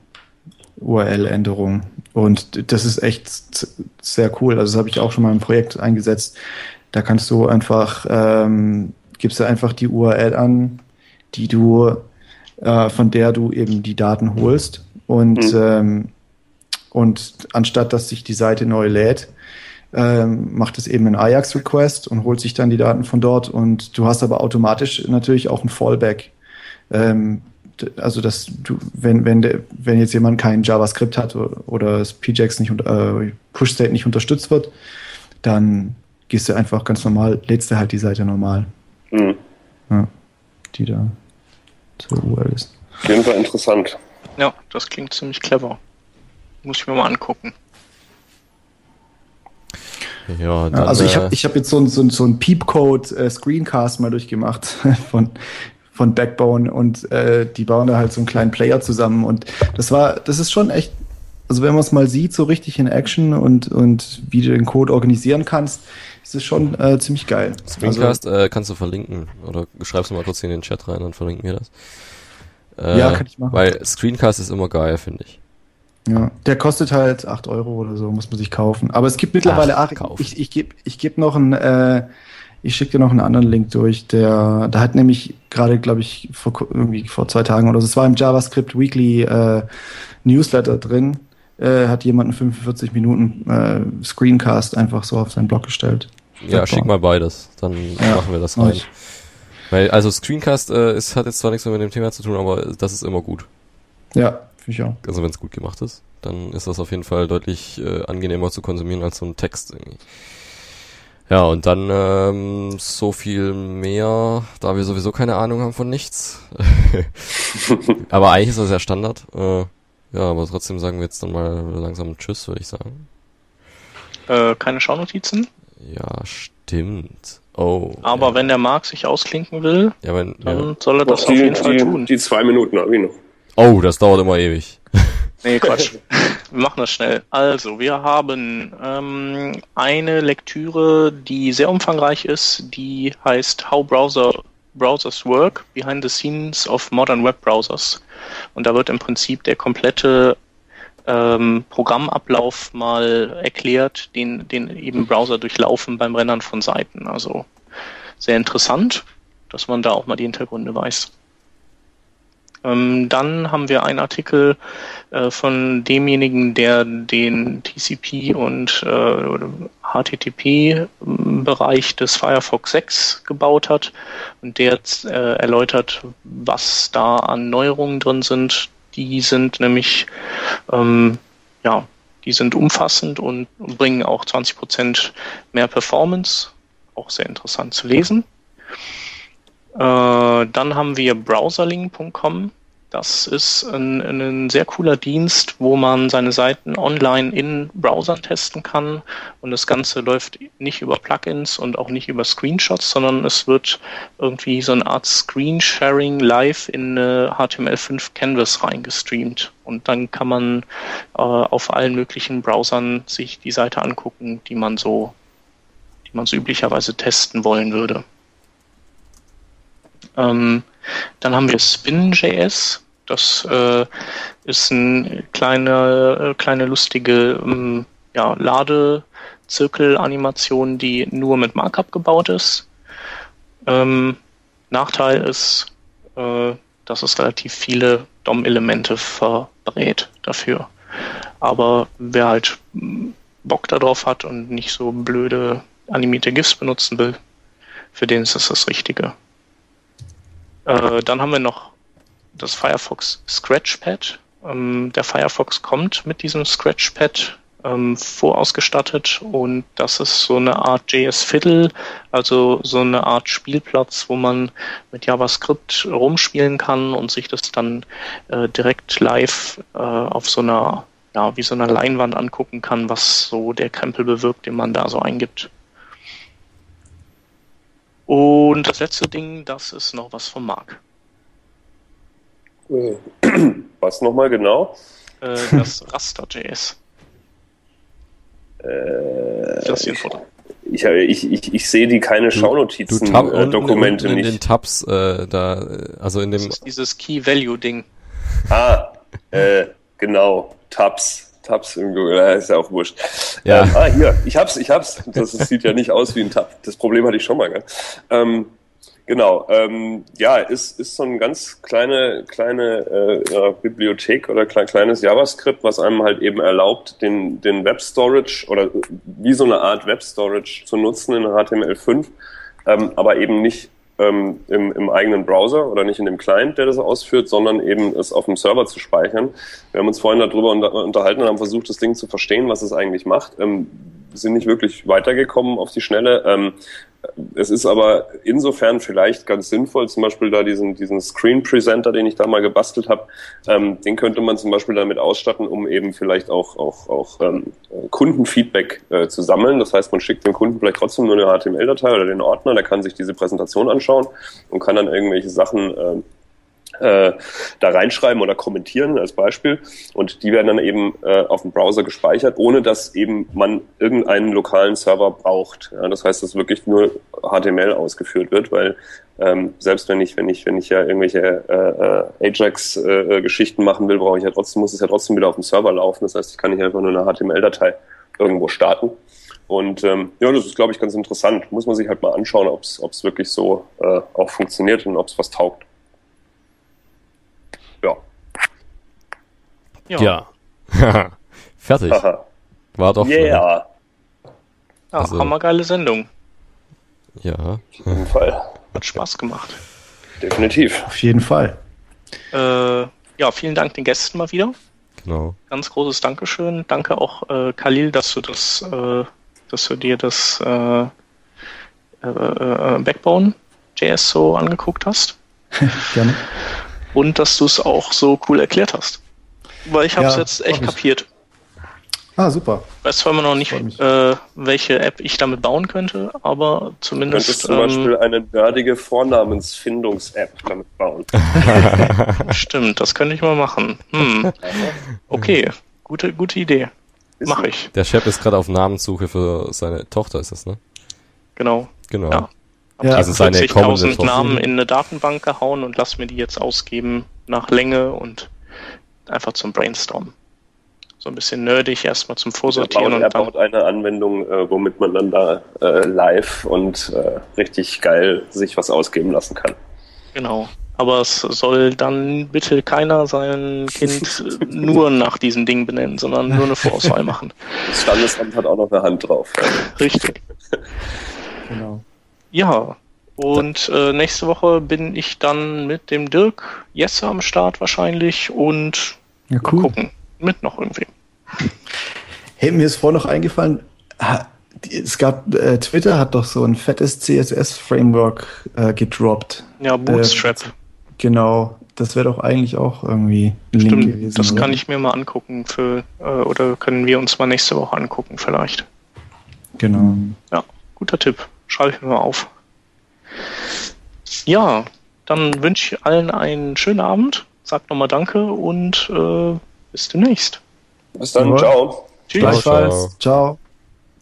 URL-Änderung. Und das ist echt sehr cool. Also das habe ich auch schon mal im Projekt eingesetzt. Da kannst du einfach, ähm, gibst du einfach die URL an, die du äh, von der du eben die Daten holst. Und, mhm. ähm, und anstatt dass sich die Seite neu lädt, ähm, macht es eben einen Ajax-Request und holt sich dann die Daten von dort. Und du hast aber automatisch natürlich auch ein Fallback. Ähm, also dass du, wenn, wenn, der, wenn jetzt jemand kein JavaScript hat oder das PJAX nicht äh, Push-State nicht unterstützt wird, dann gehst du einfach ganz normal, lädst du halt die Seite normal. Mhm. Ja, die da zur URL ist. Auf jeden Fall interessant. Ja, das klingt ziemlich clever. Muss ich mir mal angucken. Ja, dann, also ich habe äh, ich hab jetzt so ein, so ein, so ein Peep-Code-Screencast äh, mal durchgemacht von, von Backbone und äh, die bauen da halt so einen kleinen Player zusammen und das war, das ist schon echt, also wenn man es mal sieht, so richtig in Action und, und wie du den Code organisieren kannst, ist es schon äh, ziemlich geil. Screencast also, äh, kannst du verlinken oder schreibst du mal kurz in den Chat rein, dann verlinken wir das. Äh, ja, kann ich machen. Weil Screencast ist immer geil, finde ich. Ja, der kostet halt 8 Euro oder so, muss man sich kaufen. Aber es gibt mittlerweile, ach, ach ich, ich gebe ich geb noch einen, äh, ich schicke dir noch einen anderen Link durch, der, da hat nämlich gerade, glaube ich, vor, irgendwie vor zwei Tagen oder so, es war im JavaScript Weekly äh, Newsletter drin, äh, hat jemand einen 45 Minuten äh, Screencast einfach so auf seinen Blog gestellt. Ja, schick mal beides, dann ja, machen wir das rein. Weil, also Screencast äh, ist, hat jetzt zwar nichts mehr mit dem Thema zu tun, aber das ist immer gut. Ja, finde ich auch. Also wenn es gut gemacht ist, dann ist das auf jeden Fall deutlich äh, angenehmer zu konsumieren als so ein Text irgendwie. Ja, und dann ähm, so viel mehr, da wir sowieso keine Ahnung haben von nichts. aber eigentlich ist das ja Standard. Äh, ja, aber trotzdem sagen wir jetzt dann mal langsam Tschüss, würde ich sagen. Äh, keine Schaunotizen? Ja, stimmt. Oh. Aber ja. wenn der Marc sich ausklinken will, ja, wenn, dann ja. soll er das die, auf jeden Fall die, tun. Die zwei Minuten habe ich noch. Oh, das dauert immer ewig. Nee, Quatsch. wir machen das schnell. Also, wir haben ähm, eine Lektüre, die sehr umfangreich ist, die heißt How Browser Browsers Work, Behind the Scenes of Modern Web Browsers. Und da wird im Prinzip der komplette ähm, Programmablauf mal erklärt, den, den eben Browser durchlaufen beim Rendern von Seiten. Also sehr interessant, dass man da auch mal die Hintergründe weiß. Ähm, dann haben wir einen Artikel äh, von demjenigen, der den TCP und äh, HTTP-Bereich des Firefox 6 gebaut hat und der äh, erläutert, was da an Neuerungen drin sind. Die sind nämlich ähm, ja, die sind umfassend und bringen auch 20 Prozent mehr Performance. Auch sehr interessant zu lesen. Äh, dann haben wir browserling.com. Das ist ein, ein, sehr cooler Dienst, wo man seine Seiten online in Browsern testen kann. Und das Ganze läuft nicht über Plugins und auch nicht über Screenshots, sondern es wird irgendwie so eine Art Screensharing live in eine HTML5 Canvas reingestreamt. Und dann kann man äh, auf allen möglichen Browsern sich die Seite angucken, die man so, die man so üblicherweise testen wollen würde. Ähm, dann haben wir Spin.js. Das äh, ist eine kleine, äh, kleine lustige ähm, ja, Ladezirkel-Animation, die nur mit Markup gebaut ist. Ähm, Nachteil ist, äh, dass es relativ viele DOM-Elemente verbrät dafür. Aber wer halt Bock darauf hat und nicht so blöde animierte GIFs benutzen will, für den ist das das Richtige. Äh, dann haben wir noch das Firefox Scratchpad. Ähm, der Firefox kommt mit diesem Scratchpad ähm, vorausgestattet und das ist so eine Art JS Fiddle, also so eine Art Spielplatz, wo man mit JavaScript rumspielen kann und sich das dann äh, direkt live äh, auf so einer, ja, wie so einer Leinwand angucken kann, was so der Krempel bewirkt, den man da so eingibt. Und das letzte Ding, das ist noch was vom Marc. Was nochmal genau? Äh, das Raster.js. Äh, Das hier ein Foto. ich, ich, ich, ich sehe die keine Du Schaunotizen, Tab äh, unten in den nicht. Tabs äh, da, also in Das dem ist dieses Key-Value-Ding. Ah, äh, genau. Tabs. Tabs im Google, ja, ist ja auch wurscht. Ja. Ähm, ah, hier, ich hab's, ich hab's. Das, das sieht ja nicht aus wie ein Tab. Das Problem hatte ich schon mal, gell? Ähm, genau, ähm, ja, ist, ist so ein ganz kleine, kleine äh, Bibliothek oder klein, kleines JavaScript, was einem halt eben erlaubt, den, den Web Storage oder wie so eine Art Web Storage zu nutzen in HTML5, ähm, aber eben nicht ähm, im, im eigenen Browser oder nicht in dem Client, der das ausführt, sondern eben es auf dem Server zu speichern. Wir haben uns vorhin darüber unter, unterhalten und haben versucht, das Ding zu verstehen, was es eigentlich macht. Ähm, sind nicht wirklich weitergekommen auf die Schnelle. Ähm, es ist aber insofern vielleicht ganz sinnvoll, zum Beispiel da diesen, diesen Screen Presenter, den ich da mal gebastelt habe, ähm, den könnte man zum Beispiel damit ausstatten, um eben vielleicht auch, auch, auch ähm, Kundenfeedback äh, zu sammeln. Das heißt, man schickt dem Kunden vielleicht trotzdem nur eine HTML-Datei oder den Ordner, der kann sich diese Präsentation anschauen und kann dann irgendwelche Sachen äh, da reinschreiben oder kommentieren als Beispiel und die werden dann eben äh, auf dem Browser gespeichert, ohne dass eben man irgendeinen lokalen Server braucht. Ja, das heißt, dass wirklich nur HTML ausgeführt wird, weil ähm, selbst wenn ich wenn ich wenn ich ja irgendwelche äh, äh, Ajax-Geschichten machen will, brauche ich ja trotzdem muss es ja trotzdem wieder auf dem Server laufen. Das heißt, ich kann nicht einfach nur eine HTML-Datei irgendwo starten. Und ähm, ja, das ist, glaube ich, ganz interessant. Muss man sich halt mal anschauen, ob es wirklich so äh, auch funktioniert und ob es was taugt. Ja. Ja. Ja. Fertig. War doch. äh, Yeah. Ja, Also- hammergeile Sendung. Ja. Auf jeden Fall. Hat Spaß gemacht. Definitiv. Auf jeden Fall. Äh, ja, vielen Dank den Gästen mal wieder. Genau. Ganz großes Dankeschön. Danke auch, äh, Khalil, dass du das, äh, dass du dir das äh, äh, äh, Backbone JS so angeguckt hast Gerne. Und dass du es auch so cool erklärt hast. Weil ich habe es Ja, jetzt echt kapiert. Ah, super. Weiß zwar immer noch nicht, äh, welche App ich damit bauen könnte, aber Du könntest zumindest zum Beispiel ähm, eine nerdige Vornamensfindungs-App damit bauen. stimmt, das könnte ich mal machen. Hm. Okay, gute, gute Idee. Mache ich, Der Chef ist gerade auf Namenssuche für seine Tochter, ist das, ne? genau. Genau. Ja. Ja, Also seine kommende 40.000 Tochter. Namen in eine Datenbank gehauen und lass mir die jetzt ausgeben nach Länge und einfach zum Brainstormen. So ein bisschen nerdig erstmal zum Er Vorsortieren baut, und er dann. baut eine Anwendung, äh, womit man dann da äh, live und äh, richtig geil sich was ausgeben lassen kann. Genau. Aber es soll dann bitte keiner sein Kind nur nach diesem Ding benennen, sondern nur eine Vorauswahl machen. Das Standesamt hat auch noch eine Hand drauf. Richtig. Genau. Ja. Und äh, nächste Woche bin ich dann mit dem Dirk Jesse am Start wahrscheinlich und Ja, mal cool. gucken. Mit noch irgendwie. Hey, mir ist vorhin noch eingefallen, es gab, äh, Twitter hat doch so ein fettes CSS-Framework äh, gedroppt. Ja, Bootstrap. Genau. Das wäre doch eigentlich auch irgendwie ein Link Stimmt, gewesen. das oder? kann ich mir mal angucken für äh, oder können wir uns mal nächste Woche angucken vielleicht. Genau. Ja, guter Tipp. Schreibe ich mir mal auf. Ja, dann wünsche ich allen einen schönen Abend. Sag nochmal Danke und äh, bis demnächst. Bis dann, ciao. Tschüss. Ciao. Ciao.